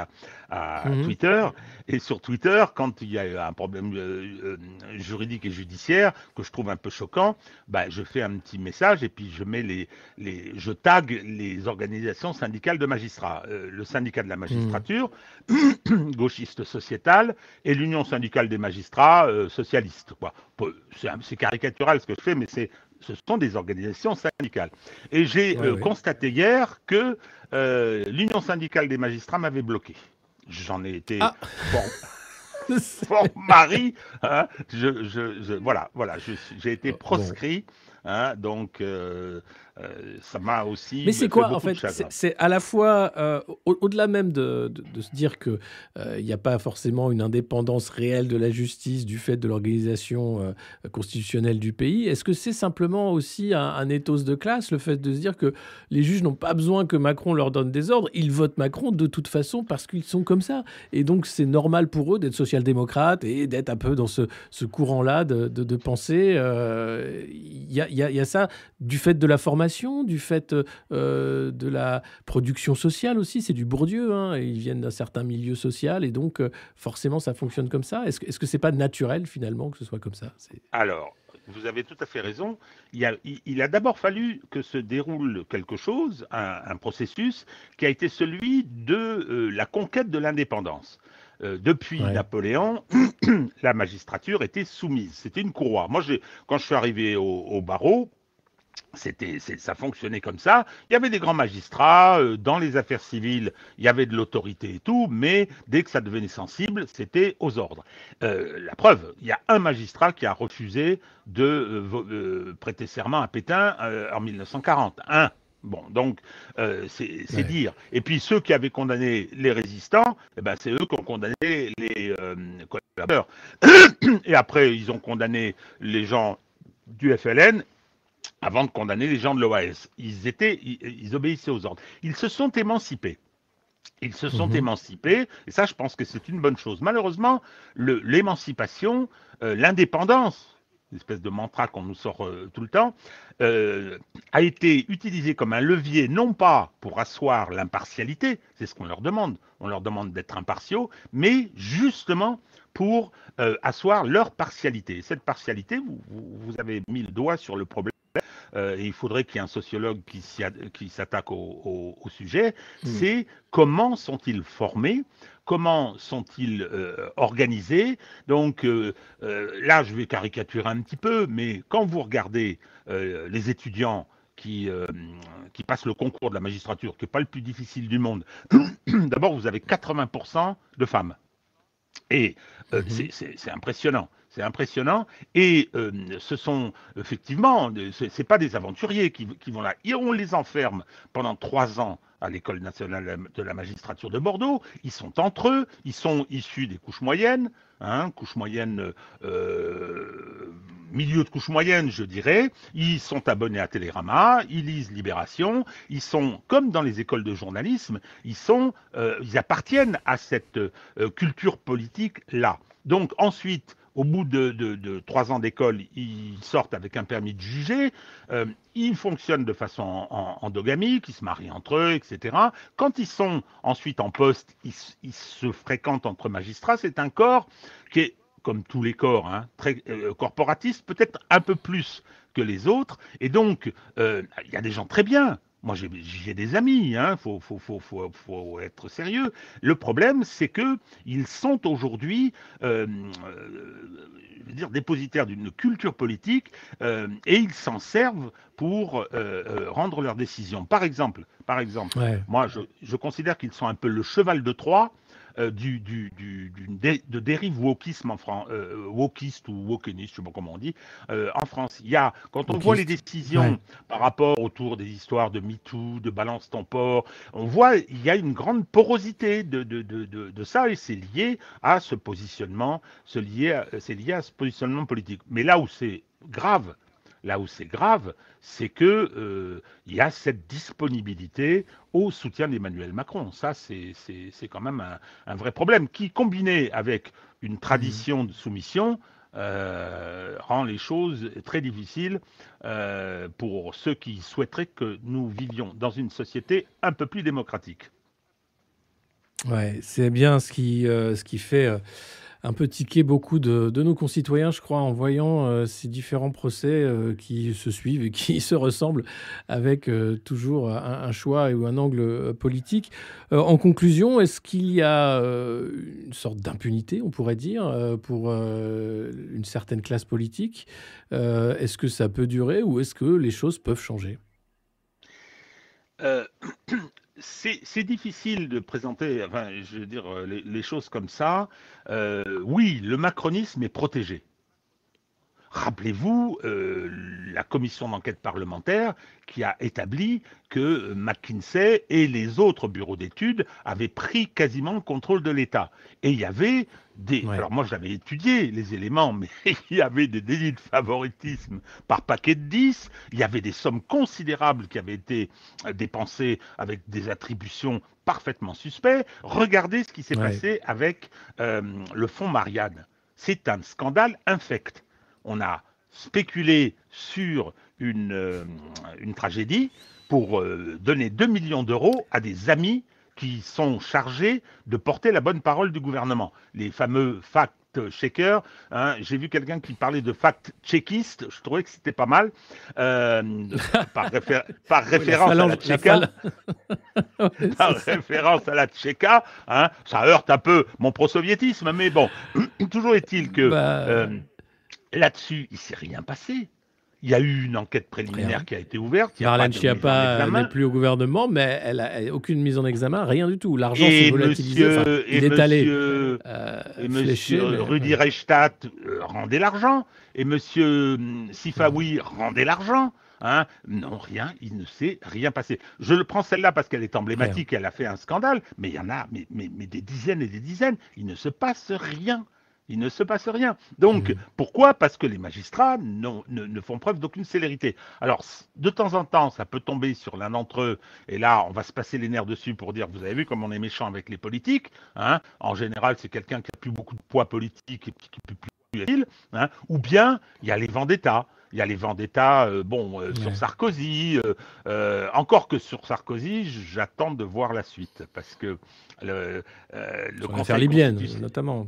à, mhm. Twitter. Et sur Twitter, quand il y a un problème juridique et judiciaire que je trouve un peu choquant, bah, je fais un petit message et puis je mets les, les je tag les organisations syndicales de magistrats, le syndicat de la magistrature, mhm. gauchiste sociétal, et l'Union syndicale des magistrats socialistes. C'est caricatural ce que je fais, mais c'est ce sont des organisations syndicales. Et j'ai euh, constaté hier que euh, l'Union syndicale des magistrats m'avait bloqué. J'en ai été ah. bon, mari. Hein, je, voilà, voilà, j'ai été proscrit. Hein, donc, euh, euh, ça m'a aussi.
Mais c'est quoi en fait C'est à la fois euh, au-delà même de, se dire que il n'y a pas forcément une indépendance réelle de la justice du fait de l'organisation constitutionnelle du pays. Est-ce que c'est simplement aussi un, un, ethos de classe, le fait de se dire que les juges n'ont pas besoin que Macron leur donne des ordres, ils votent Macron de toute façon parce qu'ils sont comme ça. Et donc c'est normal pour eux d'être social-démocrates et d'être un peu dans ce, courant-là de, de, penser. Il y a il y, a ça du fait de la formation, du fait euh, de la production sociale aussi. C'est du Bourdieu. Hein, ils viennent d'un certain milieu social et donc euh, forcément ça fonctionne comme ça. Est-ce -ce que c'est pas naturel finalement que ce soit comme ça?
Alors, vous avez tout à fait raison. Il a, a d'abord fallu que se déroule quelque chose, un, processus qui a été celui de euh, la conquête de l'indépendance. Euh, depuis Napoléon, la magistrature était soumise. C'était une courroie. Moi, quand je suis arrivé au, barreau, c'était, ça fonctionnait comme ça. Il y avait des grands magistrats euh, dans les affaires civiles, il y avait de l'autorité et tout, mais dès que ça devenait sensible, c'était aux ordres. Euh, la preuve, il y a un magistrat qui a refusé de prêter serment à Pétain en 1940. Un. Bon, donc euh, c'est dire. Et puis ceux qui avaient condamné les résistants, eh ben, c'est eux qui ont condamné les euh, collaborateurs. Et après, ils ont condamné les gens du FLN avant de condamner les gens de l'OAS. Ils étaient, ils, obéissaient aux ordres. Ils se sont émancipés. Ils se sont mhm. émancipés, et ça, je pense que c'est une bonne chose. Malheureusement, l'émancipation, euh, l'indépendance espèce de mantra qu'on nous sort euh, tout le temps, euh, a été utilisé comme un levier, non pas pour asseoir l'impartialité, c'est ce qu'on leur demande, on leur demande d'être impartiaux, mais justement pour euh, asseoir leur partialité. Cette partialité, vous, vous, avez mis le doigt sur le problème. Et il faudrait qu'il y ait un sociologue qui s'attaque au, au, sujet, mmh. c'est comment sont-ils formés? Comment sont-ils euh, organisés? Donc euh, euh, là, je vais caricaturer un petit peu, mais quand vous regardez les étudiants qui, qui passent le concours de la magistrature, qui n'est pas le plus difficile du monde, d'abord, vous avez 80% de femmes. Et mhm. c'est impressionnant. C'est impressionnant. Et ce sont effectivement, ce pas des aventuriers qui, vont là. Et on les enferme pendant trois ans à l'École nationale de la magistrature de Bordeaux. Ils sont entre eux, ils sont issus des couches moyennes, hein, couches moyennes, euh, milieu de couches moyennes, je dirais. Ils sont abonnés à Télérama, ils lisent Libération, ils sont, comme dans les écoles de journalisme, ils, sont, euh, ils appartiennent à cette euh, culture politique-là. Donc ensuite, au bout de, trois ans d'école, ils sortent avec un permis de juger. Euh, ils fonctionnent de façon endogamique, ils se marient entre eux, etc. Quand ils sont ensuite en poste, ils, se fréquentent entre magistrats. C'est un corps qui est, comme tous les corps, hein, très euh, corporatiste, peut-être un peu plus que les autres. Et donc, euh, il y a des gens très bien. Moi, j'ai des amis, il hein, faut, faut, faut, faut, être sérieux. Le problème, c'est que ils sont aujourd'hui, euh, euh, dire, dépositaires d'une culture politique euh, et ils s'en servent pour rendre leurs décisions. Par exemple, par exemple, moi, je, je considère qu'ils sont un peu le cheval de Troie euh, du, du, du, de dérive wokisme en France, euh, wokiste ou wokeniste, je sais pas comment on dit, euh, en France. Il y a, quand on voit les décisions par rapport autour des histoires de MeToo, de Balance ton port, on voit il y a une grande porosité de, de, de, de ça et c'est lié à ce positionnement, c'est lié, lié à ce positionnement politique. Mais là où c'est grave, Là où c'est grave, c'est qu'il euh, y a cette disponibilité au soutien d'Emmanuel Macron. Ça, c'est quand même un, vrai problème qui, combiné avec une tradition de soumission, rend les choses très difficiles pour ceux qui souhaiteraient que nous vivions dans une société un peu plus démocratique.
Ouais, c'est bien ce qui fait un peu tiqué beaucoup de, nos concitoyens, je crois, en voyant euh, ces différents procès euh, qui se suivent et qui se ressemblent avec euh, toujours un, choix ou un angle politique. en conclusion, est-ce qu'il y a une sorte d'impunité, on pourrait dire, pour une certaine classe politique? Est-ce que ça peut durer ou est-ce que les choses peuvent changer?
c'est difficile de présenter, enfin, je veux dire, euh, les, choses comme ça. Euh, oui, le macronisme est protégé. Rappelez-vous euh, la commission d'enquête parlementaire qui a établi que McKinsey et les autres bureaux d'études avaient pris quasiment le contrôle de l'État. Et il y avait des... Alors moi j'avais étudié les éléments, mais il y avait des délits de favoritisme par paquet de 10, il y avait des sommes considérables qui avaient été dépensées avec des attributions parfaitement suspectes. Regardez ce qui s'est passé avec euh, le fonds Marianne. C'est un scandale infect on a spéculé sur une, euh, une tragédie pour euh, donner 2 millions d'euros à des amis qui sont chargés de porter la bonne parole du gouvernement. Les fameux fact-checkers. Hein. J'ai vu quelqu'un qui parlait de fact-checkiste. Je trouvais que c'était pas mal. Euh, par, référence à la Tchéka. par référence à la Tchéka. Hein. Ça heurte un peu mon pro-soviétisme, mais bon. Toujours est-il que. Bah, Là-dessus, il ne s'est rien passé. Il y a eu une enquête préliminaire qui a été ouverte.
Marlène Schiappa n'est plus au gouvernement, mais elle n'a aucune mise en examen, rien du tout. L'argent s'est volatilisé. il est allé. Euh,
et monsieur Rudy Reichstadt euh, rendait l'argent. Et monsieur hum, Sifawi rendait l'argent. Hein non, rien, il ne s'est rien passé. Je le prends celle-là parce qu'elle est emblématique, elle a fait un scandale, mais il y en a mais, mais, des dizaines et des dizaines. Il ne se passe rien. Il ne se passe rien. Donc, mmh. pourquoi? Parce que les magistrats ne, font preuve d'aucune célérité. Alors, de temps en temps, ça peut tomber sur l'un d'entre eux, et là, on va se passer les nerfs dessus pour dire, vous avez vu comme on est méchant avec les politiques. Hein? En général, c'est quelqu'un qui a plus beaucoup de poids politique et qui peut plus utile. Hein? Ou bien, il y a les vendettas. Il y a les vendettas, euh, bon, euh, sur Sarkozy. Euh, encore que sur Sarkozy, j'attends de voir la suite, parce que le,
le Conseil libyenne, notamment.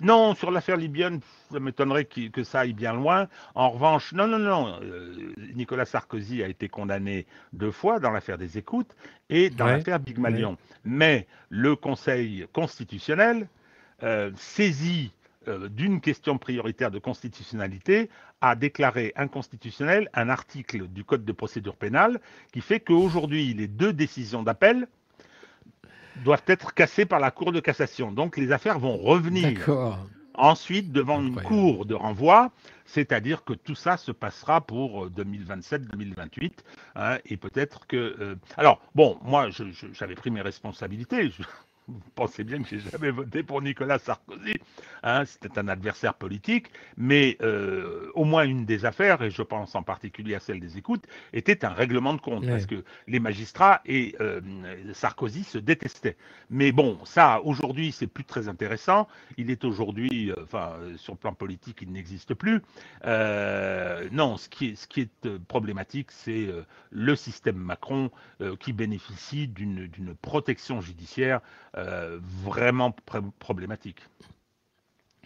Non, sur l'affaire libyenne, ça m'étonnerait que ça aille bien loin. En revanche, non, non, non. Euh, Nicolas Sarkozy a été condamné deux fois dans l'affaire des écoutes et dans l'affaire Big Malion. Mais le Conseil constitutionnel, euh, saisi euh, d'une question prioritaire de constitutionnalité, a déclaré inconstitutionnel un article du Code de procédure pénale qui fait qu'aujourd'hui, les deux décisions d'appel doivent être cassés par la Cour de cassation. Donc les affaires vont revenir ensuite devant une cour de renvoi, c'est-à-dire que tout ça se passera pour 2027-2028. Euh, hein, et peut-être que... Euh, alors, bon, moi, j'avais pris mes responsabilités. Vous pensez bien que j'ai jamais voté pour Nicolas Sarkozy. Hein, C'était un adversaire politique, mais euh, au moins une des affaires, et je pense en particulier à celle des écoutes, était un règlement de compte, parce que les magistrats et euh, Sarkozy se détestaient. Mais bon, ça, aujourd'hui, c'est plus très intéressant. Il est aujourd'hui, euh, enfin, sur le plan politique, il n'existe plus. non, ce qui est, ce qui est problématique, c'est le système Macron qui bénéficie d'une protection judiciaire euh, vraiment problématique.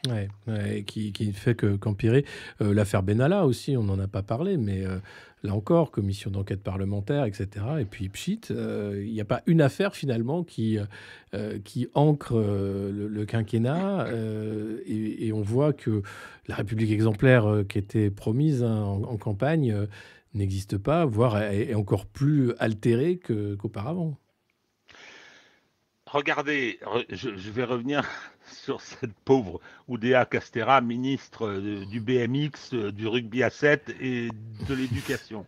Ouais, qui, qui, ne fait que qu'empirer. Euh, l'affaire Benalla aussi, on n'en a pas parlé, mais euh, là encore, commission d'enquête parlementaire, etc. Et puis pchit, il n'y a pas une affaire finalement qui, qui ancre le, quinquennat. Et, on voit que la République exemplaire qui était promise hein, en, campagne n'existe pas, voire est, encore plus altérée qu'auparavant
regardez, je, vais revenir sur cette pauvre Oudéa Castera, ministre du BMX, du rugby à 7 et de l'éducation.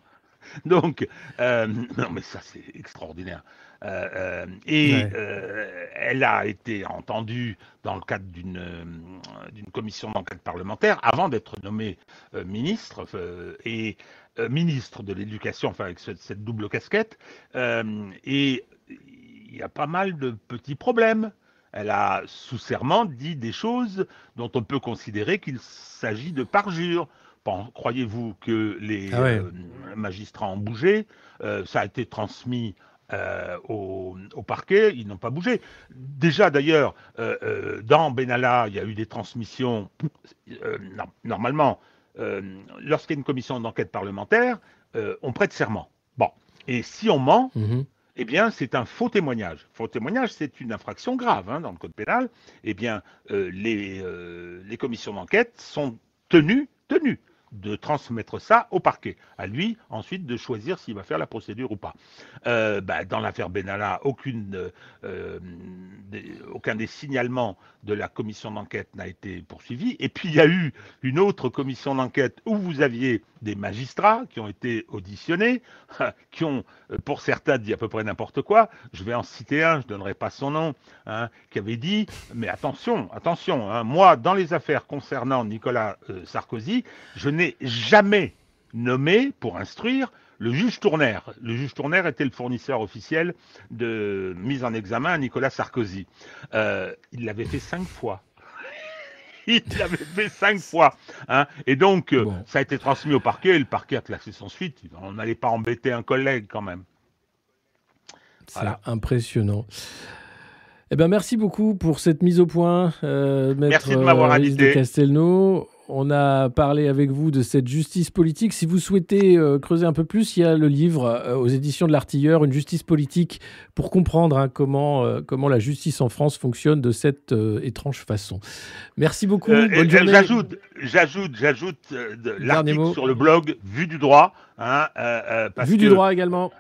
Donc, euh, non, mais ça, c'est extraordinaire. Euh, euh, et elle a été entendue dans le cadre d'une commission d'enquête parlementaire avant d'être nommée ministre et ministre de l'éducation, enfin avec cette double casquette. et il y a pas mal de petits problèmes. elle a sous serment dit des choses dont on peut considérer qu'il s'agit de parjure. Croyez-vous que les ah euh, magistrats ont bougé? Euh, Ça a été transmis euh, au, parquet, ils n'ont pas bougé. Déjà d'ailleurs, dans Benalla, il y a eu des transmissions. normalement, lorsqu'il y a une commission d'enquête parlementaire, on prête serment. Bon, et si on ment, mhm eh bien, c'est un faux témoignage. Faux témoignage, c'est une infraction grave hein, dans le code pénal. Eh bien, euh, euh, les commissions d'enquête sont tenues, tenues de transmettre ça au parquet. À lui, ensuite, de choisir s'il va faire la procédure ou pas. Euh, bah, dans l'affaire Benalla, aucune, euh, aucun des signalements de la commission d'enquête n'a été poursuivi. Et puis, il y a eu une autre commission d'enquête où vous aviez des magistrats qui ont été auditionnés, qui ont, euh, pour certains, dit à peu près n'importe quoi. Je vais en citer un, je ne donnerai pas son nom, hein, qui avait dit, mais attention, attention, hein, moi, dans les affaires concernant Nicolas Sarkozy, je n'ai n'est jamais nommé pour instruire le juge Tournaire. Le juge Tournaire était le fournisseur officiel de mise en examen à Nicolas Sarkozy. Euh, il l'avait fait cinq fois. il l'avait fait cinq fois. Hein. Et donc, euh, ça a été transmis au parquet et le parquet a classé son suite. On n'allait pas embêter un collègue quand même.
C'est impressionnant. Eh ben, merci beaucoup pour cette mise au point, euh,
Merci de m'avoir invité.
Castelnau on a parlé avec vous de cette justice politique. Si vous souhaitez euh, creuser un peu plus, il y a le livre euh, aux éditions de l'Artilleur, Une justice politique, pour comprendre hein, comment, euh, comment la justice en France fonctionne de cette étrange façon. Merci beaucoup. Bonne journée.
J'ajoute, j'ajoute, j'ajoute l'article sur le blog Vue du droit. Hein,
Vue du droit également.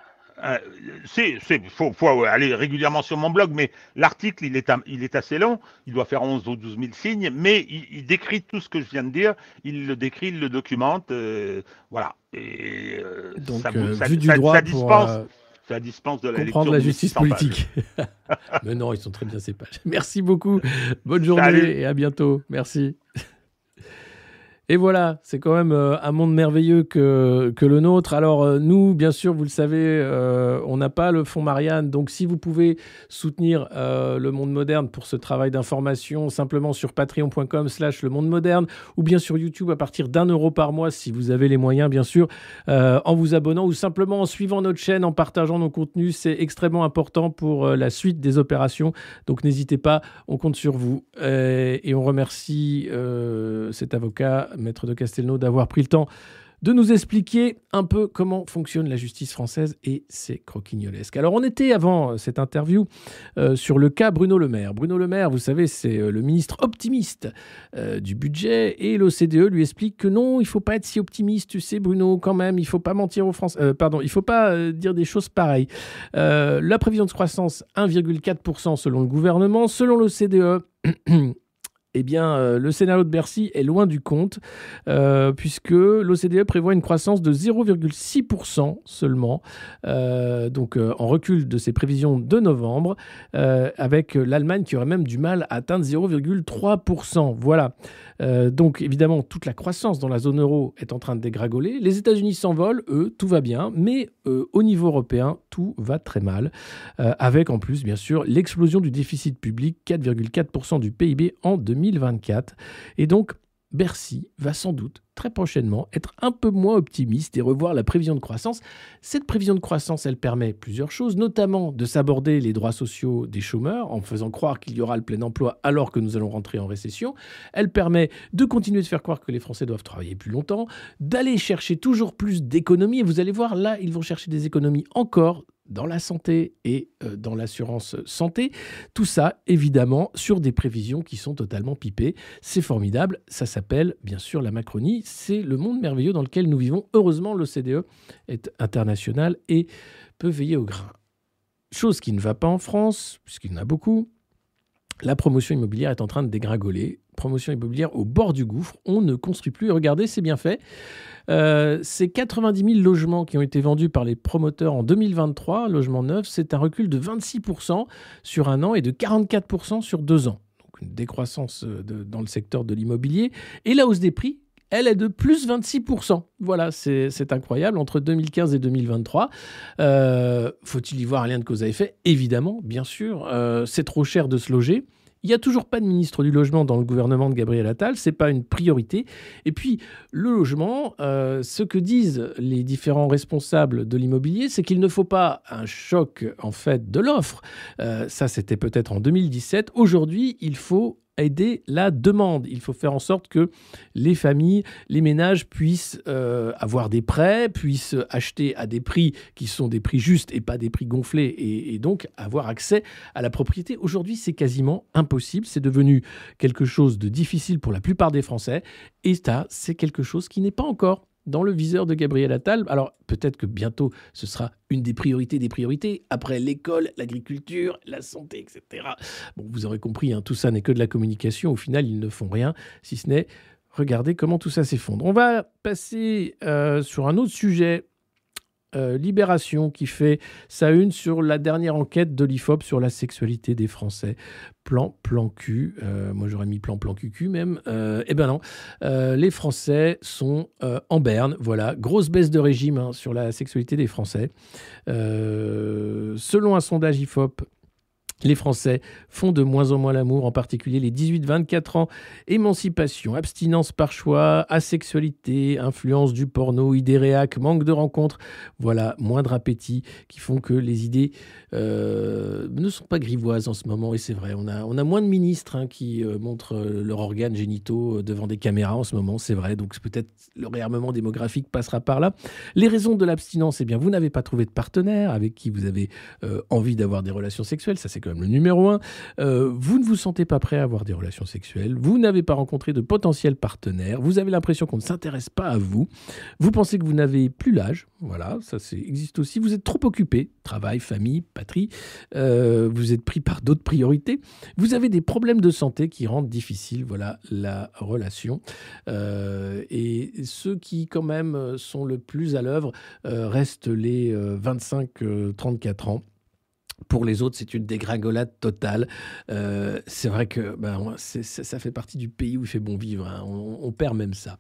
Euh, c'est, faut, faut, aller régulièrement sur mon blog, mais l'article, il est, il est assez long, il doit faire 11 ou 12 000 signes, mais il, décrit tout ce que je viens de dire, il le décrit, il le documente, euh, voilà. Et
euh, Donc, ça, ça, du droit ça dispense,
ça dispense de
la comprendre la justice politique. mais non, ils sont très bien ces pages. Merci beaucoup, bonne journée et à bientôt. Merci. Et voilà, c'est quand même euh, un monde merveilleux que, le nôtre. Alors euh, nous, bien sûr, vous le savez, euh, on n'a pas le fonds Marianne. Donc si vous pouvez soutenir le monde moderne pour ce travail d'information, simplement sur patreon.com slash le monde moderne, ou bien sur YouTube à partir d'un euro par mois, si vous avez les moyens, bien sûr, en vous abonnant, ou simplement en suivant notre chaîne, en partageant nos contenus. C'est extrêmement important pour la suite des opérations. Donc n'hésitez pas, on compte sur vous. et on remercie cet avocat maître de Castelnau, d'avoir pris le temps de nous expliquer un peu comment fonctionne la justice française et ses croquignolesques. Alors on était avant euh, cette interview euh, sur le cas Bruno Le Maire. Bruno Le Maire, vous savez, c'est euh, le ministre optimiste du budget et l'OCDE lui explique que non, il faut pas être si optimiste, tu sais Bruno, quand même, il faut pas mentir aux Français, pardon, il faut pas dire des choses pareilles. la prévision de croissance 1,4% selon le gouvernement, selon l'OCDE eh bien, euh, le scénario de Bercy est loin du compte, euh, puisque l'OCDE prévoit une croissance de 0,6% seulement, euh, donc en recul de ses prévisions de novembre, avec l'Allemagne qui aurait même du mal à atteindre 0,3%. Voilà. Donc, évidemment, toute la croissance dans la zone euro est en train de dégringoler. Les États-Unis s'envolent, eux, tout va bien, mais au niveau européen, tout va très mal, avec en plus, bien sûr, l'explosion du déficit public, 4,4% du PIB en 2020. 2024. Et donc, Bercy va sans doute très prochainement être un peu moins optimiste et revoir la prévision de croissance. Cette prévision de croissance, elle permet plusieurs choses, notamment de s'aborder les droits sociaux des chômeurs en faisant croire qu'il y aura le plein emploi alors que nous allons rentrer en récession. Elle permet de continuer de faire croire que les Français doivent travailler plus longtemps, d'aller chercher toujours plus d'économies. Et vous allez voir, là, ils vont chercher des économies encore dans la santé et euh, dans l'assurance santé. Tout ça, évidemment, sur des prévisions qui sont totalement pipées. C'est formidable. Ça s'appelle, bien sûr, la Macronie. C'est le monde merveilleux dans lequel nous vivons. Heureusement, l'OCDE est international et peut veiller au grain. Chose qui ne va pas en France, puisqu'il y en a beaucoup. La promotion immobilière est en train de dégringoler. Promotion immobilière au bord du gouffre. On ne construit plus. regardez, c'est bien fait. Euh, ces 90 000 logements qui ont été vendus par les promoteurs en 2023, logements neufs, c'est un recul de 26% sur un an et de 44% sur deux ans. Donc une décroissance euh, dans le secteur de l'immobilier. Et la hausse des prix, elle est de plus 26%. Voilà, c'est incroyable. Entre 2015 et 2023, euh, faut-il y voir un lien de cause à effet? Évidemment, bien sûr. c'est trop cher de se loger. Il n'y a toujours pas de ministre du logement dans le gouvernement de Gabriel Attal, c'est pas une priorité. Et puis le logement, euh, ce que disent les différents responsables de l'immobilier, c'est qu'il ne faut pas un choc en fait de l'offre. Euh, ça, c'était peut-être en 2017. Aujourd'hui, il faut aider la demande. Il faut faire en sorte que les familles, les ménages puissent euh, avoir des prêts, puissent acheter à des prix qui sont des prix justes et pas des prix gonflés, et, donc avoir accès à la propriété. Aujourd'hui, c'est quasiment impossible. C'est devenu quelque chose de difficile pour la plupart des Français. Et ça, c'est quelque chose qui n'est pas encore dans le viseur de Gabriel Attal. Alors peut-être que bientôt ce sera une des priorités des priorités, après l'école, l'agriculture, la santé, etc. Bon, vous aurez compris, hein, tout ça n'est que de la communication. Au final, ils ne font rien, si ce n'est regarder comment tout ça s'effondre. On va passer euh, sur un autre sujet euh, Libération qui fait sa une sur la dernière enquête de l'IFOP sur la sexualité des Français. Plan, plan cul. Euh, moi, j'aurais mis plan, plan cucu même. Euh, eh ben non. les Français sont en berne. Voilà. Grosse baisse de régime hein, sur la sexualité des Français. selon un sondage IFOP, les Français font de moins en moins l'amour, en particulier les 18-24 ans. Émancipation, abstinence par choix, asexualité, influence du porno, idées manque de rencontres. Voilà, moindre appétit qui font que les idées euh, ne sont pas grivoises en ce moment. Et c'est vrai, on a, on a moins de ministres hein, qui euh, montrent euh, leurs organes génitaux devant des caméras en ce moment. C'est vrai, donc peut-être le réarmement démographique passera par là. Les raisons de l'abstinence, eh bien, vous n'avez pas trouvé de partenaire avec qui vous avez envie d'avoir des relations sexuelles. Ça, c'est le numéro un. Euh, vous ne vous sentez pas prêt à avoir des relations sexuelles, vous n'avez pas rencontré de potentiels partenaires, vous avez l'impression qu'on ne s'intéresse pas à vous, vous pensez que vous n'avez plus l'âge, voilà, ça existe aussi, vous êtes trop occupé, travail, famille, patrie, euh, vous êtes pris par d'autres priorités, vous avez des problèmes de santé qui rendent difficile, voilà, la relation. Euh, et ceux qui quand même sont le plus à l'œuvre restent les 25-34 ans. Pour les autres, c'est une dégringolade totale. Euh, c'est vrai que ben, ça fait partie du pays où il fait bon vivre. Hein. On, perd même ça.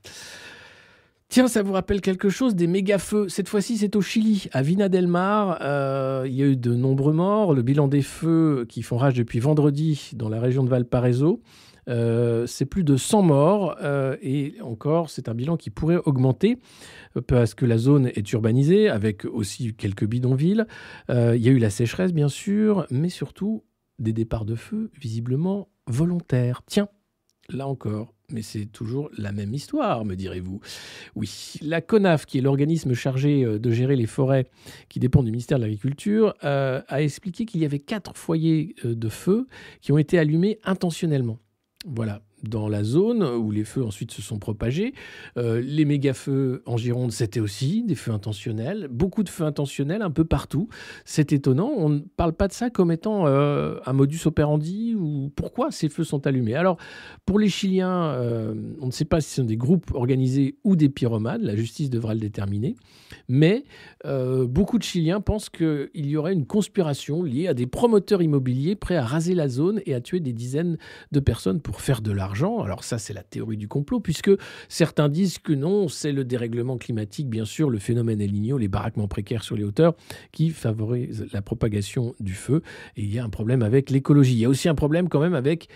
Tiens, ça vous rappelle quelque chose des méga-feux. Cette fois-ci, c'est au Chili, à Vina del Mar. Euh, il y a eu de nombreux morts. Le bilan des feux qui font rage depuis vendredi dans la région de Valparaiso, euh, c'est plus de 100 morts. et encore, c'est un bilan qui pourrait augmenter parce que la zone est urbanisée, avec aussi quelques bidonvilles. Euh, il y a eu la sécheresse, bien sûr, mais surtout des départs de feu, visiblement volontaires. Tiens, là encore, mais c'est toujours la même histoire, me direz-vous. Oui, la CONAF, qui est l'organisme chargé euh, de gérer les forêts qui dépend du ministère de l'Agriculture, euh, a expliqué qu'il y avait quatre foyers de feu qui ont été allumés intentionnellement. Voilà, dans la zone où les feux ensuite se sont propagés. Euh, les méga-feux en Gironde, c'était aussi des feux intentionnels. Beaucoup de feux intentionnels un peu partout. C'est étonnant. On ne parle pas de ça comme étant euh, un modus operandi ou pourquoi ces feux sont allumés. Alors, pour les Chiliens, euh, on ne sait pas si ce sont des groupes organisés ou des pyromanes. La justice devra le déterminer. Mais beaucoup de Chiliens pensent qu'il y aurait une conspiration liée à des promoteurs immobiliers prêts à raser la zone et à tuer des dizaines de personnes pour faire de l'argent alors ça, c'est la théorie du complot, puisque certains disent que non, c'est le dérèglement climatique, bien sûr, le phénomène El Niño, les baraquements précaires sur les hauteurs, qui favorisent la propagation du feu. Et il y a un problème avec l'écologie. Il y a aussi un problème quand même avec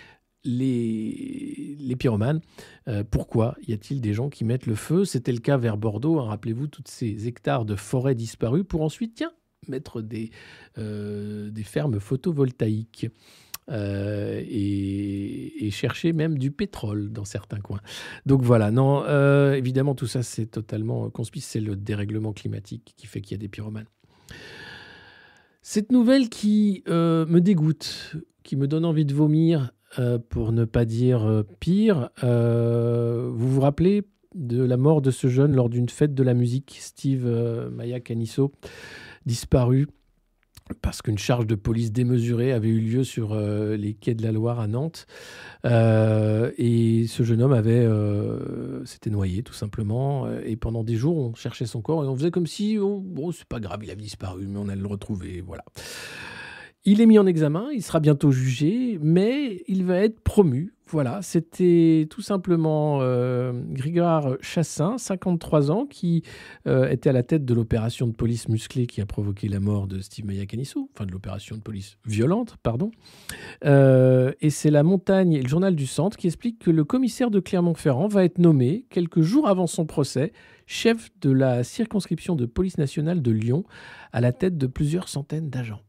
les, pyromanes. Euh, pourquoi y a-t-il des gens qui mettent le feu? C'était le cas vers Bordeaux. Hein. Rappelez-vous, toutes ces hectares de forêts disparues pour ensuite, tiens, mettre des, euh, des fermes photovoltaïques. Euh, et, chercher même du pétrole dans certains coins. Donc voilà, non, euh, évidemment, tout ça, c'est totalement conspice. C'est le dérèglement climatique qui fait qu'il y a des pyromanes. Cette nouvelle qui euh, me dégoûte, qui me donne envie de vomir, pour ne pas dire pire, vous vous rappelez de la mort de ce jeune lors d'une fête de la musique, Steve Maya Canisso, disparu parce qu'une charge de police démesurée avait eu lieu sur euh, les quais de la Loire à Nantes. Euh, et ce jeune homme avait euh, s'était noyé tout simplement. Et pendant des jours, on cherchait son corps et on faisait comme si, oh, bon, c'est pas grave, il avait disparu, mais on allait le retrouver. Voilà. Il est mis en examen, il sera bientôt jugé, mais il va être promu. Voilà, c'était tout simplement euh, Chassin, 53 ans, qui euh, était à la tête de l'opération de police musclée qui a provoqué la mort de Steve Mayakanisso, enfin de l'opération de police violente, pardon. Euh, et c'est la montagne et le journal du centre qui explique que le commissaire de Clermont-Ferrand va être nommé quelques jours avant son procès chef de la circonscription de police nationale de Lyon à la tête de plusieurs centaines d'agents.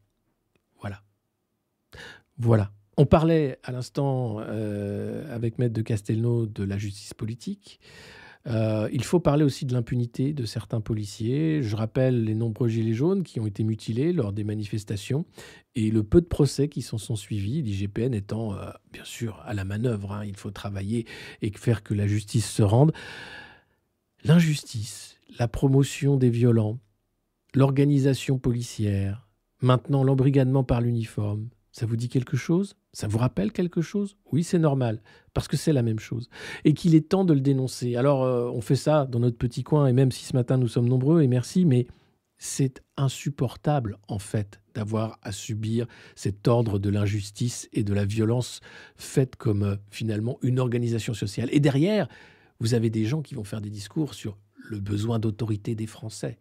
Voilà. On parlait à l'instant euh, avec Maître de Castelnau de la justice politique. Euh, il faut parler aussi de l'impunité de certains policiers. Je rappelle les nombreux gilets jaunes qui ont été mutilés lors des manifestations et le peu de procès qui s'en sont suivis, l'IGPN étant euh, bien sûr à la manœuvre. Hein. Il faut travailler et faire que la justice se rende. L'injustice, la promotion des violents, l'organisation policière, maintenant l'embrigadement par l'uniforme, ça vous dit quelque chose? Ça vous rappelle quelque chose? Oui, c'est normal, parce que c'est la même chose. Et qu'il est temps de le dénoncer. Alors, euh, on fait ça dans notre petit coin, et même si ce matin nous sommes nombreux, et merci, mais c'est insupportable, en fait, d'avoir à subir cet ordre de l'injustice et de la violence faite comme, euh, finalement, une organisation sociale. Et derrière, vous avez des gens qui vont faire des discours sur le besoin d'autorité des Français,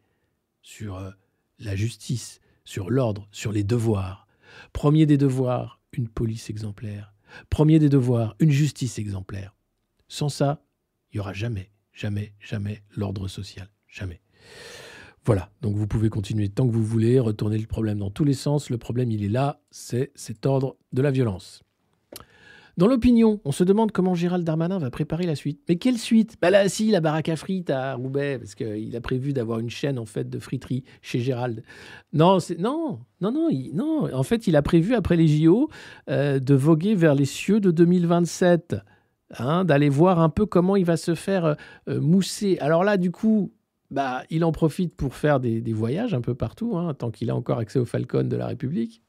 sur euh, la justice, sur l'ordre, sur les devoirs. Premier des devoirs, une police exemplaire. Premier des devoirs, une justice exemplaire. Sans ça, il n'y aura jamais, jamais, jamais l'ordre social. Jamais. Voilà, donc vous pouvez continuer tant que vous voulez, retourner le problème dans tous les sens. Le problème, il est là, c'est cet ordre de la violence. Dans l'opinion, on se demande comment Gérald Darmanin va préparer la suite. Mais quelle suite? Bah là, si, la baraque à frites à Roubaix, parce qu'il a prévu d'avoir une chaîne en fait de friterie chez Gérald. Non, non, non, non, non. En fait, il a prévu après les JO euh, de voguer vers les cieux de 2027. Hein, d'aller voir un peu comment il va se faire euh, euh, mousser. Alors là, du coup, bah, il en profite pour faire des, voyages un peu partout, hein, tant qu'il a encore accès au Falcon de la République.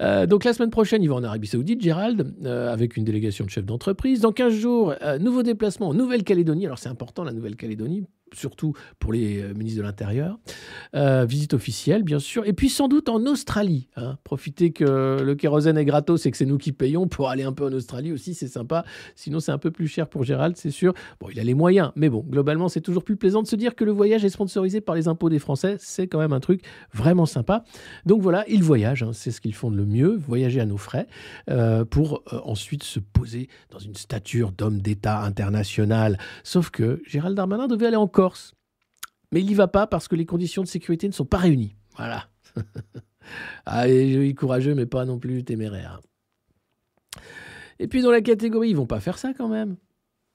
Euh, donc la semaine prochaine, il va en Arabie Saoudite, Gérald, euh, avec une délégation de chefs d'entreprise. Dans 15 jours, euh, nouveau déplacement en Nouvelle-Calédonie. Alors c'est important la Nouvelle-Calédonie surtout pour les euh, ministres de l'Intérieur. Euh, visite officielle, bien sûr. Et puis sans doute en Australie. Hein. Profitez que le kérosène est gratos et que c'est nous qui payons pour aller un peu en Australie aussi, c'est sympa. Sinon, c'est un peu plus cher pour Gérald, c'est sûr. Bon, il a les moyens, mais bon, globalement, c'est toujours plus plaisant de se dire que le voyage est sponsorisé par les impôts des Français. C'est quand même un truc vraiment sympa. Donc voilà, ils voyagent, hein. c'est ce qu'ils font de le mieux, voyager à nos frais, euh, pour ensuite se poser dans une stature d'homme d'État international. Sauf que Gérald Darmanin devait aller en Mais il n'y va pas parce que les conditions de sécurité ne sont pas réunies. Voilà. ah, il courageux, mais pas non plus téméraire. Et puis dans la catégorie, ils vont pas faire ça quand même.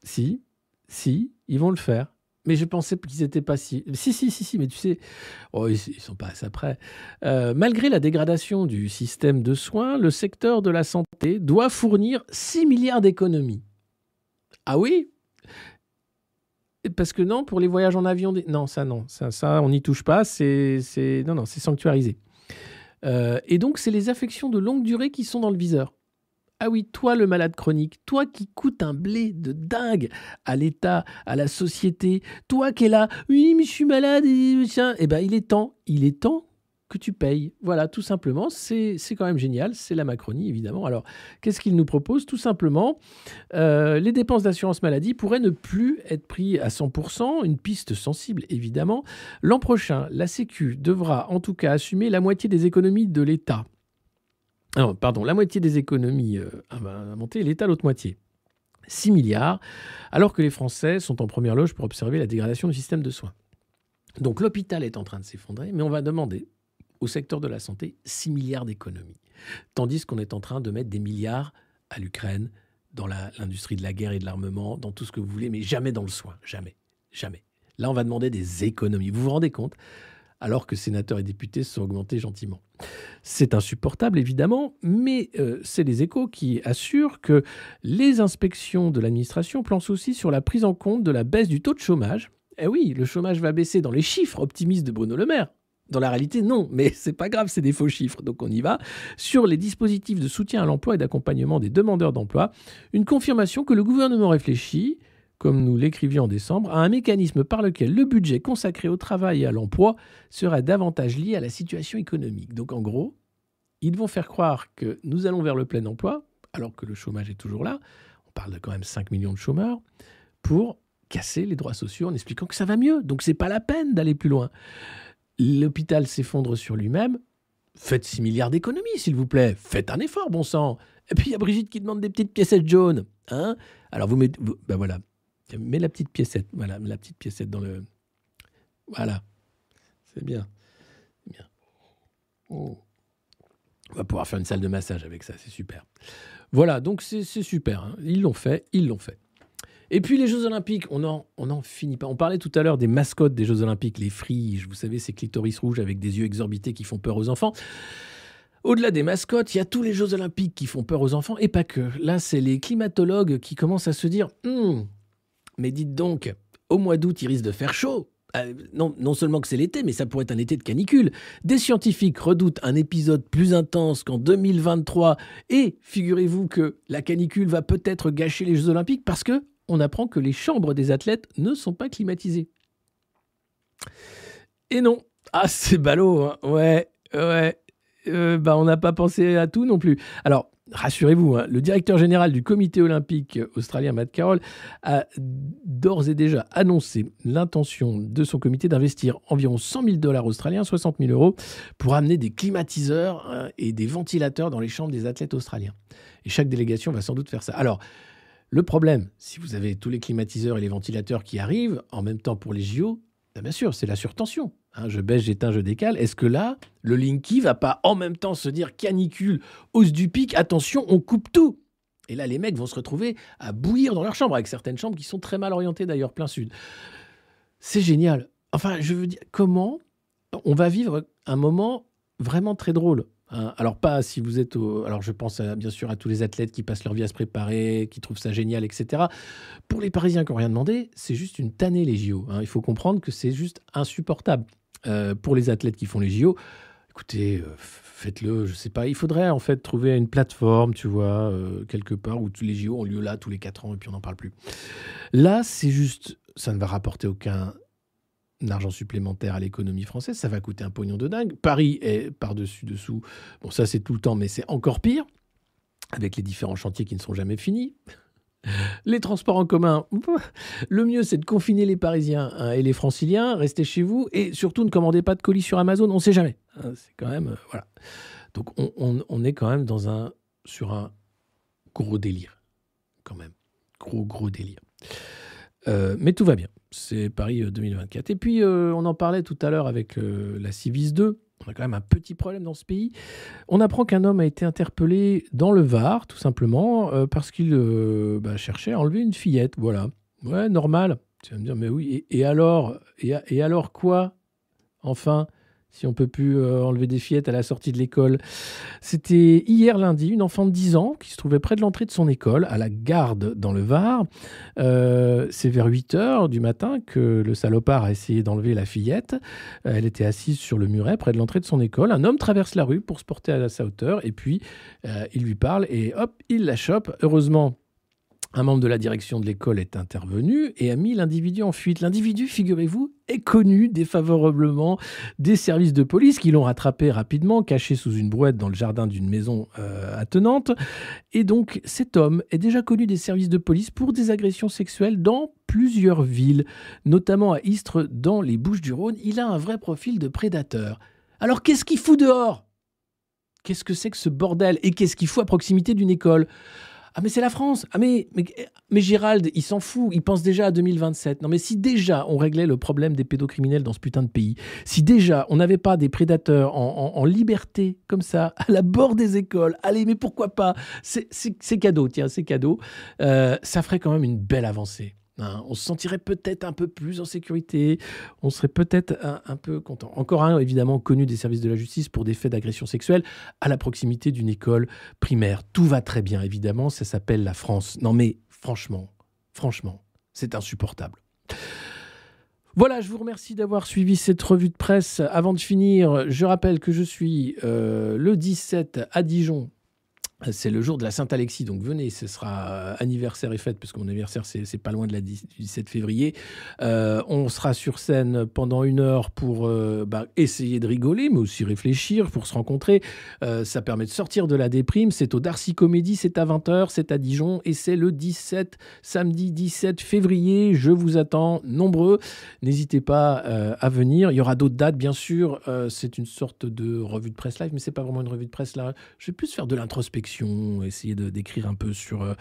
Si, si, ils vont le faire. Mais je pensais qu'ils n'étaient pas si. Si, si, si, si, mais tu sais, oh, ils, ne sont pas assez près. Euh, malgré la dégradation du système de soins, le secteur de la santé doit fournir 6 milliards d'économies. Ah oui? Parce que non, pour les voyages en avion, non, ça non, ça, ça on n'y touche pas, c'est, non, non, c'est sanctuarisé. Euh, et donc, c'est les affections de longue durée qui sont dans le viseur. Ah oui, toi le malade chronique, toi qui coûte un blé de dingue à l'État, à la société, toi qui es là, oui mais je suis malade, et eh ben il est temps, il est temps que tu payes. Voilà, tout simplement, c'est quand même génial, c'est la Macronie, évidemment. Alors, qu'est-ce qu'il nous propose? Tout simplement, euh, les dépenses d'assurance maladie pourraient ne plus être prises à 100%, une piste sensible, évidemment. L'an prochain, la Sécu devra en tout cas assumer la moitié des économies de l'État. pardon, la moitié des économies euh, à monter, l'État l'autre moitié. 6 milliards, alors que les Français sont en première loge pour observer la dégradation du système de soins. Donc l'hôpital est en train de s'effondrer, mais on va demander au secteur de la santé 6 milliards d'économies. Tandis qu'on est en train de mettre des milliards à l'Ukraine, dans l'industrie de la guerre et de l'armement, dans tout ce que vous voulez, mais jamais dans le soin. Jamais. Jamais. Là, on va demander des économies. Vous vous rendez compte alors que sénateurs et députés se sont augmentés gentiment. C'est insupportable, évidemment, mais euh, c'est les échos qui assurent que les inspections de l'administration planchent aussi sur la prise en compte de la baisse du taux de chômage. Eh oui, le chômage va baisser dans les chiffres optimistes de Bruno Le Maire. Dans la réalité, non, mais c'est pas grave, c'est des faux chiffres, donc on y va. Sur les dispositifs de soutien à l'emploi et d'accompagnement des demandeurs d'emploi, une confirmation que le gouvernement réfléchit, comme nous l'écrivions en décembre, à un mécanisme par lequel le budget consacré au travail et à l'emploi serait davantage lié à la situation économique. Donc en gros, ils vont faire croire que nous allons vers le plein emploi, alors que le chômage est toujours là. On parle de quand même 5 millions de chômeurs, pour casser les droits sociaux en expliquant que ça va mieux. Donc c'est pas la peine d'aller plus loin. L'hôpital s'effondre sur lui-même. Faites 6 milliards d'économies, s'il vous plaît. Faites un effort, bon sang. Et puis il y a Brigitte qui demande des petites piécettes jaunes. Hein Alors vous mettez. ben voilà. Mets la petite piécette. Voilà, la petite piécette dans le. Voilà. C'est bien. bien. On va pouvoir faire une salle de massage avec ça, c'est super. Voilà, donc c'est super. Hein. Ils l'ont fait, ils l'ont fait. Et puis les Jeux Olympiques, on n'en on finit pas. On parlait tout à l'heure des mascottes des Jeux Olympiques, les friges, vous savez, ces clitoris rouges avec des yeux exorbités qui font peur aux enfants. Au-delà des mascottes, il y a tous les Jeux Olympiques qui font peur aux enfants, et pas que. Là, c'est les climatologues qui commencent à se dire hum, Mais dites donc, au mois d'août, il risque de faire chaud. Euh, non, non seulement que c'est l'été, mais ça pourrait être un été de canicule. Des scientifiques redoutent un épisode plus intense qu'en 2023, et figurez-vous que la canicule va peut-être gâcher les Jeux Olympiques parce que on apprend que les chambres des athlètes ne sont pas climatisées. Et non. Ah, c'est ballot, hein. ouais, ouais. Euh, bah, on n'a pas pensé à tout non plus. Alors, rassurez-vous, hein, le directeur général du comité olympique australien, Matt Carroll, a d'ores et déjà annoncé l'intention de son comité d'investir environ 100 000 dollars australiens, 60 000 euros, pour amener des climatiseurs hein, et des ventilateurs dans les chambres des athlètes australiens. Et chaque délégation va sans doute faire ça. Alors, le problème, si vous avez tous les climatiseurs et les ventilateurs qui arrivent en même temps pour les JO, ben, bien sûr, c'est la surtension. Hein, je baisse, j'éteins, je décale. Est-ce que là, le Linky va pas en même temps se dire canicule, hausse du pic, attention, on coupe tout Et là, les mecs vont se retrouver à bouillir dans leur chambre, avec certaines chambres qui sont très mal orientées d'ailleurs, plein sud. C'est génial. Enfin, je veux dire, comment on va vivre un moment vraiment très drôle? Alors pas si vous êtes au... Alors je pense bien sûr à tous les athlètes qui passent leur vie à se préparer, qui trouvent ça génial, etc. Pour les Parisiens qui n'ont rien demandé, c'est juste une tannée les JO. Hein. Il faut comprendre que c'est juste insupportable. Euh, pour les athlètes qui font les JO, écoutez, euh, faites-le, je sais pas. Il faudrait en fait trouver une plateforme, tu vois, euh, quelque part où tous les JO ont lieu là tous les 4 ans et puis on n'en parle plus. Là, c'est juste, ça ne va rapporter aucun d'argent supplémentaire à l'économie française, ça va coûter un pognon de dingue. Paris est par-dessus dessous. Bon, ça c'est tout le temps, mais c'est encore pire, avec les différents chantiers qui ne sont jamais finis. Les transports en commun, le mieux c'est de confiner les Parisiens hein, et les Franciliens, restez chez vous et surtout ne commandez pas de colis sur Amazon, on ne sait jamais. Hein, c'est quand même euh, voilà. Donc on, est quand même dans un sur un gros délire, quand même, gros gros délire. Euh, mais tout va bien c'est Paris 2024. Euh, Et puis, euh, on en parlait tout à l'heure avec la Civis 2. On a quand même un petit problème dans ce pays. On apprend qu'un homme a été interpellé dans le Var, tout simplement, parce qu'il bah, cherchait à enlever une fillette. Voilà. Ouais, normal. Tu vas me dire, mais oui. Et, alors et alors quoi Enfin? Si on peut plus euh, enlever des fillettes à la sortie de l'école. C'était hier lundi, une enfant de 10 ans qui se trouvait près de l'entrée de son école, à la garde dans le Var. Euh, c'est vers 8 heures du matin que le salopard a essayé d'enlever la fillette. Euh, elle était assise sur le muret près de l'entrée de son école. Un homme traverse la rue pour se porter à sa hauteur et puis il lui parle et hop, il la chope. Heureusement, un membre de la direction de l'école est intervenu et a mis l'individu en fuite. L'individu, figurez-vous, est connu défavorablement des services de police qui l'ont rattrapé rapidement, caché sous une brouette dans le jardin d'une maison euh, attenante. Et donc, cet homme est déjà connu des services de police pour des agressions sexuelles dans plusieurs villes, notamment à Istres, dans les Bouches-du-Rhône. Il a un vrai profil de prédateur. Alors, qu'est-ce qu'il fout dehors? Qu'est-ce que c'est que ce bordel? Et qu'est-ce qu'il fout à proximité d'une école? Ah mais c'est la France. Ah mais, mais, Gérald, il s'en fout. Il pense déjà à 2027. Non mais si déjà on réglait le problème des pédocriminels dans ce putain de pays, si déjà on n'avait pas des prédateurs en, liberté comme ça à la bord des écoles, allez mais pourquoi pas? C'est cadeau, tiens, c'est cadeau. Euh, ça ferait quand même une belle avancée. Hein, on se sentirait peut-être un peu plus en sécurité, on serait peut-être un, peu content. Encore un, évidemment, connu des services de la justice pour des faits d'agression sexuelle à la proximité d'une école primaire. Tout va très bien, évidemment, ça s'appelle la France. Non mais franchement, franchement, c'est insupportable. Voilà, je vous remercie d'avoir suivi cette revue de presse. Avant de finir, je rappelle que je suis euh, le 17 à Dijon c'est le jour de la Sainte-Alexis, donc venez, ce sera euh, anniversaire et fête, parce que mon anniversaire, c'est pas loin de la 17 février. Euh, on sera sur scène pendant une heure pour euh, bah, essayer de rigoler, mais aussi réfléchir, pour se rencontrer. ça permet de sortir de la déprime. C'est au Darcy Comédie, c'est à 20h, c'est à Dijon, et c'est le 17, samedi 17 février. Je vous attends nombreux. N'hésitez pas à venir. Il y aura d'autres dates, bien sûr. c'est une sorte de revue de presse live, mais c'est pas vraiment une revue de presse là. Je vais plus faire de l'introspection essayer de d'écrire un peu sur euh,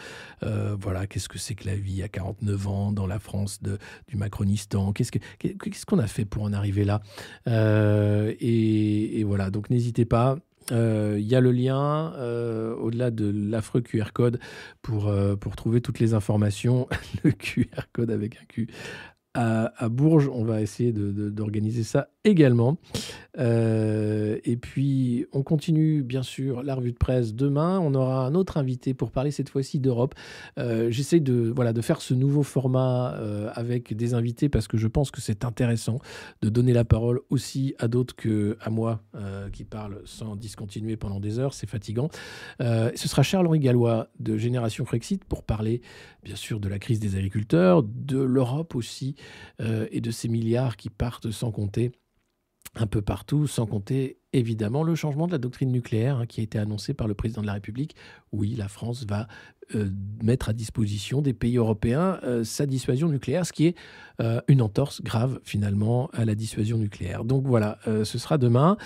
euh, voilà qu'est-ce que c'est que la vie à 49 ans dans la France du Macronistan, qu'est-ce qu'est-ce qu'on a fait pour en arriver là euh, et, voilà donc n'hésitez pas. Il y a le lien au-delà de l'affreux QR code pour, pour trouver toutes les informations. le QR code avec un Q à, Bourges. On va essayer d'organiser ça également. Euh, et puis, on continue, bien sûr, la revue de presse demain. On aura un autre invité pour parler cette fois-ci d'Europe. Euh, j'essaie de, voilà, de faire ce nouveau format euh, avec des invités parce que je pense que c'est intéressant de donner la parole aussi à d'autres que à moi qui parle sans discontinuer pendant des heures. C'est fatigant. ce sera Charles-Henri Gallois de Génération Frexit pour parler, bien sûr, de la crise des agriculteurs, de l'Europe aussi et de ces milliards qui partent sans compter un peu partout, sans compter évidemment le changement de la doctrine nucléaire hein, qui a été annoncé par le président de la République. Oui, la France va euh, mettre à disposition des pays européens euh, sa dissuasion nucléaire, ce qui est euh, une entorse grave finalement à la dissuasion nucléaire. Donc voilà, ce sera demain,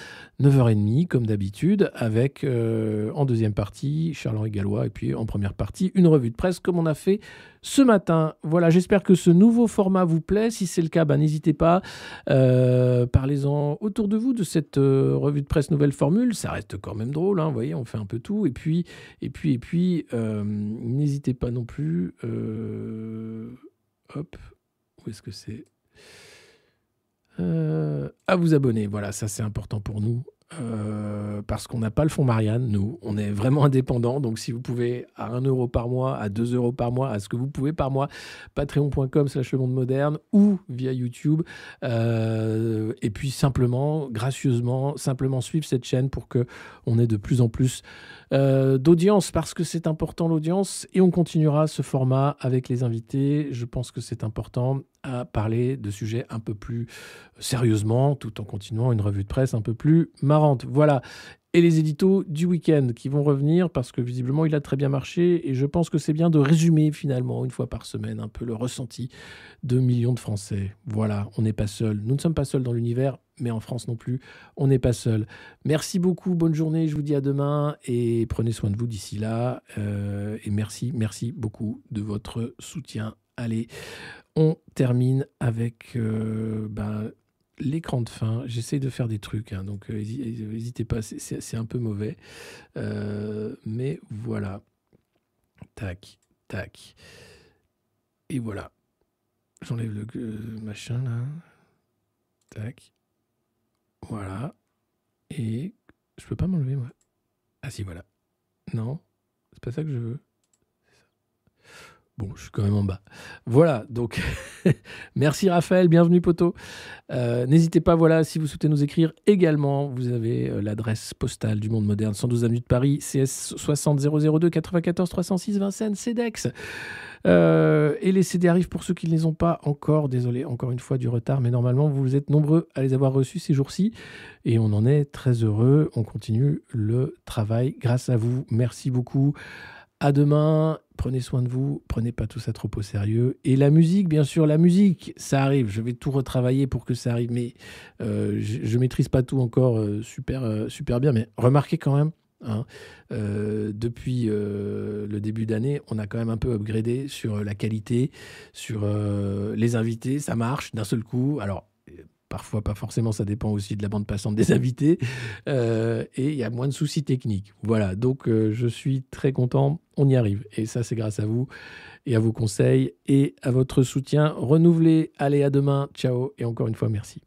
9h30 comme d'habitude, avec en deuxième partie Charles-Henri Gallois et puis en première partie une revue de presse comme on a fait ce matin. Voilà, j'espère que ce nouveau format vous plaît. Si c'est le cas, ben, n'hésitez pas, parlez-en autour de vous de cette revue de presse nouvelle formule. Ça reste quand même drôle, hein, vous voyez, on fait un peu tout. Et puis, et puis, et puis N'hésitez pas non plus. Euh, hop, où est-ce que c'est? Euh, À vous abonner. Voilà, ça c'est important pour nous. Euh, parce qu'on n'a pas le fonds Marianne, nous. On est vraiment indépendants. Donc, si vous pouvez à 1 euro par mois, à 2 euros par mois, à ce que vous pouvez par mois, patreon.com slash le monde moderne ou via YouTube. et puis, simplement, gracieusement, simplement suivre cette chaîne pour que on ait de plus en plus euh, d'audience parce que c'est important l'audience et on continuera ce format avec les invités. Je pense que c'est important à parler de sujets un peu plus sérieusement tout en continuant une revue de presse un peu plus marrante. Voilà et les éditos du week-end qui vont revenir parce que visiblement il a très bien marché et je pense que c'est bien de résumer finalement une fois par semaine un peu le ressenti de millions de Français. Voilà, on n'est pas seul. Nous ne sommes pas seuls dans l'univers, mais en France non plus, on n'est pas seul. Merci beaucoup, bonne journée, je vous dis à demain et prenez soin de vous d'ici là. Euh, et merci, merci beaucoup de votre soutien. Allez, on termine avec euh, ben, l'écran de fin. J'essaie de faire des trucs, hein, donc euh, n'hésitez pas, c'est un peu mauvais. mais voilà. Tac, tac. Et voilà. J'enlève le machin là. Tac. Voilà. Et je peux pas m'enlever, moi. Ah si, voilà. Non, c'est pas ça que je veux. Bon, je suis quand même en bas. Voilà, donc merci Raphaël, bienvenue Poto. Euh, n'hésitez pas, voilà, si vous souhaitez nous écrire également, vous avez euh, l'adresse postale du monde moderne, 112 avenue de Paris, CS 60 002 94 306 Vincennes, CEDEX. Euh, et les CD arrivent pour ceux qui ne les ont pas encore. Désolé encore une fois du retard, mais normalement vous êtes nombreux à les avoir reçus ces jours-ci. Et on en est très heureux. On continue le travail grâce à vous. Merci beaucoup. À demain. Prenez soin de vous. Prenez pas tout ça trop au sérieux. Et la musique, bien sûr, la musique, ça arrive. Je vais tout retravailler pour que ça arrive. Mais euh, je, maîtrise pas tout encore euh, super, super bien. Mais remarquez quand même Hein. Euh, depuis euh, le début d'année, on a quand même un peu upgradé sur la qualité, sur euh, les invités. Ça marche d'un seul coup. Alors, parfois pas forcément, ça dépend aussi de la bande passante des invités. et il y a moins de soucis techniques. Voilà, donc je suis très content. On y arrive. Et ça, c'est grâce à vous et à vos conseils et à votre soutien renouvelé. Allez, à demain. Ciao. Et encore une fois, merci.